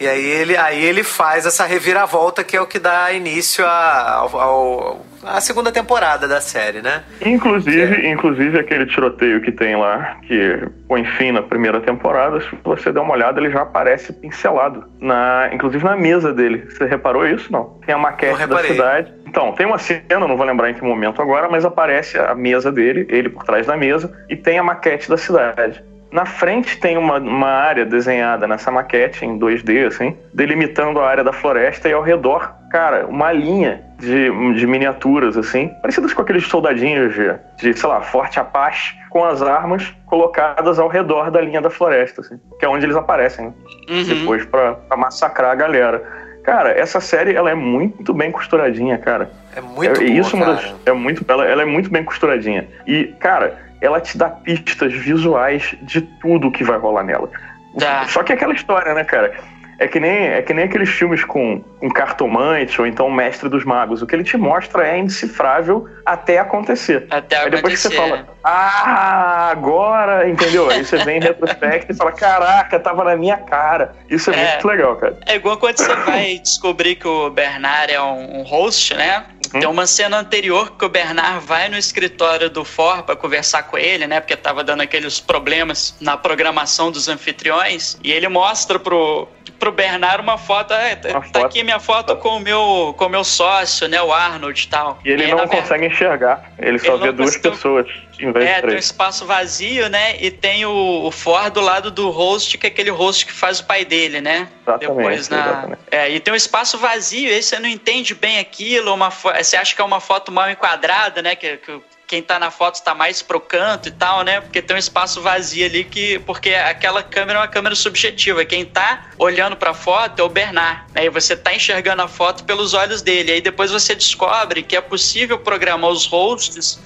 E aí ele, aí ele faz essa reviravolta que é o que dá início a- ao, ao- à segunda temporada da série, né? Inclusive, inclusive aquele tiroteio que tem lá, que põe fim na primeira temporada, se você der uma olhada, ele já aparece pincelado. Na, inclusive na mesa dele. Você reparou isso? Não. Tem a maquete da cidade. Então, tem uma cena, não vou lembrar em que momento agora, mas aparece a mesa dele, ele por trás da mesa, e tem a maquete da cidade. Na frente tem uma, uma área desenhada nessa maquete em 2D, assim, delimitando a área da floresta e ao redor, cara, uma linha de, de miniaturas, assim, parecidas com aqueles soldadinhos de, de, sei lá, Forte Apache, com as armas colocadas ao redor da linha da floresta, assim, que é onde eles aparecem, né? Uhum. depois pra, pra massacrar a galera. Cara, essa série ela é muito bem costuradinha, cara. É muito é, boa, isso uma das- cara. é muito ela, ela é muito bem costuradinha. E, cara, ela te dá pistas visuais de tudo que vai rolar nela. Dá. Só que é aquela história, né, cara? É que nem, é que nem aqueles filmes com, com cartomante ou então mestre dos magos. O que ele te mostra é indecifrável até acontecer. Até Aí depois que você fala, ah, agora, entendeu? Aí você vem em retrospecto e fala, caraca, tava na minha cara. Isso é, É. muito legal, cara. É igual quando você vai descobrir que o Bernard é um, um host, né? Uhum. Tem uma cena anterior que o Bernard vai no escritório do For pra conversar com ele, né? Porque tava dando aqueles problemas na programação dos anfitriões. E ele mostra pro, pro Bernard uma foto. "Ah, tá, tá foto. aqui minha foto com o meu, com o meu sócio, né? O Arnold e tal. E ele aí, não consegue enxergar. Ele só Ele vê duas pessoas em vez É, de tem um espaço vazio, né? E tem o, o For do lado do host, que é aquele host que faz o pai dele, né? Exatamente, Depois na. exatamente. É, e tem um espaço vazio, aí você não entende bem aquilo, uma fo- você acha que é uma foto mal enquadrada, né? Que, que quem tá na foto tá mais pro canto e tal, né? Porque tem um espaço vazio ali que. Porque aquela câmera é uma câmera subjetiva. Quem tá olhando pra foto é o Bernard. Né? E você tá enxergando a foto pelos olhos dele. Aí depois você descobre que é possível programar os hosts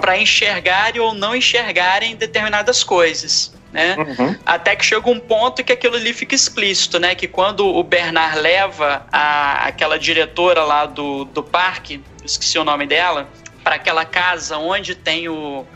para enxergarem ou não enxergarem determinadas coisas. Né? Uhum. Até que chega um ponto que aquilo ali fica explícito, né? Que quando o Bernard leva a, aquela diretora lá do, do parque, esqueci o nome dela, para aquela casa onde tem o,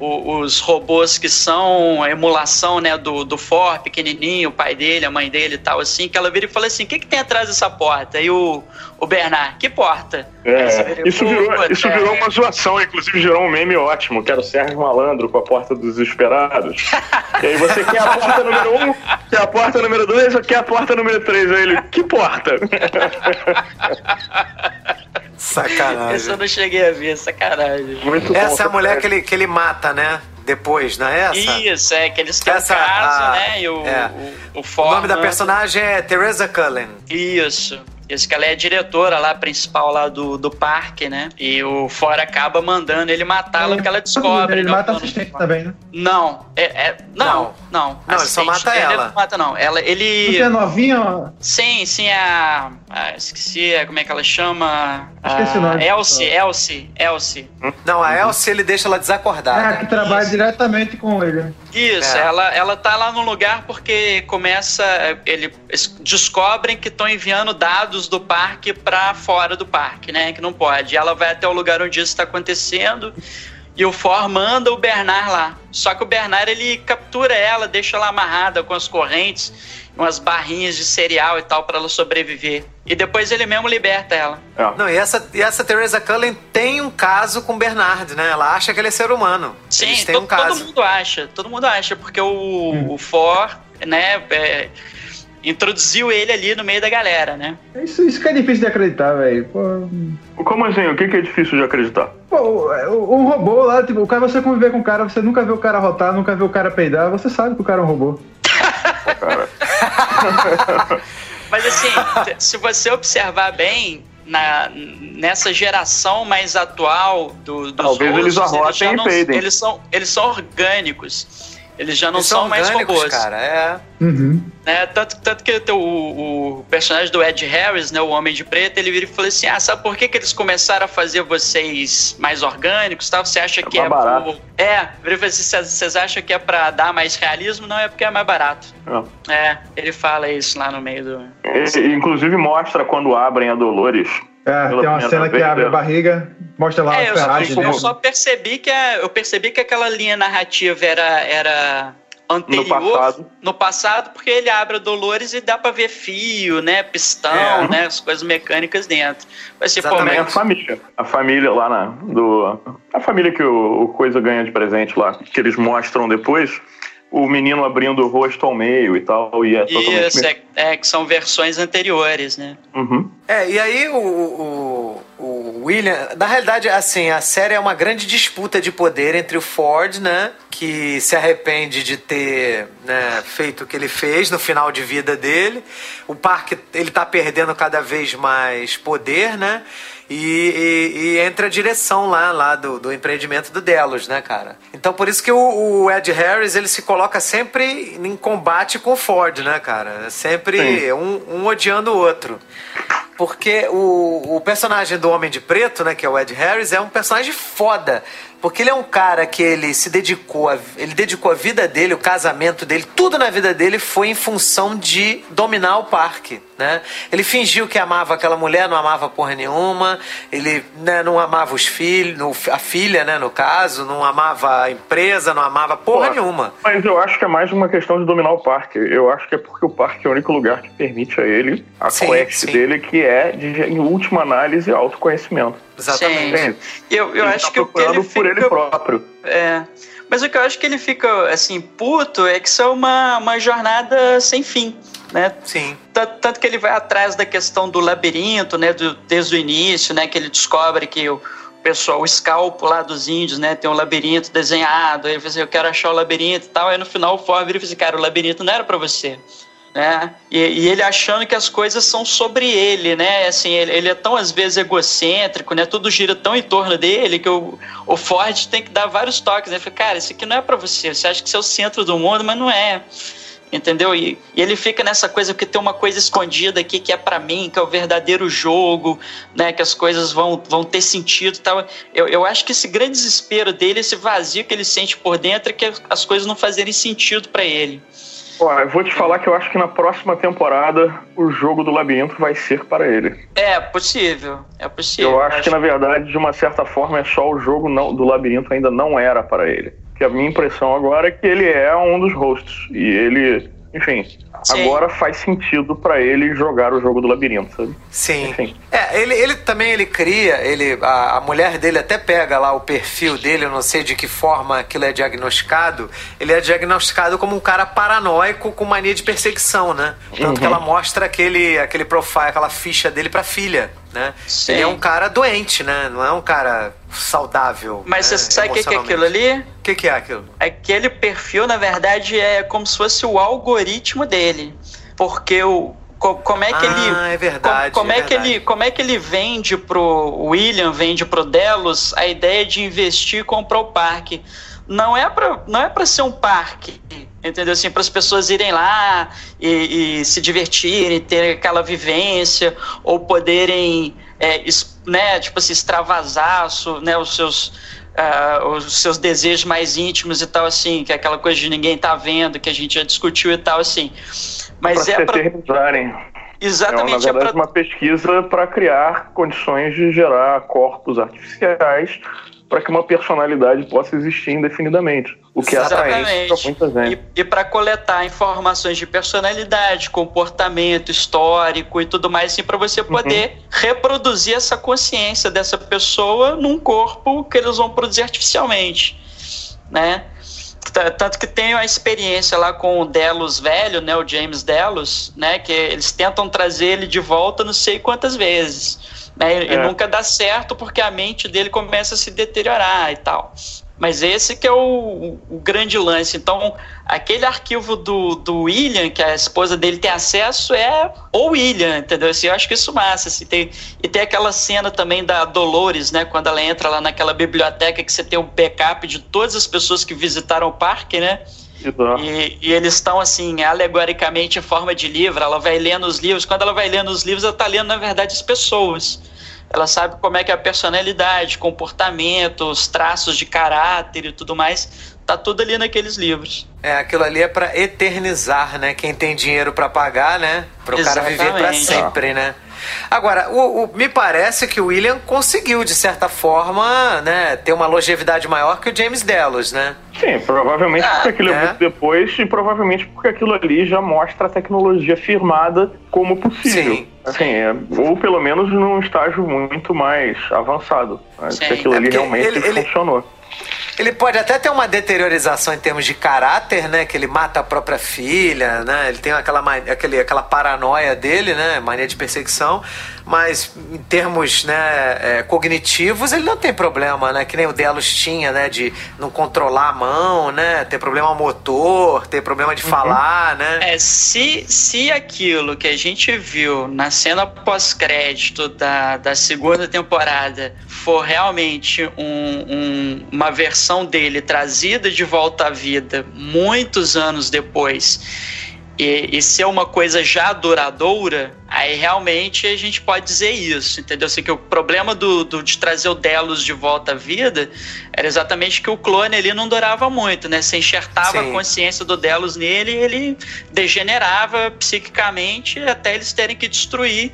o, os robôs que são a emulação, né, do, do For, pequenininho, o pai dele, a mãe dele e tal, assim, que ela vira e fala assim, o que que tem atrás dessa porta? E o, o Bernard, que porta? É, isso virou, isso virou uma zoação, inclusive gerou um meme ótimo, que era o Sérgio Malandro com a porta dos desesperados. e aí você quer a porta número um, quer a porta número dois ou quer a porta número três? Aí ele, que porta? Sacanagem. Essa eu não cheguei a ver, sacanagem. Muito Essa bom, é a mulher que ele, que ele mata, né? Depois, não é essa? Isso, é que eles têm Essa, um caso, a- né? E o, é. o, o O For nome da personagem é Teresa Cullen. Isso. Isso que ela é a diretora lá, principal lá do, do parque, né? E o Fora acaba mandando ele matá-la porque ela descobre. Ele né, o mata plano assistente também, né? Não, é, é- não, não. Não, ele só mata ele ela. Não mata, não. Ela, Você ele. é novinha. Sim, sim, a. a- esqueci, a- como é que ela chama? Esqueci A o nome. Elsie, Elsie, Elsie. Não, a Elsie ele deixa ela desacordada. É, que trabalha isso. diretamente com ele. Isso, É. ela, ela tá lá no lugar porque começa. Ele, eles descobrem que estão enviando dados do parque pra fora do parque, né? Que não pode. Ela vai até o lugar onde isso está acontecendo. E o For manda o Bernard lá. Só que o Bernard ele captura ela, deixa ela amarrada com as correntes, umas barrinhas de cereal e tal pra ela sobreviver. E depois ele mesmo liberta ela. É. Não, e essa, e essa Teresa Cullen tem um caso com o Bernard, né? Ela acha que ele é ser humano. Sim, Eles têm to- um todo mundo acha. Todo mundo acha, porque o, o For, né, é, introduziu ele ali no meio da galera, né? Isso, isso que é difícil de acreditar, velho. Como assim? O que que é difícil de acreditar? pô, um robô lá, tipo, o cara, você conviver com o cara, você nunca vê o cara rotar, nunca vê o cara peidar, você sabe que o cara é um robô. Mas assim, se você observar bem, na, nessa geração mais atual do, dos Talvez eles arrotem já e não- peidem. eles são Eles são orgânicos. Eles já não Eles são, mais orgânicos, robôs. cara. É. Uhum. né? Tanto, tanto que o, o personagem do Ed Harris, né, o Homem de Preto, ele vira e fala assim: Ah, sabe por que, que eles começaram a fazer vocês mais orgânicos? Tal? Você acha que mais é barato. por... É, vira e fala assim: "Vocês- vocês acham que é pra dar mais realismo? Não, é porque é mais barato. é. É, ele fala isso lá no meio do. E- inclusive mostra quando abrem a Dolores. É, tem uma cena que abre é. a barriga, mostra lá É, a eu só, eu dele. só percebi que a, eu percebi que aquela linha narrativa era, era anterior No passado. no passado, porque ele abre a Dolores e dá pra ver fio, né, pistão, É. né, as coisas mecânicas dentro. Vai ser pô, Exatamente. Também a família. A família lá na. Do, a família que o, o Coisa ganha de presente lá, que eles mostram depois, o menino abrindo o rosto ao meio e tal. E é totalmente. Isso, é, é, que são versões anteriores, né? Uhum. É, e aí o, o, o William. Na realidade, assim, a série é uma grande disputa de poder entre o Ford, né? Que se arrepende de ter né, feito o que ele fez no final de vida dele. O parque, ele tá perdendo cada vez mais poder, né? E, e- e entra a direção lá, lá do, do empreendimento do Delos, né, cara? Então por isso que o, o Ed Harris ele se coloca sempre em combate com o Ford, né, cara? Sempre um, um odiando o outro. Porque o, o personagem do Homem de Preto, né, que é o Ed Harris, é um personagem foda. Porque ele é um cara que ele se dedicou, a, ele dedicou a vida dele, o casamento dele, tudo na vida dele foi em função de dominar o parque, né? Ele fingiu que amava aquela mulher, não amava porra nenhuma, ele né, não amava os filhos, a filha, né, no caso, não amava a empresa, não amava porra Pô, nenhuma. Mas eu acho que é mais uma questão de dominar o parque. Eu acho que é porque o parque é o único lugar que permite a ele a Sim, quest sim. dele, que é, de, em última análise, autoconhecimento. Exatamente. Entende? Eu, eu Ele acho tá que o que ele por fica... ele próprio. É. Mas o que eu acho que ele fica, assim, puto é que isso é uma, uma jornada sem fim, né? Sim. Tanto, tanto que ele vai atrás da questão do labirinto, né? Do, desde o início, né? Que ele descobre que o pessoal, o escalpo lá dos índios, né? Tem um labirinto desenhado. Ele fala assim, eu quero achar o labirinto e tal. Aí no final o Ford vira e fala assim, cara, o labirinto não era pra você. Né? E, e ele achando que as coisas são sobre ele, né? Assim, ele, ele é tão às vezes egocêntrico, né? Tudo gira tão em torno dele que o, o Ford tem que dar vários toques. Né? Ele fala, cara, isso aqui não é pra você. Você acha que você é o centro do mundo, mas não é. Entendeu? E, e ele fica nessa coisa que tem uma coisa escondida aqui que é pra mim, que é o verdadeiro jogo, né? Que as coisas vão, vão ter sentido tal. Eu, eu acho que esse grande desespero dele, esse vazio que ele sente por dentro, é que as coisas não fazerem sentido pra ele. Eu vou te falar que eu acho que na próxima temporada o jogo do labirinto vai ser para ele. É possível, é possível. Eu acho que, na verdade, de uma certa forma, é só o jogo não- do labirinto ainda não era para ele. Que a minha impressão agora é que ele é um dos hosts. E ele, enfim, Sim. agora faz sentido pra ele jogar o jogo do labirinto, sabe? Sim. Enfim. É, ele, ele também ele cria, ele, a, a mulher dele até pega lá o perfil dele, eu não sei de que forma aquilo é diagnosticado. Ele é diagnosticado como um cara paranoico com mania de perseguição, né? Tanto que ela mostra aquele, aquele profile, aquela ficha dele pra filha, né? Sim. Ele é um cara doente, né? Não é um cara saudável. Mas né? você sabe o que, que é aquilo ali? O que, que é aquilo? Aquele perfil, na verdade, é como se fosse o algoritmo dele. Porque o. co- Como é que Ah, ele. é verdade, Como, como é é, que ele, como é que ele vende pro William, vende pro Delos a ideia de investir e comprar o parque? Não é pra, não é para ser um parque, entendeu? Assim, para as pessoas irem lá e, e se divertirem, ter aquela vivência, ou poderem, é, es- né, tipo assim, extravasar su- né, os seus ah, os seus desejos mais íntimos e tal, assim, que é aquela coisa de ninguém tá vendo, que a gente já discutiu e tal, assim. Mas Pra é para eternizarem. É, na exatamente é verdade, pra, uma pesquisa para criar condições de gerar corpos artificiais para que uma personalidade possa existir indefinidamente. O que é atraente para muita gente. E, e para coletar informações de personalidade, comportamento histórico e tudo mais, assim, para você Uhum. poder reproduzir essa consciência dessa pessoa num corpo que eles vão produzir artificialmente, né? Tanto que tem a experiência lá com o Delos velho, né, o James Delos, né, que eles tentam trazer ele de volta não sei quantas vezes, né, e É. nunca dá certo porque a mente dele começa a se deteriorar e tal. Mas esse que é o, o grande lance. Então, aquele arquivo do, do William, que a esposa dele tem acesso, é o William, entendeu? Assim, eu acho que isso massa. Assim, tem, e tem aquela cena também da Dolores, né? Quando ela entra lá naquela biblioteca que você tem o backup de todas as pessoas que visitaram o parque, né? E, e eles estão, assim, alegoricamente em forma de livro. Ela vai lendo os livros. Quando ela vai lendo os livros, ela está lendo, na verdade, as pessoas. Ela sabe como é que é a personalidade, comportamento, os traços de caráter e tudo mais. Tá tudo ali naqueles livros. É, aquilo ali é pra eternizar, né? Quem tem dinheiro pra pagar, né? Pro cara viver pra Exatamente. sempre, né? Agora, o, o- me parece que o William conseguiu, de certa forma, né, ter uma longevidade maior que o James Delos, né? Sim, provavelmente Ah, porque aquilo é é. muito depois e provavelmente porque aquilo ali já mostra a tecnologia firmada como possível. Sim. Assim, é, ou pelo menos num estágio muito mais avançado. né, Sim. Que aquilo É ali realmente ele- ele- funcionou. Ele pode até ter uma deteriorização em termos de caráter, né? Que ele mata a própria filha, né? Ele tem aquela, ma- aquele, aquela paranoia dele, né? Mania de perseguição. Mas em termos né, é, cognitivos, ele não tem problema, né? Que nem o Delos tinha, né? De não controlar a mão, né? Ter problema motor, ter problema de falar, né? É, se, se aquilo que a gente viu na cena pós-crédito da, da segunda temporada for realmente um- um- uma versão dele trazida de volta à vida muitos anos depois e, e ser uma coisa já duradoura, aí realmente a gente pode dizer isso, entendeu? Assim, que o problema do, do- de trazer o Delos de volta à vida era exatamente que o clone ali não durava muito, né? Você enxertava Sim. a consciência do Delos nele e ele degenerava psiquicamente até eles terem que destruir,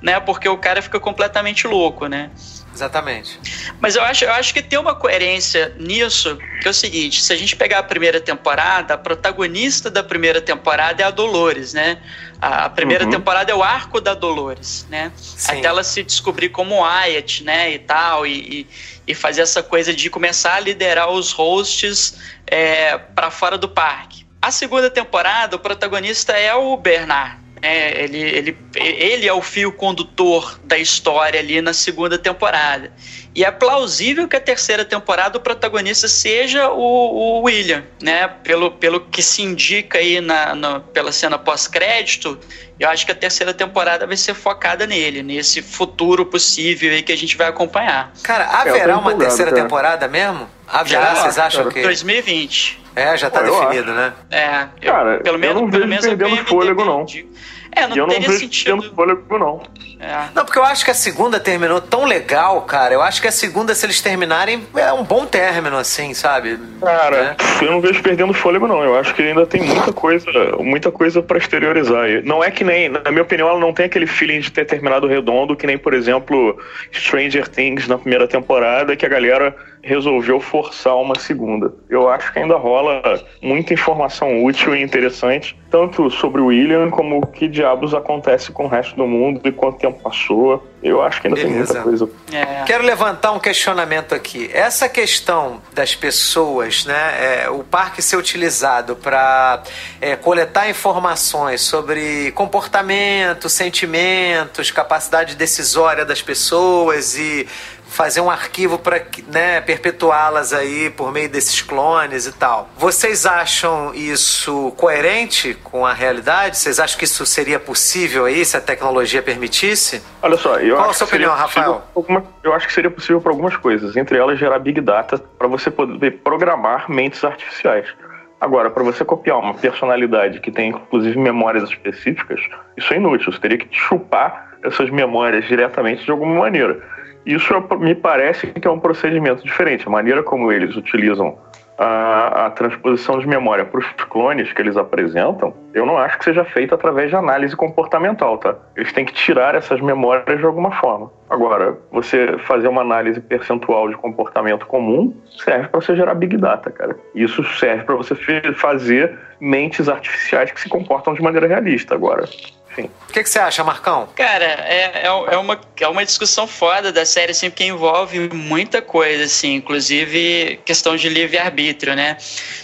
né? Porque o cara fica completamente louco, né? Exatamente. Mas eu acho, eu acho que tem uma coerência nisso, que é o seguinte, se a gente pegar a primeira temporada, a protagonista da primeira temporada é a Dolores, né? A, a primeira Uhum. temporada é o arco da Dolores, né? Sim. Até ela se descobrir como Wyatt, né, e tal, e, e, e fazer essa coisa de começar a liderar os hosts é, para fora do parque. A segunda temporada, o protagonista é o Bernard, é, ele, ele, ele é o fio condutor da história ali na segunda temporada. E é plausível que a terceira temporada o protagonista seja o, o William, né? Pelo, pelo que se indica aí na, na- pela cena pós-crédito, eu acho que a terceira temporada vai ser focada nele, nesse futuro possível aí que a gente vai acompanhar. Cara, É, eu haverá uma terceira cara. temporada mesmo? Haverá, Já, vocês acham cara. que. 2020. É, já tá Pô, eu definido, né? É, eu- Cara, pelo eu menos, não pelo vejo menos é o perdendo fôlego, não. diz. É, não e eu teria não vejo sentido. tendo fôlego, não. É. Não, porque eu acho que a segunda terminou tão legal, cara. Eu acho que a segunda, se eles terminarem, é um bom término, assim, sabe? Cara, É. eu não vejo perdendo fôlego, não. Eu acho que ainda tem muita coisa, muita coisa pra exteriorizar. Não é que nem, na minha opinião, ela não tem aquele feeling de ter terminado redondo, que nem, por exemplo, Stranger Things na primeira temporada, que a galera resolveu forçar uma segunda. Eu acho que ainda rola muita informação útil e interessante, tanto sobre o William como o que diabos acontece com o resto do mundo e quanto tempo passou. Eu acho que ainda tem Beleza. muita coisa. É. Quero levantar um questionamento aqui. Essa questão das pessoas, né? é, o parque ser utilizado para coletar informações sobre comportamento, sentimentos, capacidade decisória das pessoas e fazer um arquivo para né, perpetuá-las aí por meio desses clones e tal. Vocês acham isso coerente com a realidade? Vocês acham que isso seria possível aí se a tecnologia permitisse? Olha só, eu Qual a acho sua que opinião, Rafael? alguma- eu acho que seria possível para algumas coisas, entre elas gerar big data para você poder programar mentes artificiais. Agora, para você copiar uma personalidade que tem inclusive memórias específicas, isso é inútil. Você teria que chupar essas memórias diretamente de alguma maneira. Isso é- me parece que é um procedimento diferente. A maneira como eles utilizam a, a transposição de memória para os clones que eles apresentam, eu não acho que seja feita através de análise comportamental, tá? Eles têm que tirar essas memórias de alguma forma. Agora, você fazer uma análise percentual de comportamento comum serve para você gerar big data, cara. Isso serve para você fazer mentes artificiais que se comportam de maneira realista. Agora, enfim. O que, que você acha, Marcão? Cara, é, é, é uma, é uma discussão foda da série, assim, porque envolve muita coisa, assim, inclusive questão de livre-arbítrio, né?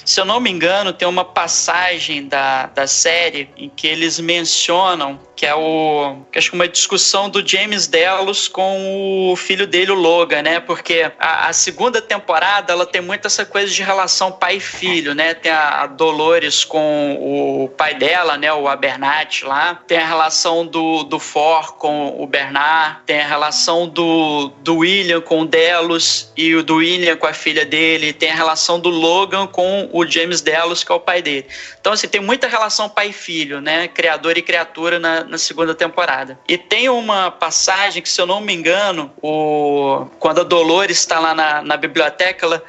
Se eu não me engano, tem uma passagem da, da série em que eles mencionam que é o. Que acho que uma discussão do James Delos com o filho dele, o Logan, né? Porque a, a segunda temporada ela tem muito essa coisa de relação pai e filho, né? Tem a, a Dolores com o pai dela, né? O Abernathy lá. Tem a relação do, do For com o Bernard. Tem a relação do, do William com o Delos e o do William com a filha dele. Tem a relação do Logan com o James Delos, que é o pai dele. Então, assim, tem muita relação pai e filho, né? Criador e criatura na, na segunda temporada. E tem uma passagem que, se eu não me engano, o... quando a Dolores está lá na, na biblioteca, ela.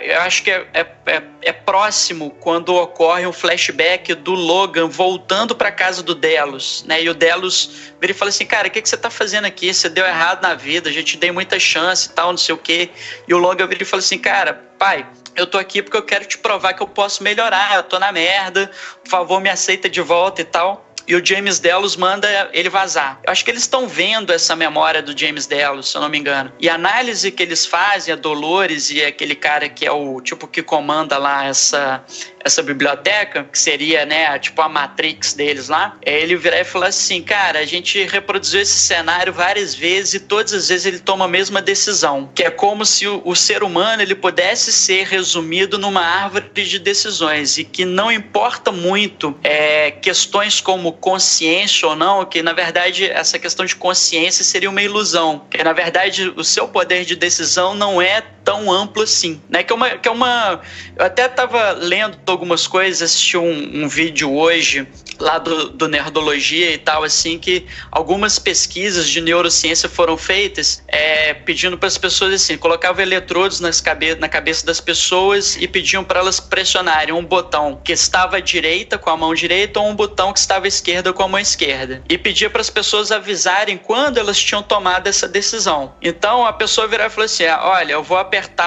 Eu acho que é, é, é, é próximo quando ocorre um flashback do Logan voltando para casa do Delos, né? E o Delos vira e fala assim: Cara, o que, que você tá fazendo aqui? Você deu errado na vida, a gente te dei muita chance e tal, não sei o quê. E o Logan vira e fala assim: Cara, pai, eu tô aqui porque eu quero te provar que eu posso melhorar, eu tô na merda, por favor, me aceita de volta e tal. E o James Delos manda ele vazar. Eu acho que eles estão vendo essa memória do James Delos, se eu não me engano. E a análise que eles fazem, a Dolores e aquele cara que é o tipo que comanda lá essa, essa biblioteca, que seria, né, tipo a Matrix deles lá, é ele virar e falar assim, cara, a gente reproduziu esse cenário várias vezes e todas as vezes ele toma a mesma decisão, que é como se o, o ser humano ele pudesse ser resumido numa árvore de decisões e que não importa muito é, questões como consciência ou não, que na verdade essa questão de consciência seria uma ilusão, que na verdade o seu poder de decisão não é tão amplo assim, né? Que é uma, que é uma eu até estava lendo algumas coisas, assisti um, um vídeo hoje lá do, do Nerdologia e tal, assim, que algumas pesquisas de neurociência foram feitas é, pedindo para as pessoas, assim, colocavam eletrodos nas cabe na cabeça das pessoas e pediam para elas pressionarem um botão que estava à direita com a mão direita ou um botão que estava à esquerda com a mão esquerda. E pedia para as pessoas avisarem quando elas tinham tomado essa decisão. Então a pessoa virava e falou assim: ah, olha, eu vou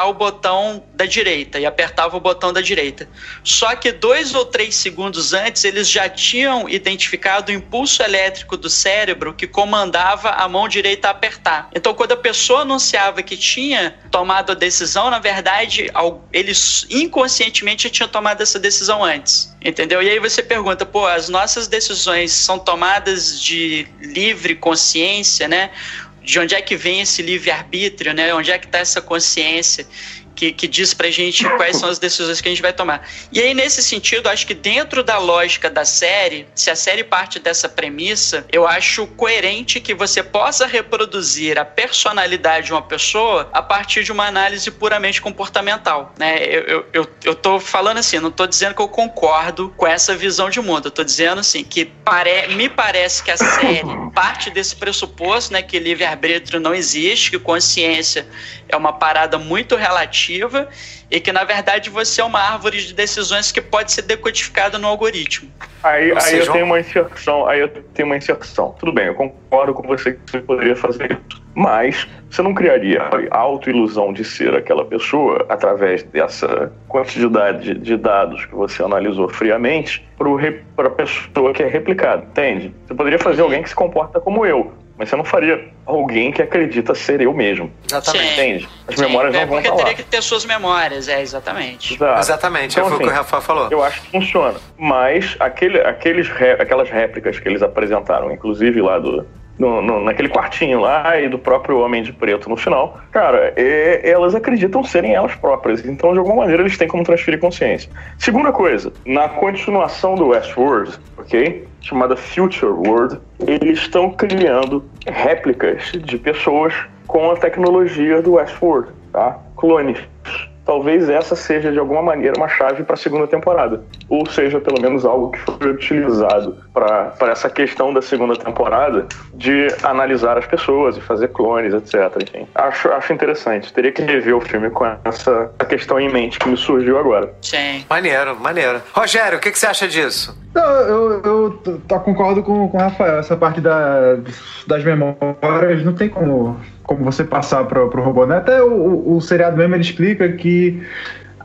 o botão da direita e apertava o botão da direita. Só que dois ou três segundos antes eles já tinham identificado o impulso elétrico do cérebro que comandava a mão direita a apertar. Então, quando a pessoa anunciava que tinha tomado a decisão, na verdade, ele inconscientemente já tinha tomado essa decisão antes. Entendeu? E aí você pergunta, pô, as nossas decisões são tomadas de livre consciência, né? De onde é que vem esse livre-arbítrio, né? Onde é que está essa consciência? Que, que, diz pra gente quais são as decisões que a gente vai tomar. E aí, nesse sentido, acho que dentro da lógica da série, se a série parte dessa premissa, eu acho coerente que você possa reproduzir a personalidade de uma pessoa a partir de uma análise puramente comportamental. Né? Eu, eu, eu, eu tô falando assim, não tô dizendo que eu concordo com essa visão de mundo, eu tô dizendo assim, que pare me parece que a série parte desse pressuposto, né, que livre-arbítrio não existe, que consciência é uma parada muito relativa e que, na verdade, você é uma árvore de decisões que pode ser decodificada no algoritmo. Aí, aí eu tenho uma inserção, aí eu tenho uma inserção. Tudo bem, eu concordo com você que você poderia fazer isso. Mas você não criaria a autoilusão de ser aquela pessoa através dessa quantidade de dados que você analisou friamente para a pessoa que é replicada, entende? Você poderia fazer alguém que se comporta como eu, mas você não faria alguém que acredita ser eu mesmo. Exatamente. Entende? As Sim, memórias é não vão porque teria que ter suas memórias, é, exatamente. Exato. Exatamente, então, foi assim, o que o Rafael falou. Eu acho que funciona. Mas aquele, aqueles, aquelas réplicas que eles apresentaram, inclusive lá do, no, no, naquele quartinho lá e do próprio Homem de Preto no final, cara, é, elas acreditam serem elas próprias. Então, de alguma maneira, eles têm como transferir consciência. Segunda coisa, na continuação do Westworld, ok? Chamada Future World, eles estão criando réplicas de pessoas com a tecnologia do Westworld, tá? Clones talvez essa seja de alguma maneira uma chave para a segunda temporada. Ou seja, pelo menos algo que foi utilizado para essa questão da segunda temporada de analisar as pessoas e fazer clones, etc. Enfim, acho, acho interessante. Teria que rever o filme com essa questão em mente que me surgiu agora. Sim. Maneiro, maneiro. Rogério, o que, que você acha disso? Não, eu, eu, eu concordo com, com o Rafael. Essa parte da, das memórias não tem como como você passar para o robô. Né? Até o, o, seriado mesmo ele explica que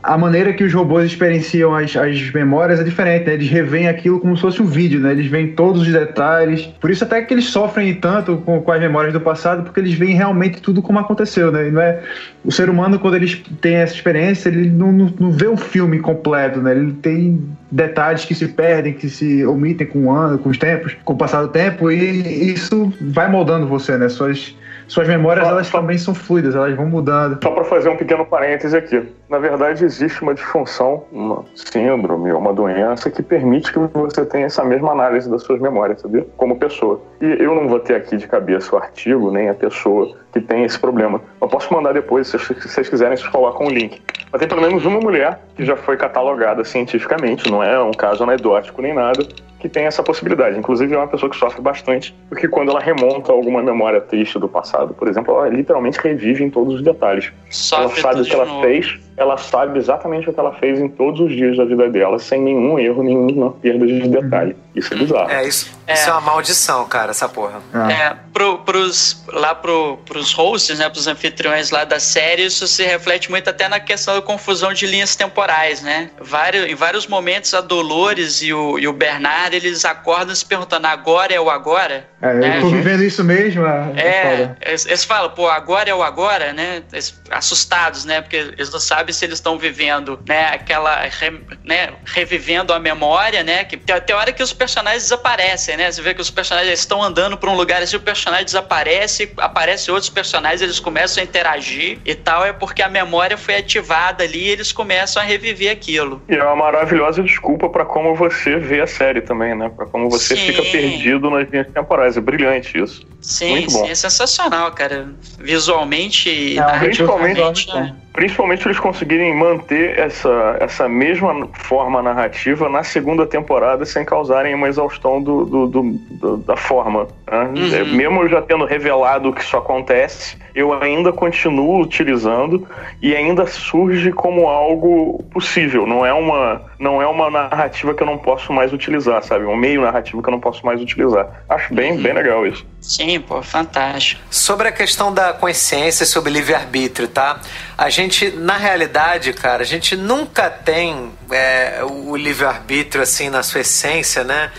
a maneira que os robôs experienciam as, as memórias é diferente, né? Eles revêem aquilo como se fosse um vídeo, né? Eles veem todos os detalhes. Por isso até que eles sofrem tanto com, com as memórias do passado, porque eles veem realmente tudo como aconteceu, né? E não é... O ser humano, quando eles têm essa experiência, ele não, não, não vê o filme completo, né? Ele tem detalhes que se perdem, que se omitem com o ano, com os tempos, com o passar do tempo, e isso vai moldando você, né? Suas suas memórias, só, elas só, também são fluidas, elas vão mudando. Só para fazer um pequeno parêntese aqui. Na verdade, existe uma disfunção, uma síndrome, uma doença que permite que você tenha essa mesma análise das suas memórias, sabia? Como pessoa. E eu não vou ter aqui de cabeça o artigo, nem a pessoa que tem esse problema. Eu posso mandar depois, se vocês quiserem, vocês colocam o link. Mas tem pelo menos uma mulher que já foi catalogada cientificamente, não é um caso anedótico nem nada, que tem essa possibilidade. Inclusive, é uma pessoa que sofre bastante, porque quando ela remonta alguma memória triste do passado, por exemplo, ela literalmente revive em todos os detalhes. Sofre ela sabe o que ela fez, ela sabe exatamente o que ela fez em todos os dias da vida dela, sem nenhum erro, nenhuma perda de detalhe. Isso é bizarro. É, isso, é. isso é uma maldição, cara, essa porra. É, é pro, pros, lá pro, pros hosts, né, pros anfitriões lá da série, isso se reflete muito até na questão da confusão de linhas temporais, né? Vários, em vários momentos, a Dolores e o, e o Bernard, eles acordam se perguntando, agora é o agora? É, né? eu tô vivendo isso mesmo. É, é eles, eles, falam, pô, agora é o agora, né? Eles, assustados, né? Porque eles não sabem se eles estão vivendo, né? Aquela, re, né? Revivendo a memória, né? Que tem, tem hora que os personagens desaparecem, né? Você vê que os personagens estão andando por um lugar assim, o personagem desaparece, aparece outros personagens, eles começam a interagir e tal, é porque a memória foi ativada ali e eles começam a reviver aquilo. E é uma maravilhosa desculpa para como você vê a série também, né? Para como você Sim. fica perdido nas linhas temporais. É brilhante isso. Sim, Muito sim, bom. é sensacional, cara. Visualmente e é, narrativamente. Principalmente, eles conseguirem manter essa, essa mesma forma narrativa na segunda temporada sem causarem uma exaustão do, do, do, do da forma. Né? Uhum. É, mesmo já tendo revelado que isso acontece, eu ainda continuo utilizando e ainda surge como algo possível. Não é uma, não é uma narrativa que eu não posso mais utilizar, sabe? Um meio narrativo que eu não posso mais utilizar. Acho bem, uhum. bem legal isso. Sim, pô, fantástico. Sobre a questão da consciência, sobre livre-arbítrio, tá? A gente, na realidade, cara, a gente nunca tem é, o livre-arbítrio, assim, na sua essência, né?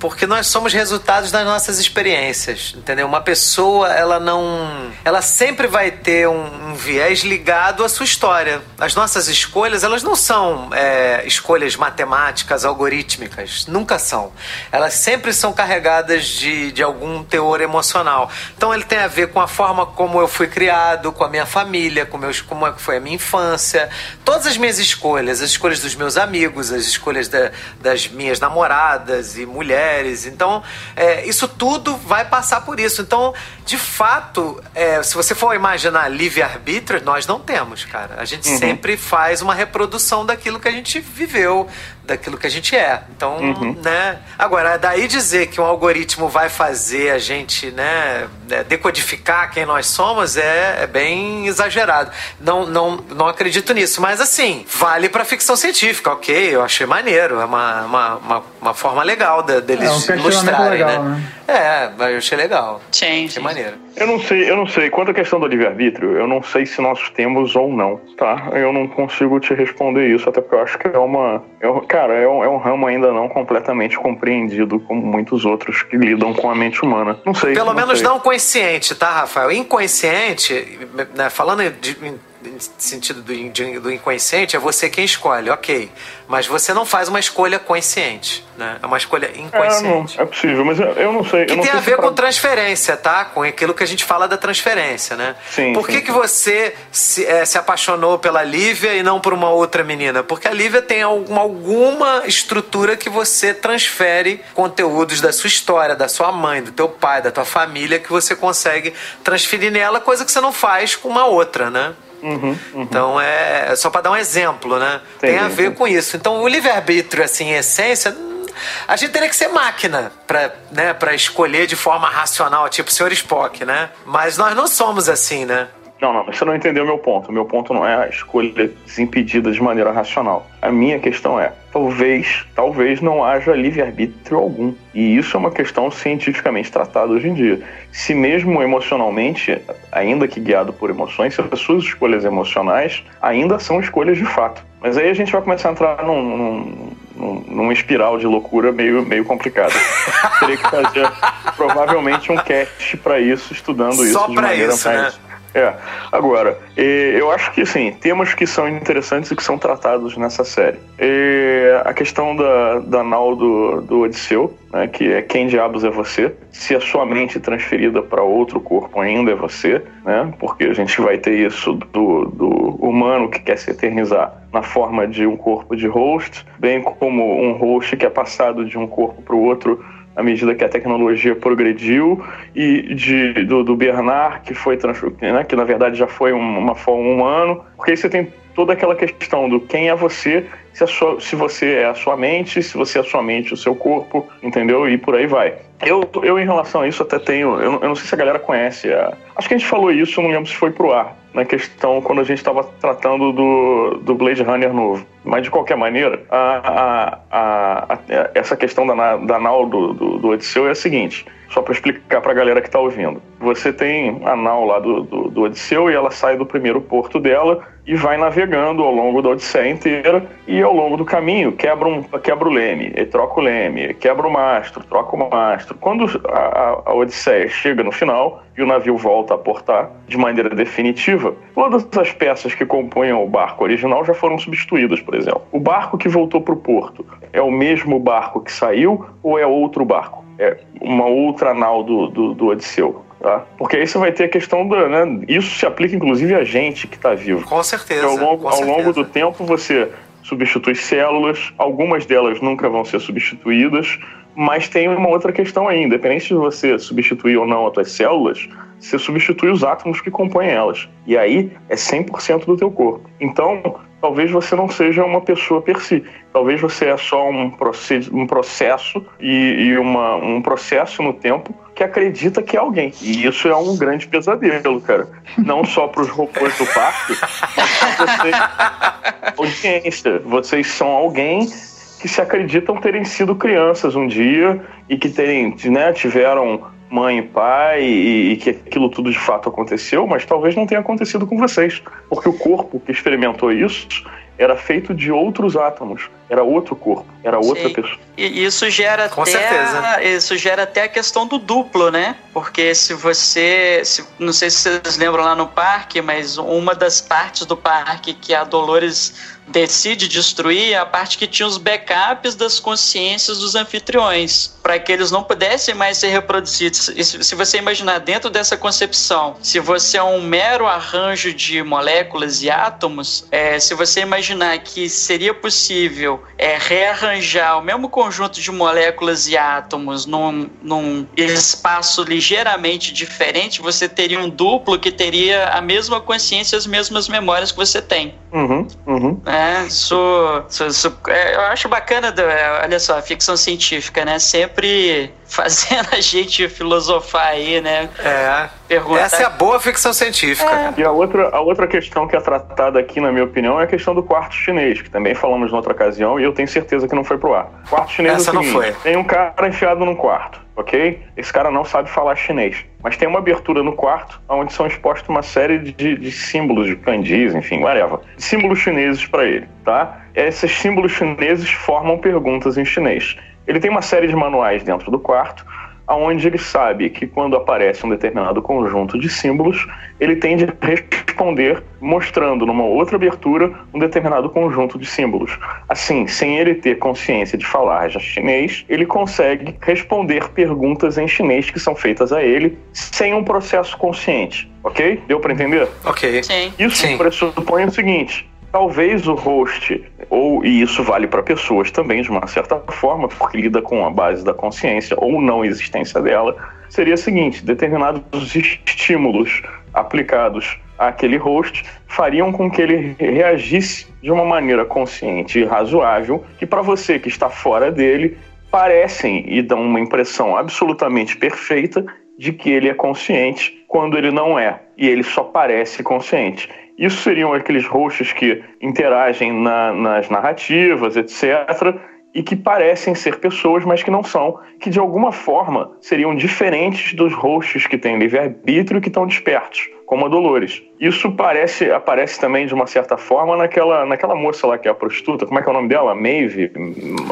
Porque nós somos resultados das nossas experiências, entendeu? Uma pessoa, ela não. Ela sempre vai ter um, um viés ligado à sua história. As nossas escolhas, elas não são é, escolhas matemáticas, algorítmicas. Nunca são. Elas sempre são carregadas de, de algum teor emocional. Então, ele tem a ver com a forma como eu fui criado, com a minha família, com meus, como é foi a minha infância. Todas as minhas escolhas, as escolhas dos meus amigos, as escolhas da, das minhas namoradas e mulheres mulheres. Então, é, isso tudo vai passar por isso. Então, de fato, é, se você for imaginar livre-arbítrio, nós não temos, cara. A gente uhum. sempre faz uma reprodução daquilo que a gente viveu, daquilo que a gente é. Então, Uhum. né? Agora, daí dizer que um algoritmo vai fazer a gente, né, né, decodificar quem nós somos é, é bem exagerado. Não, não, não acredito nisso. Mas assim, vale pra ficção científica, ok? Eu achei maneiro. É uma, uma, uma, uma forma legal de- deles É um ilustrarem, legal, né? né? É, eu achei legal. Sim, Achei maneiro. Eu não sei, eu não sei. Quanto à questão do livre-arbítrio, eu não sei se nós temos ou não, tá? Eu não consigo te responder isso, até porque eu acho que é uma. é cara, é um, é um ramo ainda não completamente compreendido, como muitos outros que lidam com a mente humana. Não sei. Pelo menos sei. não consciente, tá, Rafael? Inconsciente, né, falando de, sentido do, do inconsciente, é você quem escolhe, ok. Mas você não faz uma escolha consciente, né? É uma escolha É, não, inconsciente. é possível, mas eu, eu não sei. Que não tem sei a ver pra- com transferência, tá? Com aquilo que a gente fala da transferência, né? Sim, Por que, sim, que você se, eh, se apaixonou pela Lívia e não por uma outra menina? Porque a Lívia tem alguma, alguma estrutura que você transfere conteúdos da sua história, da sua mãe, do teu pai, da tua família, que você consegue transferir nela, coisa que você não faz com uma outra, né? Uhum, uhum. Então é só para dar um exemplo, né? Tem a Entendi. ver com isso. Então o livre-arbítrio, assim, em essência, a gente teria que ser máquina para né, pra escolher de forma racional, tipo o Sr. Spock, né? Mas nós não somos assim, né? Não, não, mas você não entendeu o meu ponto. O meu ponto não é a escolha desimpedida de maneira racional. A minha questão é, talvez, talvez não haja livre-arbítrio algum. E isso é uma questão cientificamente tratada hoje em dia. Se mesmo emocionalmente, ainda que guiado por emoções, se as suas escolhas emocionais ainda são escolhas de fato. Mas aí a gente vai começar a entrar num, num, num- numa espiral de loucura meio, meio complicada. Teria que fazer provavelmente um cast para isso, estudando isso Só de pra maneira isso, mais... né? É. Agora, eu acho que assim, temas que são interessantes e que são tratados nessa série. Eh, a questão da, da nau do, do Odisseu, né, que é quem diabos é você, se a sua mente transferida para outro corpo ainda é você, né? Porque a gente vai ter isso do, do humano que quer se eternizar na forma de um corpo de host, bem como um host que é passado de um corpo para o outro à medida que a tecnologia progrediu e de, do, do Bernard que foi né, que na verdade já foi um- uma forma humano porque aí você tem toda aquela questão do quem é você se, sua- se você é a sua mente se você é a sua mente o seu corpo entendeu e por aí vai eu, eu em relação a isso até tenho eu, não- eu não sei se a galera conhece a- acho que a gente falou isso não lembro se foi pro ar na questão quando a gente estava tratando do, do Blade Runner novo. Mas de qualquer maneira, a, a, a- a- essa questão da, da nau do, do, do Odisseu é a seguinte: só para explicar para a galera que está ouvindo. Você tem a nau lá do, do, do Odisseu e ela sai do primeiro porto dela e vai navegando ao longo da Odisseia inteira e ao longo do caminho quebra, um, quebra o leme, e troca o leme, quebra o mastro, troca o mastro. Quando a, a, Odisseia chega no final e o navio volta a portar de maneira definitiva, todas as peças que compunham o barco original já foram substituídas, por exemplo. O barco que voltou para o porto é o mesmo barco que saiu ou é outro barco? É uma outra nau do, do, do Odisseu. Tá? Porque aí você vai ter a questão da. Né, isso se aplica inclusive a gente que está vivo. Com certeza. Porque ao longo, ao certeza. longo do tempo você substitui células, algumas delas nunca vão ser substituídas, mas tem uma outra questão aí, independente de você substituir ou não as tuas células, você substitui os átomos que compõem elas. E aí é 100% do teu corpo. Então, talvez você não seja uma pessoa per si. Talvez você é só um, proced- um processo e, e uma, um processo no tempo que acredita que é alguém. E isso é um grande pesadelo, cara. Não só para os robôs do parque, mas pra você, audiência. Vocês são alguém que se acreditam terem sido crianças um dia e que terem, né, tiveram mãe e pai e, e que aquilo tudo de fato aconteceu, mas talvez não tenha acontecido com vocês, porque o corpo que experimentou isso era feito de outros átomos, era outro corpo, era outra Sim. pessoa. E isso gera Com até certeza. a- isso gera até a questão do duplo, né? Porque se você, se- não sei se vocês lembram lá no parque, mas uma das partes do parque que a Dolores decide destruir é a parte que tinha os backups das consciências dos anfitriões, para que eles não pudessem mais ser reproduzidos. E se se você imaginar dentro dessa concepção, se você é um mero arranjo de moléculas e átomos, é, se você imaginar que seria possível é, rearranjar o mesmo conjunto de moléculas e átomos num, num espaço ligeiramente diferente, você teria um duplo que teria a mesma consciência e as mesmas memórias que você tem. Uhum, uhum. É, isso- é, eu acho bacana, do- é, olha só, a ficção científica, né? Sempre fazendo a gente filosofar aí, né? É. Perguntar. Essa é a boa ficção científica. E a outra, a outra questão que é tratada aqui, na minha opinião, é a questão do quarto chinês, que também falamos noutra ocasião e eu tenho certeza que não foi pro ar. Quarto chinês Essa é o não seguinte, foi. tem um cara enfiado num quarto, ok? Esse cara não sabe falar chinês, mas tem uma abertura no quarto onde são expostos uma série de, de símbolos, de kanjis, enfim, whatever. Símbolos chineses para ele, tá? Esses símbolos chineses formam perguntas em chinês. Ele tem uma série de manuais dentro do quarto, onde ele sabe que quando aparece um determinado conjunto de símbolos, ele tem de responder mostrando numa outra abertura um determinado conjunto de símbolos. Assim, sem ele ter consciência de falar já chinês, ele consegue responder perguntas em chinês que são feitas a ele sem um processo consciente. Ok? Deu para entender? Ok. Sim. Isso Sim. pressupõe o seguinte: talvez o host, ou e isso vale para pessoas também de uma certa forma, porque lida com a base da consciência ou não existência dela, seria o seguinte: determinados estímulos aplicados àquele host fariam com que ele reagisse de uma maneira consciente e razoável, que para você que está fora dele parecem e dão uma impressão absolutamente perfeita de que ele é consciente quando ele não é, e ele só parece consciente. Isso seriam aqueles hosts que interagem na- nas narrativas, etc., e que parecem ser pessoas, mas que não são, que de alguma forma seriam diferentes dos hosts que têm livre-arbítrio e que estão despertos, como a Dolores. Isso parece, aparece também de uma certa forma naquela, naquela moça lá que é a prostituta, como é que é o nome dela? Maeve?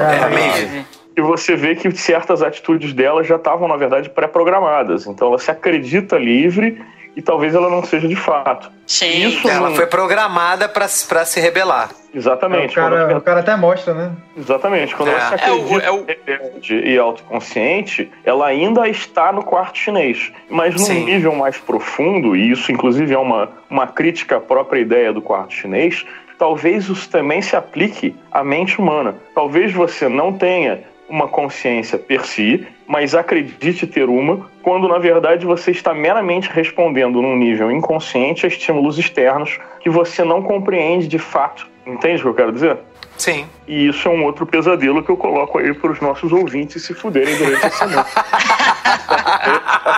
É, a Maeve. e você vê que certas atitudes dela já estavam, na verdade, pré-programadas. Então ela se acredita livre e talvez ela não seja de fato. Sim. Isso Ela não- foi programada pra, pra se rebelar. Exatamente. o, cara, Quando- o cara até mostra, né? Exatamente. Quando É. ela se É o- acredita é o- rebelde e autoconsciente, ela ainda está no quarto chinês. Mas num Sim. nível mais profundo, e isso inclusive é uma, uma crítica à própria ideia do quarto chinês, talvez isso também se aplique à mente humana. Talvez você não tenha uma consciência per si, mas acredite ter uma, quando na verdade você está meramente respondendo num nível inconsciente a estímulos externos que você não compreende de fato. Entende o que eu quero dizer? Sim. E isso é um outro pesadelo que eu coloco aí para os nossos ouvintes se fuderem durante a semana.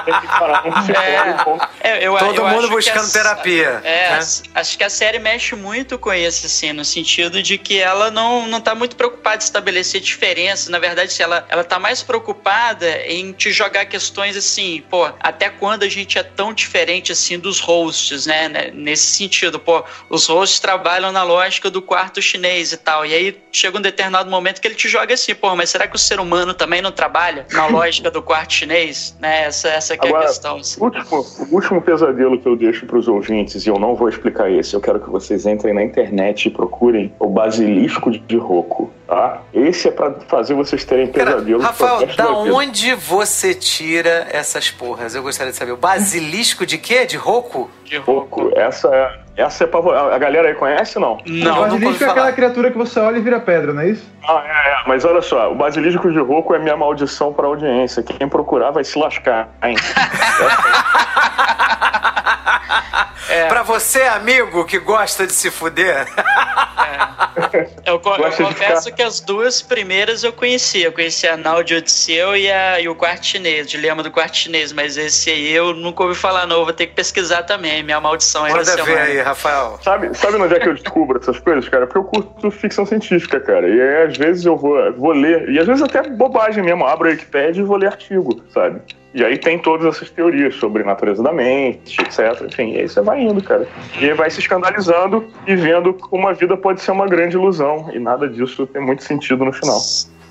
Tem que parar um psicólogo. É, eu, Todo eu mundo buscando a- terapia, É, né? as- acho que a série mexe muito com isso, assim, no sentido de que ela não, não tá muito preocupada em estabelecer diferença. Na verdade, se ela, ela tá mais preocupada em te jogar questões assim, pô, até quando a gente é tão diferente assim dos hosts, né? né? Nesse sentido, pô, os hosts trabalham na lógica do quarto chinês e tal. E aí chega um determinado momento que ele te joga assim, pô, mas será que o ser humano também não trabalha na lógica do quarto chinês? Né? Essa, essa que é a Agora, questão. assim. O último, o último pesadelo que eu deixo para os ouvintes, e eu não vou explicar esse, eu quero que vocês entrem na internet e procurem o basilisco de Rocco, tá? Esse é para fazer vocês terem pro Rafael, da onde você tira essas porras? Eu gostaria de saber. O basilisco de quê? De rouco? De Rocco, essa é, essa é pra, vo- a galera aí conhece ou não? Não, o basilisco é aquela falar. criatura que você olha e vira pedra, não é isso? Ah, é, é, mas olha só, o basilisco de Rocco é minha maldição para audiência. Quem procurar vai se lascar, hein? É. Pra você, amigo, que gosta de se fuder. Eu, co- eu de confesso ficar- que as duas primeiras eu conhecia. Eu conhecia a Nau de Odisseu e, a, e o quarto chinês, Dilema do quarto chinês. Mas esse aí eu nunca ouvi falar, não. Vou ter que pesquisar também. Minha maldição da Manda ver aí, Rafael. Sabe, sabe onde é que eu descubro essas coisas, cara? Porque eu curto ficção científica, cara. E aí, às vezes eu vou, vou ler, e às vezes até bobagem mesmo, abro a Wikipedia e vou ler artigo, sabe? E aí tem todas essas teorias sobre natureza da mente, etc. Enfim, e aí você vai indo, cara. E aí vai se escandalizando e vendo como a vida pode ser uma grande ilusão. E nada disso tem muito sentido no final.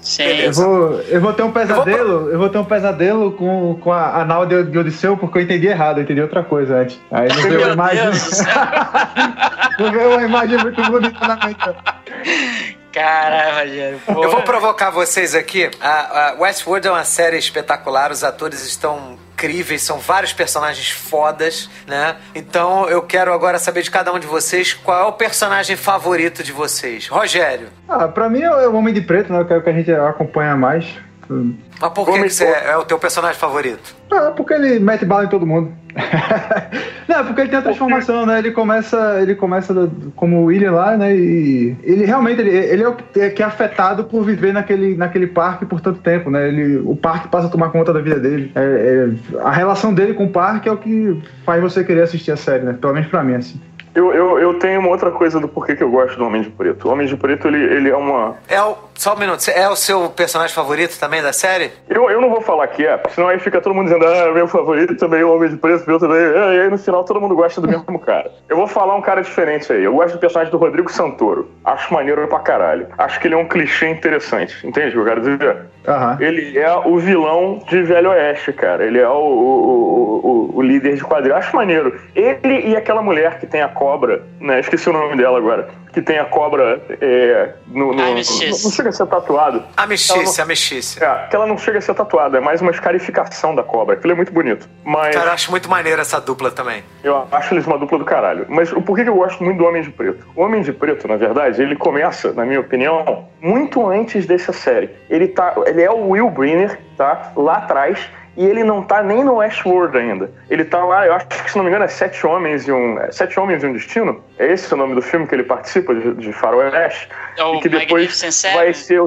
Sim. Eu vou, eu vou ter um pesadelo, eu vou ter um pesadelo com, com a, a nau de, de Odisseu porque eu entendi errado, eu entendi outra coisa antes. Aí não veio uma imagem. Não veio uma imagem muito bonita na mente. Caralho, Rogério. Eu vou porra. provocar vocês aqui. A, a Westworld é uma série espetacular, os atores estão incríveis, são vários personagens fodas, né? Então eu quero agora saber de cada um de vocês qual é o personagem favorito de vocês. Rogério, Ah, pra mim é o Homem de Preto, né? Que é o que a gente acompanha mais. Mas por que, Homem que você é, é o teu personagem favorito? Ah, porque ele mete bala em todo mundo. Não, porque ele tem a transformação, né? Ele começa, ele começa como o William lá, né? E ele realmente ele, ele é o que é, que é afetado por viver naquele, naquele parque por tanto tempo, né? Ele, o parque passa a tomar conta da vida dele. É, é, a relação dele com o parque é o que faz você querer assistir a série, né? Pelo menos pra mim, assim. Eu, eu, eu tenho uma outra coisa do porquê que eu gosto do Homem de Preto. O Homem de Preto, ele, ele é uma. É o, só um minuto, é o seu personagem favorito também da série? Eu, eu não vou falar que é, porque senão aí fica todo mundo dizendo, ah, meu favorito também, o Homem de Preto, meu também. E aí no final todo mundo gosta do mesmo cara. Eu vou falar um cara diferente aí. Eu gosto do personagem do Rodrigo Santoro. Acho maneiro pra caralho. Acho que ele é um clichê interessante. Entende o que eu quero dizer? Aham. Ele é o vilão de Velho Oeste, cara. Ele é o, o, o, o líder de quadrilha. Acho maneiro. Ele e aquela mulher que tem a cobra, né? Esqueci o nome dela agora. Que tem a cobra é, no, no, não, mexice. não chega a ser tatuado. A mexice, a mexice. É, que ela não chega a ser tatuada, é mais uma escarificação da cobra. Aquilo é muito bonito. Mas Cara, eu acho muito maneiro essa dupla também. eu acho eles uma dupla do caralho. Mas o porquê que eu gosto muito do Homem de Preto? O Homem de Preto, na verdade, ele começa, na minha opinião, muito antes dessa série. Ele, tá, ele é o Will Brenner, tá? Lá atrás. E ele não tá nem no Westworld ainda. Ele tá lá, eu acho que se não me engano é Sete Homens e um. é Sete Homens e um Destino? É esse o nome do filme que ele participa de, de Faroeste? É o e que depois vai ser.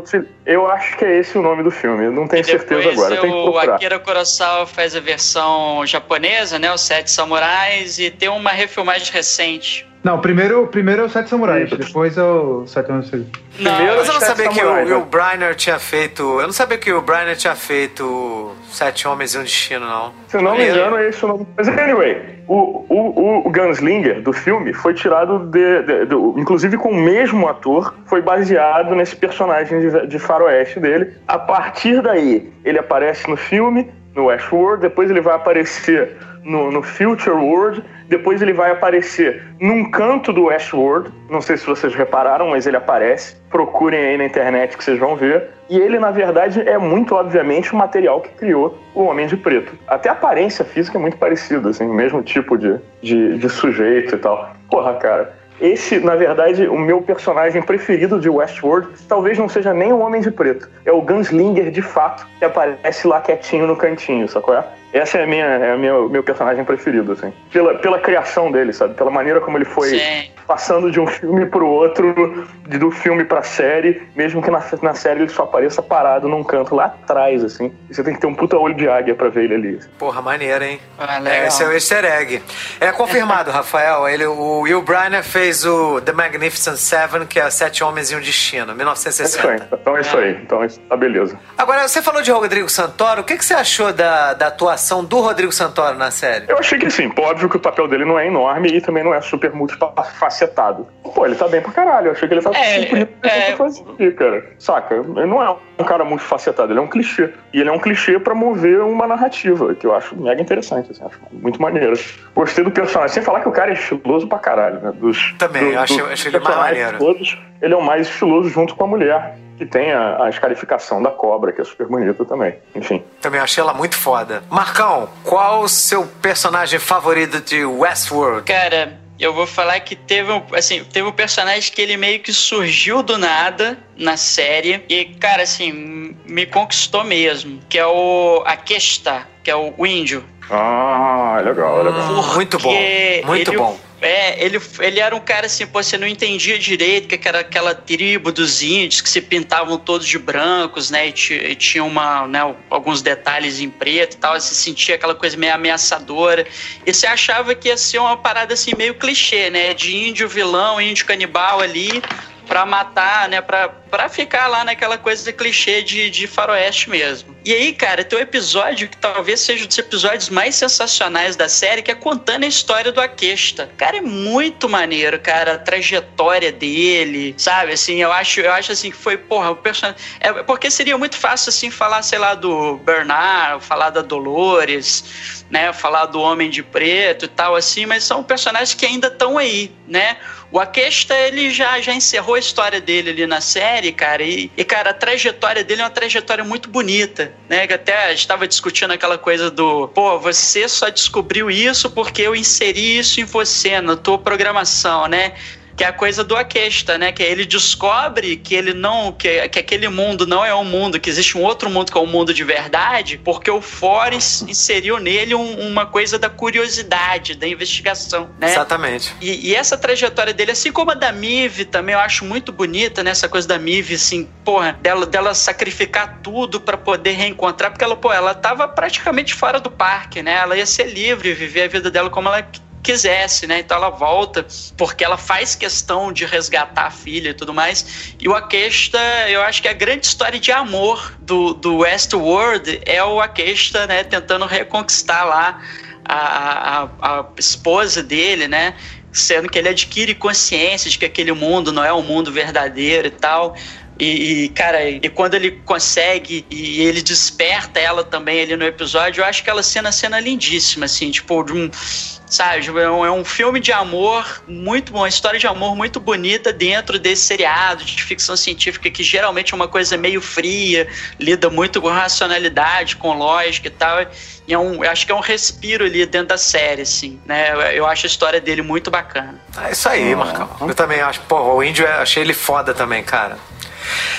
Eu acho que é esse o nome do filme. Eu não tenho certeza agora. Tenho que o procurar. Akira Kurosawa faz a versão japonesa, né? Os Sete Samurais, e tem uma refilmagem recente. Não, primeiro, primeiro é o Sete Samurais, Isso. depois é o Sete Anos de Não, Primeiro- Mas eu não Sete sabia que o né? Briner tinha feito. Eu não sabia que o Briner tinha feito Sete Homens e um Destino, não. Se eu não me engano, é esse o nome. Mas anyway, o, o, o Gunslinger do filme foi tirado de, de- do- Inclusive com o mesmo ator, foi baseado nesse personagem de, de faroeste dele. A partir daí, ele aparece no filme, no Westworld, depois ele vai aparecer no, no Future World, depois ele vai aparecer num canto do Westworld. Não sei se vocês repararam, mas ele aparece. Procurem aí na internet que vocês vão ver. E ele, na verdade, é muito obviamente o material que criou o Homem de Preto. Até a aparência física é muito parecida, assim, o mesmo tipo de, de, de sujeito e tal. Porra, cara. Esse, na verdade, o meu personagem preferido de Westworld talvez não seja nem o Homem de Preto. É o Gunslinger de fato, que aparece lá quietinho no cantinho, sacou? É? Essa é a minha, é a minha, meu personagem preferido, assim. Pela, pela criação dele, sabe? Pela maneira como ele foi Sim. Passando de um filme pro outro, de- do filme pra série, mesmo que na, na série ele só apareça parado num canto lá atrás, assim. E você tem que ter um puta olho de águia pra ver ele ali. Porra, maneiro, hein? Ah, É, esse é o easter egg. É confirmado, Rafael. Ele, o Will Briner fez o The Magnificent Seven, que é Sete Homens e um Destino, É isso aí. 1960. Então é isso aí. Então isso tá beleza. Agora, você falou de Rodrigo Santoro. O que, que você achou da, da atuação do Rodrigo Santoro na série? Eu achei que sim, óbvio que o papel dele não é enorme e também não é super multifacetado. Pô, ele tá bem pra caralho. Eu achei que ele tá É, que é. fazia, cara. Saca? Ele não é um cara multifacetado, ele é um clichê. E ele é um clichê pra mover uma narrativa, que eu acho mega interessante, assim, acho muito maneiro. Gostei do personagem. Sem falar que o cara é estiloso pra caralho, né? Dos, Também, eu acho- eu acho ele mais maneiro. Todos, ele é o mais estiloso junto com a mulher. Que tem a, a escarificação da cobra, que é super bonita também. Enfim. Também achei ela muito foda. Marcão, qual o seu personagem favorito de Westworld? Cara, eu vou falar que teve um, assim, teve um personagem que ele meio que surgiu do nada na série e, cara, assim, me conquistou mesmo, que é o Aquesta, que é o índio. Ah, legal, legal. Muito bom, muito ele- bom. É, ele, ele era um cara assim, pô, você não entendia direito que era aquela tribo dos índios que se pintavam todos de brancos, né? E, e tinha uma, né, alguns detalhes em preto e tal. Você sentia aquela coisa meio ameaçadora. E você achava que ia ser uma parada assim, meio clichê, né? De índio vilão, índio canibal ali. Pra matar, né? Pra, ficar lá naquela coisa clichê de, de faroeste mesmo. E aí, cara, tem um episódio que talvez seja um dos episódios mais sensacionais da série, que é contando a história do Aquesta. Cara, é muito maneiro, cara, a trajetória dele, sabe? Assim, eu acho, eu acho assim que foi, porra, o personagem. É, porque seria muito fácil, assim, falar, sei lá, do Bernard, falar da Dolores, né? Falar do Homem de Preto e tal, assim, mas são personagens que ainda estão aí, né? O Aquesta, ele já, já encerrou a história dele ali na série, cara, e, e, cara, a trajetória dele é uma trajetória muito bonita, né? Até a gente estava discutindo aquela coisa do, pô, você só descobriu isso porque eu inseri isso em você, na tua programação, né? Que é a coisa do Aquesta, né? Que ele descobre que ele não. Que, que aquele mundo não é um mundo, que existe um outro mundo que é um mundo de verdade, porque o Forrest inseriu nele um, uma coisa da curiosidade, da investigação, né? Exatamente. E, e, essa trajetória dele, assim como a da Mive, também eu acho muito bonita, né? Essa coisa da Mive, assim, porra, dela, dela sacrificar tudo para poder reencontrar, porque ela, pô, ela tava praticamente fora do parque, né? Ela ia ser livre, viver a vida dela como ela quisesse, né? Então ela volta porque ela faz questão de resgatar a filha e tudo mais. E o Aquesta, eu acho que a grande história de amor do, do Westworld é o Aquesta, né? Tentando reconquistar lá a, a, a esposa dele, né? Sendo que ele adquire consciência de que aquele mundo não é um mundo verdadeiro e tal. E, cara, e quando ele consegue e ele desperta ela também ali no episódio, eu acho que aquela cena, cena lindíssima, assim, tipo, de um, sabe, é um, é um filme de amor muito bom, uma história de amor muito bonita dentro desse seriado de ficção científica que geralmente é uma coisa meio fria, lida muito com racionalidade, com lógica e tal. E é um, acho que é um respiro ali dentro da série, assim, né? Eu, eu acho a história dele muito bacana. É isso aí, Marcão. Eu também acho, pô, o índio, achei ele foda também, cara.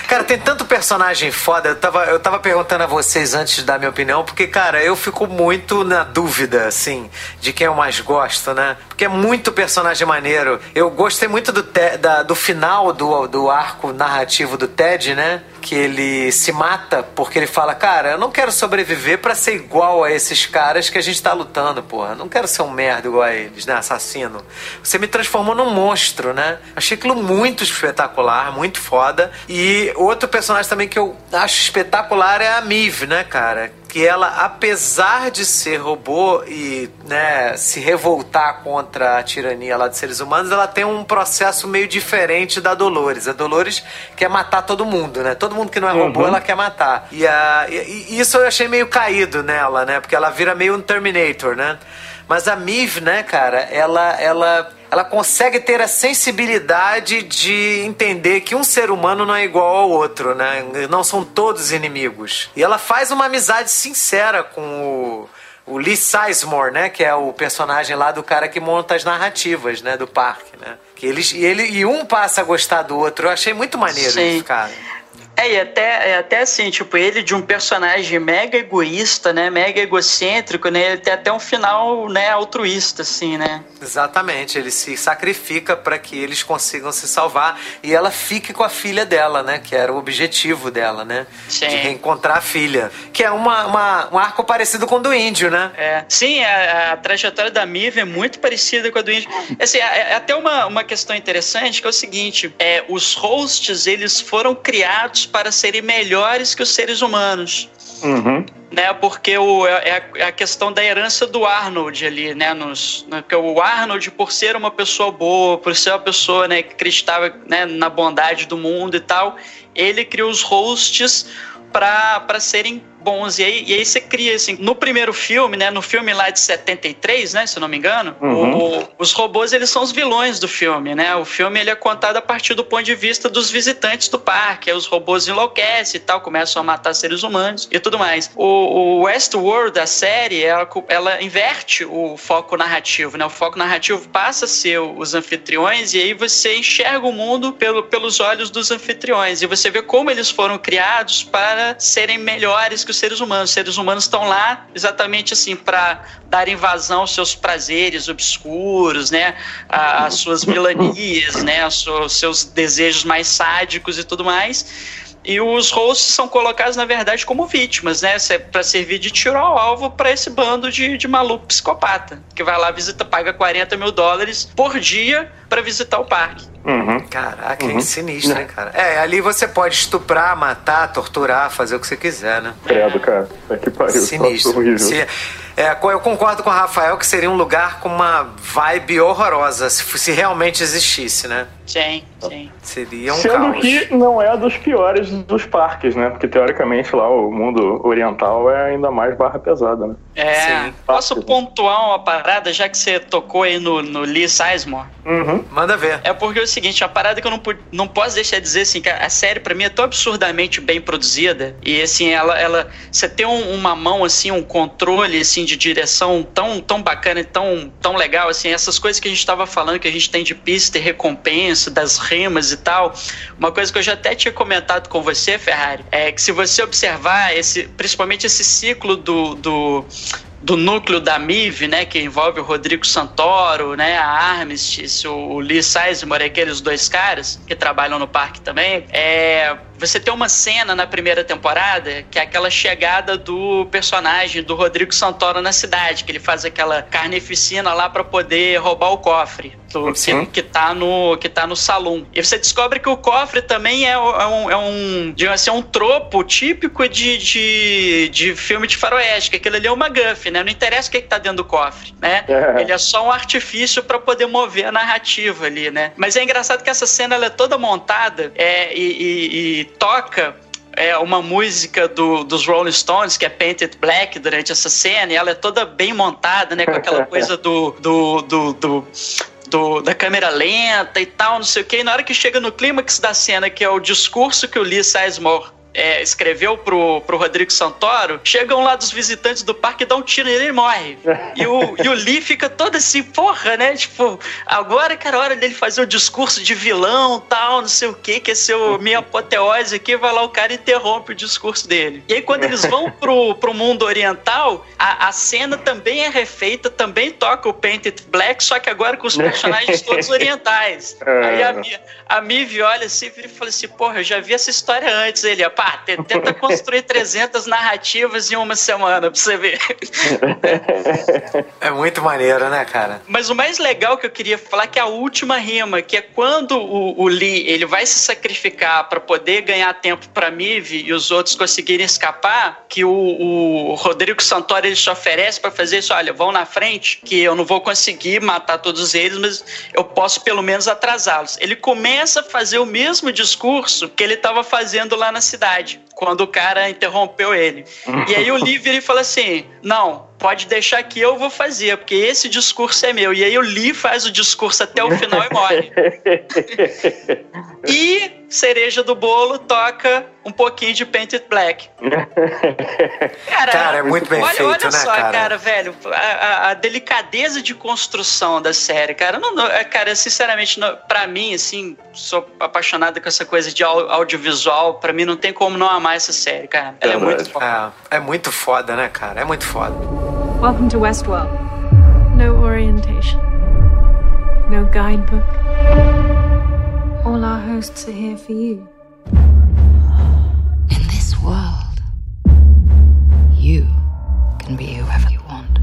Cara, tem tanto personagem foda. Eu tava, eu tava perguntando a vocês antes de dar minha opinião, porque, cara, eu fico muito na dúvida, assim, de quem eu mais gosto, né? Porque é muito personagem maneiro. Eu gostei muito do, te, da, do final do, do arco narrativo do Ted, né? Que ele se mata porque ele fala, cara, eu não quero sobreviver para ser igual a esses caras que a gente tá lutando, porra. Eu não quero ser um merda igual a eles, né? Assassino. Você me transformou num monstro, né? Achei aquilo muito espetacular, muito foda. E outro personagem também que eu acho espetacular é a Miv, né, cara? Que ela, apesar de ser robô e né, se revoltar contra a tirania lá de seres humanos, ela tem um processo meio diferente da Dolores. A Dolores quer matar todo mundo, né? Todo mundo que não é robô, uhum. ela quer matar. E, a, e, e isso eu achei meio caído nela, né? Porque ela vira meio um Terminator, né? Mas a Miv, né, cara, ela, ela ela consegue ter a sensibilidade de entender que um ser humano não é igual ao outro, né? Não são todos inimigos. E ela faz uma amizade sincera com o o Lee Sizemore, né, que é o personagem lá do cara que monta as narrativas, né, do parque, né? Que eles e ele e um passa a gostar do outro. Eu achei muito maneiro Sim. isso, cara. É, e até, é até assim, tipo, ele de um personagem mega egoísta, né? Mega egocêntrico, né? Ele tem até um final, né, altruísta, assim, né? Exatamente, ele se sacrifica para que eles consigam se salvar e ela fique com a filha dela, né? Que era o objetivo dela, né? Sim. De reencontrar a filha. Que é uma, uma, um arco parecido com o do índio, né? É. Sim, a, a trajetória da Mive é muito parecida com a do índio. Assim, é, é até uma, uma questão interessante que é o seguinte: é, os hosts, eles foram criados para serem melhores que os seres humanos. Uhum. Né, porque o, é, é, a questão da herança do Arnold ali, né? Nos, né, porque o Arnold, por ser uma pessoa boa, por ser uma pessoa né, que acreditava né, na bondade do mundo e tal, ele criou os hosts para serem bons. E aí, e aí você cria, assim, no primeiro filme, né? No filme lá de 73, né? Se eu não me engano, uhum. o, os robôs, eles são os vilões do filme, né? O filme, ele é contado a partir do ponto de vista dos visitantes do parque. Aí os robôs enlouquecem e tal, começam a matar seres humanos e tudo mais. O, o Westworld, a série, ela, ela inverte o foco narrativo, né? O foco narrativo passa a ser os anfitriões e aí você enxerga o mundo pelo, pelos olhos dos anfitriões e você vê como eles foram criados para serem melhores que seres humanos. Os seres humanos estão lá exatamente assim para dar invasão aos seus prazeres obscuros, né? As suas vilanias, né? Os seus desejos mais sádicos e tudo mais. E os hosts são colocados, na verdade, como vítimas, né? Para servir de tiro ao alvo para esse bando de, de maluco psicopata. Que vai lá, visita, paga 40 mil dólares por dia para visitar o parque. Uhum. Caraca, uhum. sinistro, hein, cara? É, ali você pode estuprar, matar, torturar, fazer o que você quiser, né? Credo, cara. É que pariu. Sinistro. Se, é, eu concordo com o Rafael que seria um lugar com uma vibe horrorosa se, se realmente existisse, né? Sim, sim. Seria um Sendo caos. que não é dos piores dos parques, né? Porque teoricamente lá o mundo oriental é ainda mais barra pesada, né? É. Sim. Posso pontuar uma parada, já que você tocou aí no, no Lee Sizemore? Uhum. Manda ver. É porque é o seguinte, a parada que eu não, não posso deixar de dizer assim, que a série para mim é tão absurdamente bem produzida e assim, ela, ela você tem um, uma mão assim, um controle assim de direção tão, tão bacana e tão, tão legal assim, essas coisas que a gente estava falando que a gente tem de pista e recompensa, das rimas e tal. Uma coisa que eu já até tinha comentado com você, Ferrari, é que se você observar esse, principalmente esse ciclo do, do do núcleo da MIV, né, que envolve o Rodrigo Santoro, né, a Armistice, o Lee Sizemore, aqueles dois caras que trabalham no parque também, é, você tem uma cena na primeira temporada que é aquela chegada do personagem do Rodrigo Santoro na cidade, que ele faz aquela carnificina lá para poder roubar o cofre do, que, que, tá no, que tá no salão. E você descobre que o cofre também é, é um, é um, assim, é um tropo típico de, de, de filme de faroeste, que aquilo ali é uma guff, né? Não interessa o que, é que tá dentro do cofre, né? É. Ele é só um artifício para poder mover a narrativa ali, né? Mas é engraçado que essa cena ela é toda montada é, e, e, e toca é uma música do, dos Rolling Stones, que é Painted Black, durante essa cena, e ela é toda bem montada, né? Com aquela coisa do, do, do, do do, da câmera lenta e tal, não sei o que. E na hora que chega no clímax da cena, que é o discurso que o Lee Sizemore é, escreveu pro, pro Rodrigo Santoro, chegam lá dos visitantes do parque e dão um tiro nele e ele morre. E o, e o Lee fica todo assim, porra, né? Tipo, agora que era hora dele fazer o discurso de vilão tal, não sei o que, que é seu minha apoteose aqui, vai lá o cara interrompe o discurso dele. E aí quando eles vão pro, pro mundo oriental, a, a cena também é refeita, também toca o Painted Black, só que agora com os personagens todos orientais. Aí a, a Mive olha assim e fala assim, porra, eu já vi essa história antes. Ele, pá, tenta construir 300 narrativas em uma semana pra você ver. É muito maneiro, né, cara? Mas o mais legal que eu queria falar é que a última rima, que é quando o, o Lee ele vai se sacrificar para poder ganhar tempo para Mive e os outros conseguirem escapar, que o, o Rodrigo Santoro ele se oferece para fazer isso, olha, vão na frente, que eu não vou conseguir matar todos eles, mas eu posso pelo menos atrasá-los. Ele começa a fazer o mesmo discurso que ele estava fazendo lá na cidade verdade quando o cara interrompeu ele. E aí o Lee vira e fala assim: Não, pode deixar que eu vou fazer, porque esse discurso é meu. E aí o Lee faz o discurso até o final e morre. e cereja do bolo toca um pouquinho de Painted Black. Cara, cara é muito bem olha, feito, olha né, só, cara? cara velho, a, a, delicadeza de construção da série, cara. Não, não, é, cara, sinceramente, não, pra mim, assim, sou apaixonado com essa coisa de audiovisual. Pra mim, não tem como não amar essa série, cara. Ela é, é muito foda. É, é muito foda, né, cara? É muito foda. Welcome to Westworld. No orientation. No guidebook. All our hosts are here for you. In this world, you can be whoever you want.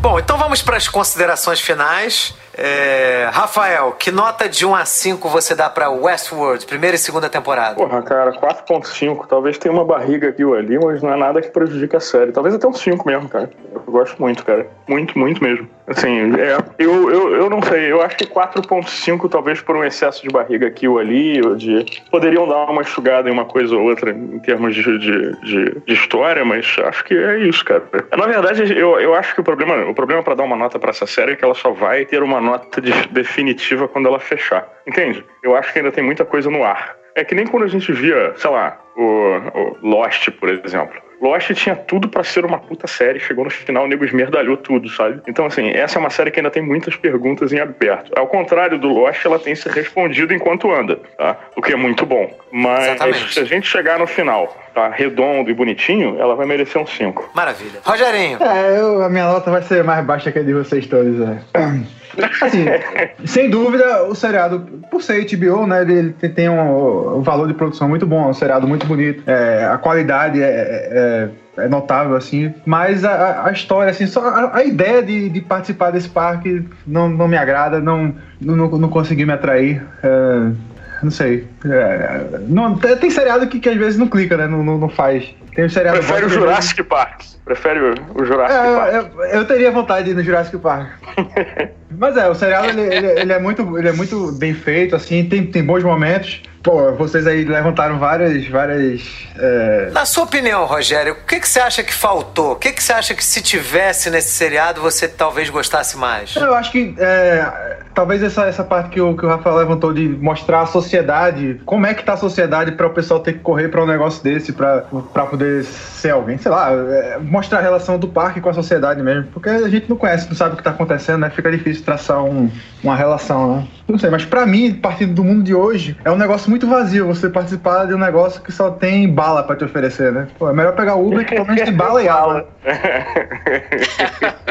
Bom, então vamos para as considerações finais. É, Rafael, que nota de 1 a 5 você dá pra Westworld, primeira e segunda temporada? Porra, cara, 4.5. Talvez tenha uma barriga aqui ou ali, mas não é nada que prejudique a série. Talvez até um 5 mesmo, cara. Eu gosto muito, cara. Muito, muito mesmo. Assim, é, eu, eu, eu não sei. Eu acho que 4.5 talvez por um excesso de barriga aqui ou ali, ou de... Poderiam dar uma enxugada em uma coisa ou outra em termos de, de, de, de história, mas acho que é isso, cara. Na verdade, eu, eu acho que o problema, o problema para dar uma nota para essa série é que ela só vai ter uma nota de, definitiva quando ela fechar. Entende? Eu acho que ainda tem muita coisa no ar. É que nem quando a gente via, sei lá, o, o Lost, por exemplo. Lost tinha tudo para ser uma puta série, chegou no final, o nego esmerdalhou tudo, sabe? Então, assim, essa é uma série que ainda tem muitas perguntas em aberto. Ao contrário do Lost, ela tem se respondido enquanto anda, tá? O que é muito bom. Mas Exatamente. se a gente chegar no final, tá redondo e bonitinho, ela vai merecer um 5. Maravilha. Rogerinho. É, eu, a minha nota vai ser mais baixa que a de vocês todos, né? Assim, sem dúvida, o seriado, por ser HBO, né, ele tem um, um valor de produção muito bom, é um seriado muito bonito, é, a qualidade é, é, é, notável, assim, mas a, a história, assim, só a, a ideia de, de, participar desse parque não, não me agrada, não, não, não consegui me atrair. É, não sei. É, não, tem seriado que, que às vezes não clica, né? Não, não, não faz Tem o seriado Prefere o Jurassic Park. Prefere o, o Jurassic É, Park. eu, eu- eu teria vontade de ir no Jurassic Park. Mas é, o seriado ele, ele- ele é muito, ele é muito bem feito, assim, tem, tem bons momentos. Pô, vocês aí levantaram várias, várias. é, Na sua opinião, Rogério, o que, que você acha que faltou? O que, que você acha que se tivesse nesse seriado você talvez gostasse mais? Eu acho que é, talvez essa, essa parte que o, que o Rafael levantou de mostrar a sociedade, como é que tá a sociedade para o pessoal ter que correr para um negócio desse, para poder ser alguém, sei lá, é, mostrar a relação do parque com a sociedade mesmo, porque a gente não conhece, não sabe o que tá acontecendo, né? Fica difícil traçar um- uma relação, né? Não sei, mas para mim, partindo do mundo de hoje, é um negócio muito vazio você participar de um negócio que só tem bala para te oferecer, né? Pô, é melhor pegar o Uber que pelo menos tem bala e água.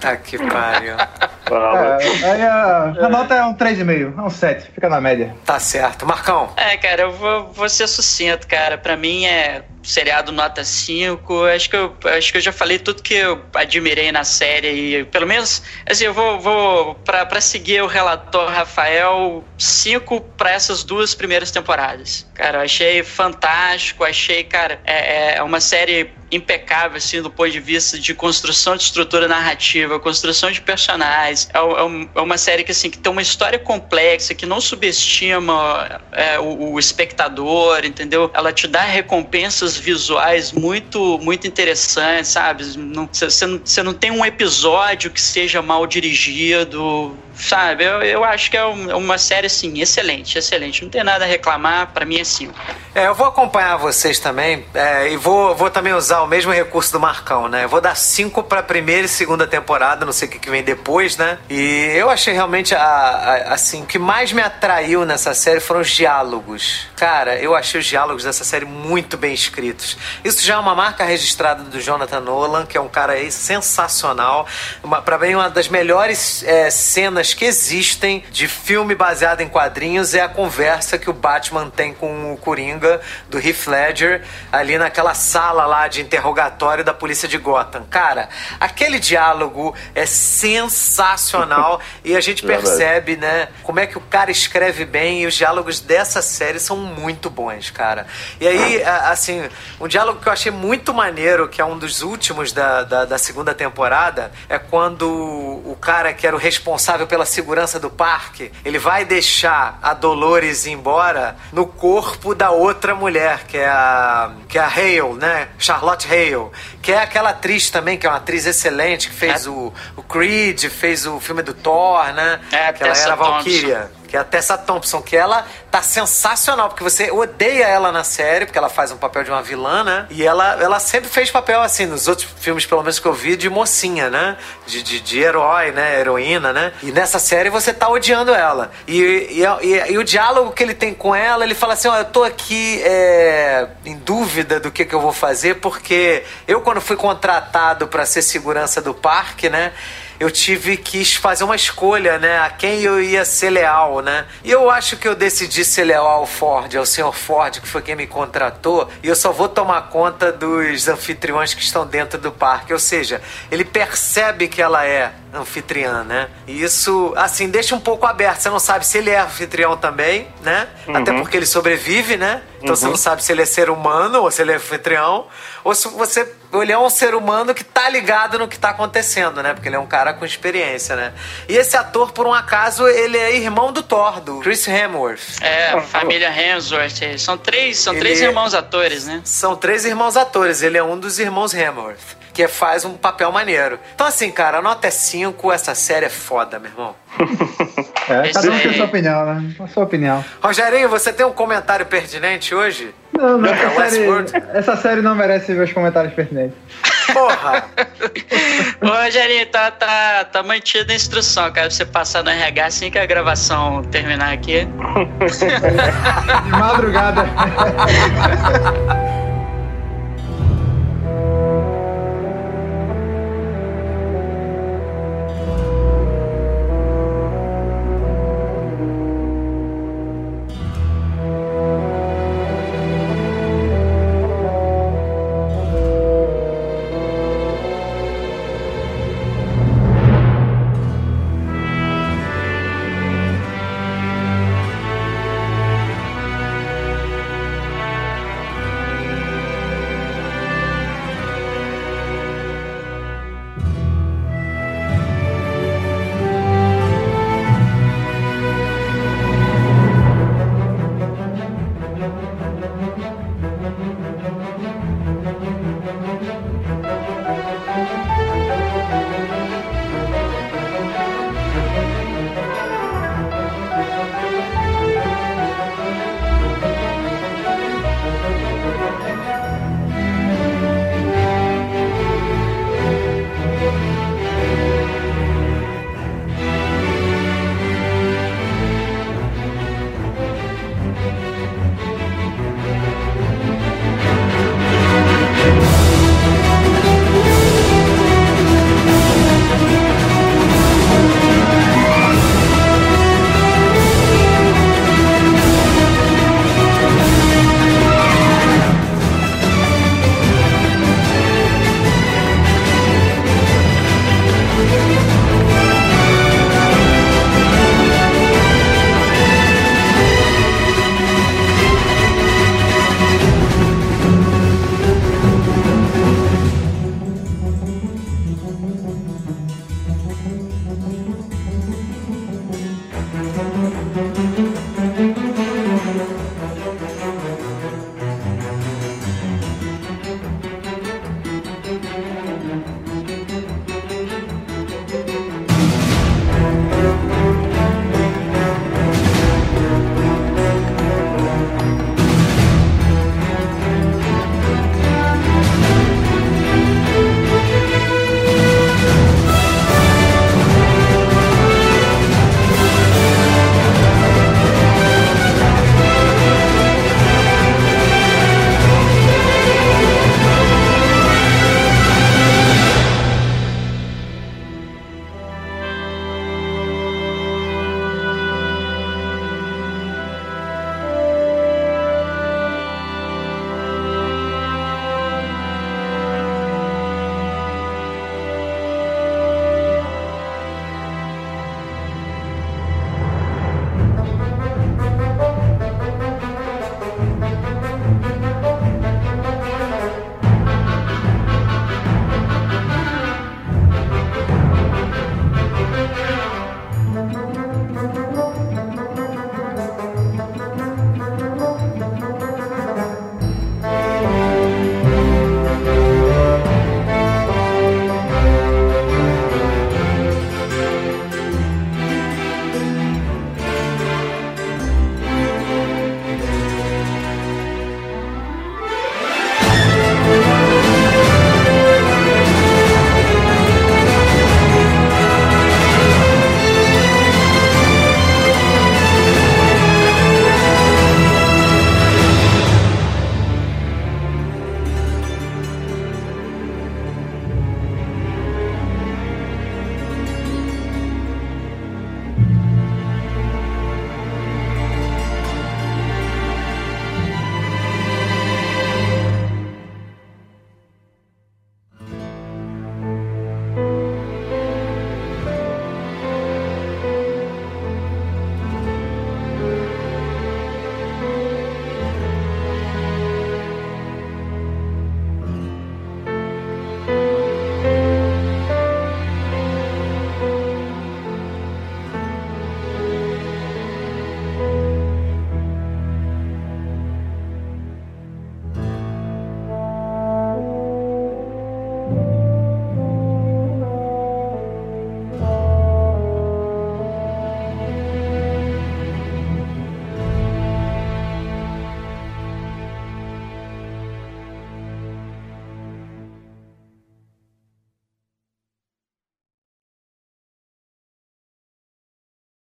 Tá que pariu. É, aí a, a nota é um 3,5, é um 7, fica na média. Tá certo. Marcão, É, cara, eu vou, vou ser sucinto, cara. Pra mim é seriado nota 5. Acho que eu, acho que eu já falei tudo que eu admirei na série. E pelo menos, assim, eu vou, vou pra seguir o relator Rafael, 5 pra essas duas primeiras temporadas. Cara, eu achei fantástico. Achei, cara, é, é uma série impecável, assim, do ponto de vista de construção de estrutura narrativa, construção de personagens. É, é é uma série que, assim, que tem uma história complexa, que não subestima é, o, o espectador, entendeu? Ela te dá recompensas visuais muito, muito interessantes, sabe? Você não, não tem um episódio que seja mal dirigido, sabe? Eu, eu acho que é é uma série, assim, excelente, excelente. Não tem nada a reclamar, pra mim é 5. é, eu vou acompanhar vocês também é, e vou, vou também usar o mesmo recurso do Marcão, né? Eu vou dar cinco pra primeira e segunda temporada, não sei o que, que vem depois, né? E eu achei realmente, a, a- assim, o que mais me atraiu nessa série foram os diálogos. Cara, eu achei os diálogos dessa série muito bem escritos. Isso já é uma marca registrada do Jonathan Nolan, que é um cara aí sensacional. Uma, pra mim, uma das melhores é, cenas que existem de filme baseado em quadrinhos é a conversa que o Batman tem com o Coringa, do Heath Ledger, ali naquela sala lá de interrogatório da polícia de Gotham. Cara, aquele diálogo é sensacional e a gente percebe, né, como é que o cara escreve bem e os diálogos dessa série são muito bons, cara. E aí, assim, um diálogo que eu achei muito maneiro, que é um dos últimos da, da, da segunda temporada, é quando o cara que era o responsável pela segurança do parque, ele vai deixar a Dolores embora no corpo da outra mulher, que é a, que é a Hale, né? Charlotte Hale, que é aquela atriz também, que é uma atriz excelente, que fez o, o Creed, fez o filme do Thor, né? É, que ela era a. Valkyria. Que é a Tessa Thompson, que ela tá sensacional, porque você odeia ela na série, porque ela faz um papel de uma vilã, né? E ela, ela sempre fez papel assim, nos outros filmes, pelo menos que eu vi, de mocinha, né? De, de, de herói, né? Heroína, né? E nessa série você tá odiando ela. E, e, e- e o diálogo que ele tem com ela, ele fala assim: ó, eu tô aqui é, em dúvida do que, que eu vou fazer, porque eu, quando fui contratado para ser segurança do parque, né? Eu tive que fazer uma escolha, né? A quem eu ia ser leal, né? E eu acho que eu decidi ser leal ao Ford, ao senhor Ford, que foi quem me contratou, e eu só vou tomar conta dos anfitriões que estão dentro do parque. Ou seja, ele percebe que ela é anfitriã, né? E isso, assim, deixa um pouco aberto. Você não sabe se ele é anfitrião também, né? Até porque ele sobrevive, né? Então você não sabe se ele é ser humano ou se ele é anfitrião, ou se você ele é um ser humano que tá ligado no que tá acontecendo, né? Porque ele é um cara com experiência, né? E esse ator, por um acaso, ele é irmão do Thor, do Chris Hemsworth. É, família Hemsworth. é, São três, são Ele três é- irmãos atores, né? São três irmãos atores, ele é um dos irmãos Hemsworth, que faz um papel maneiro. Então, assim, cara, a nota é 5, essa série é foda, meu irmão. É, Esse cada um tem a sua opinião, né? A sua opinião. Rogerinho, você tem um comentário pertinente hoje? Não, não, essa, série, essa série não merece meus comentários pertinentes. Porra! Ô, Rogerinho, tá, tá, tá mantida a instrução, cara. Você passar no RH assim que a gravação terminar aqui. De madrugada.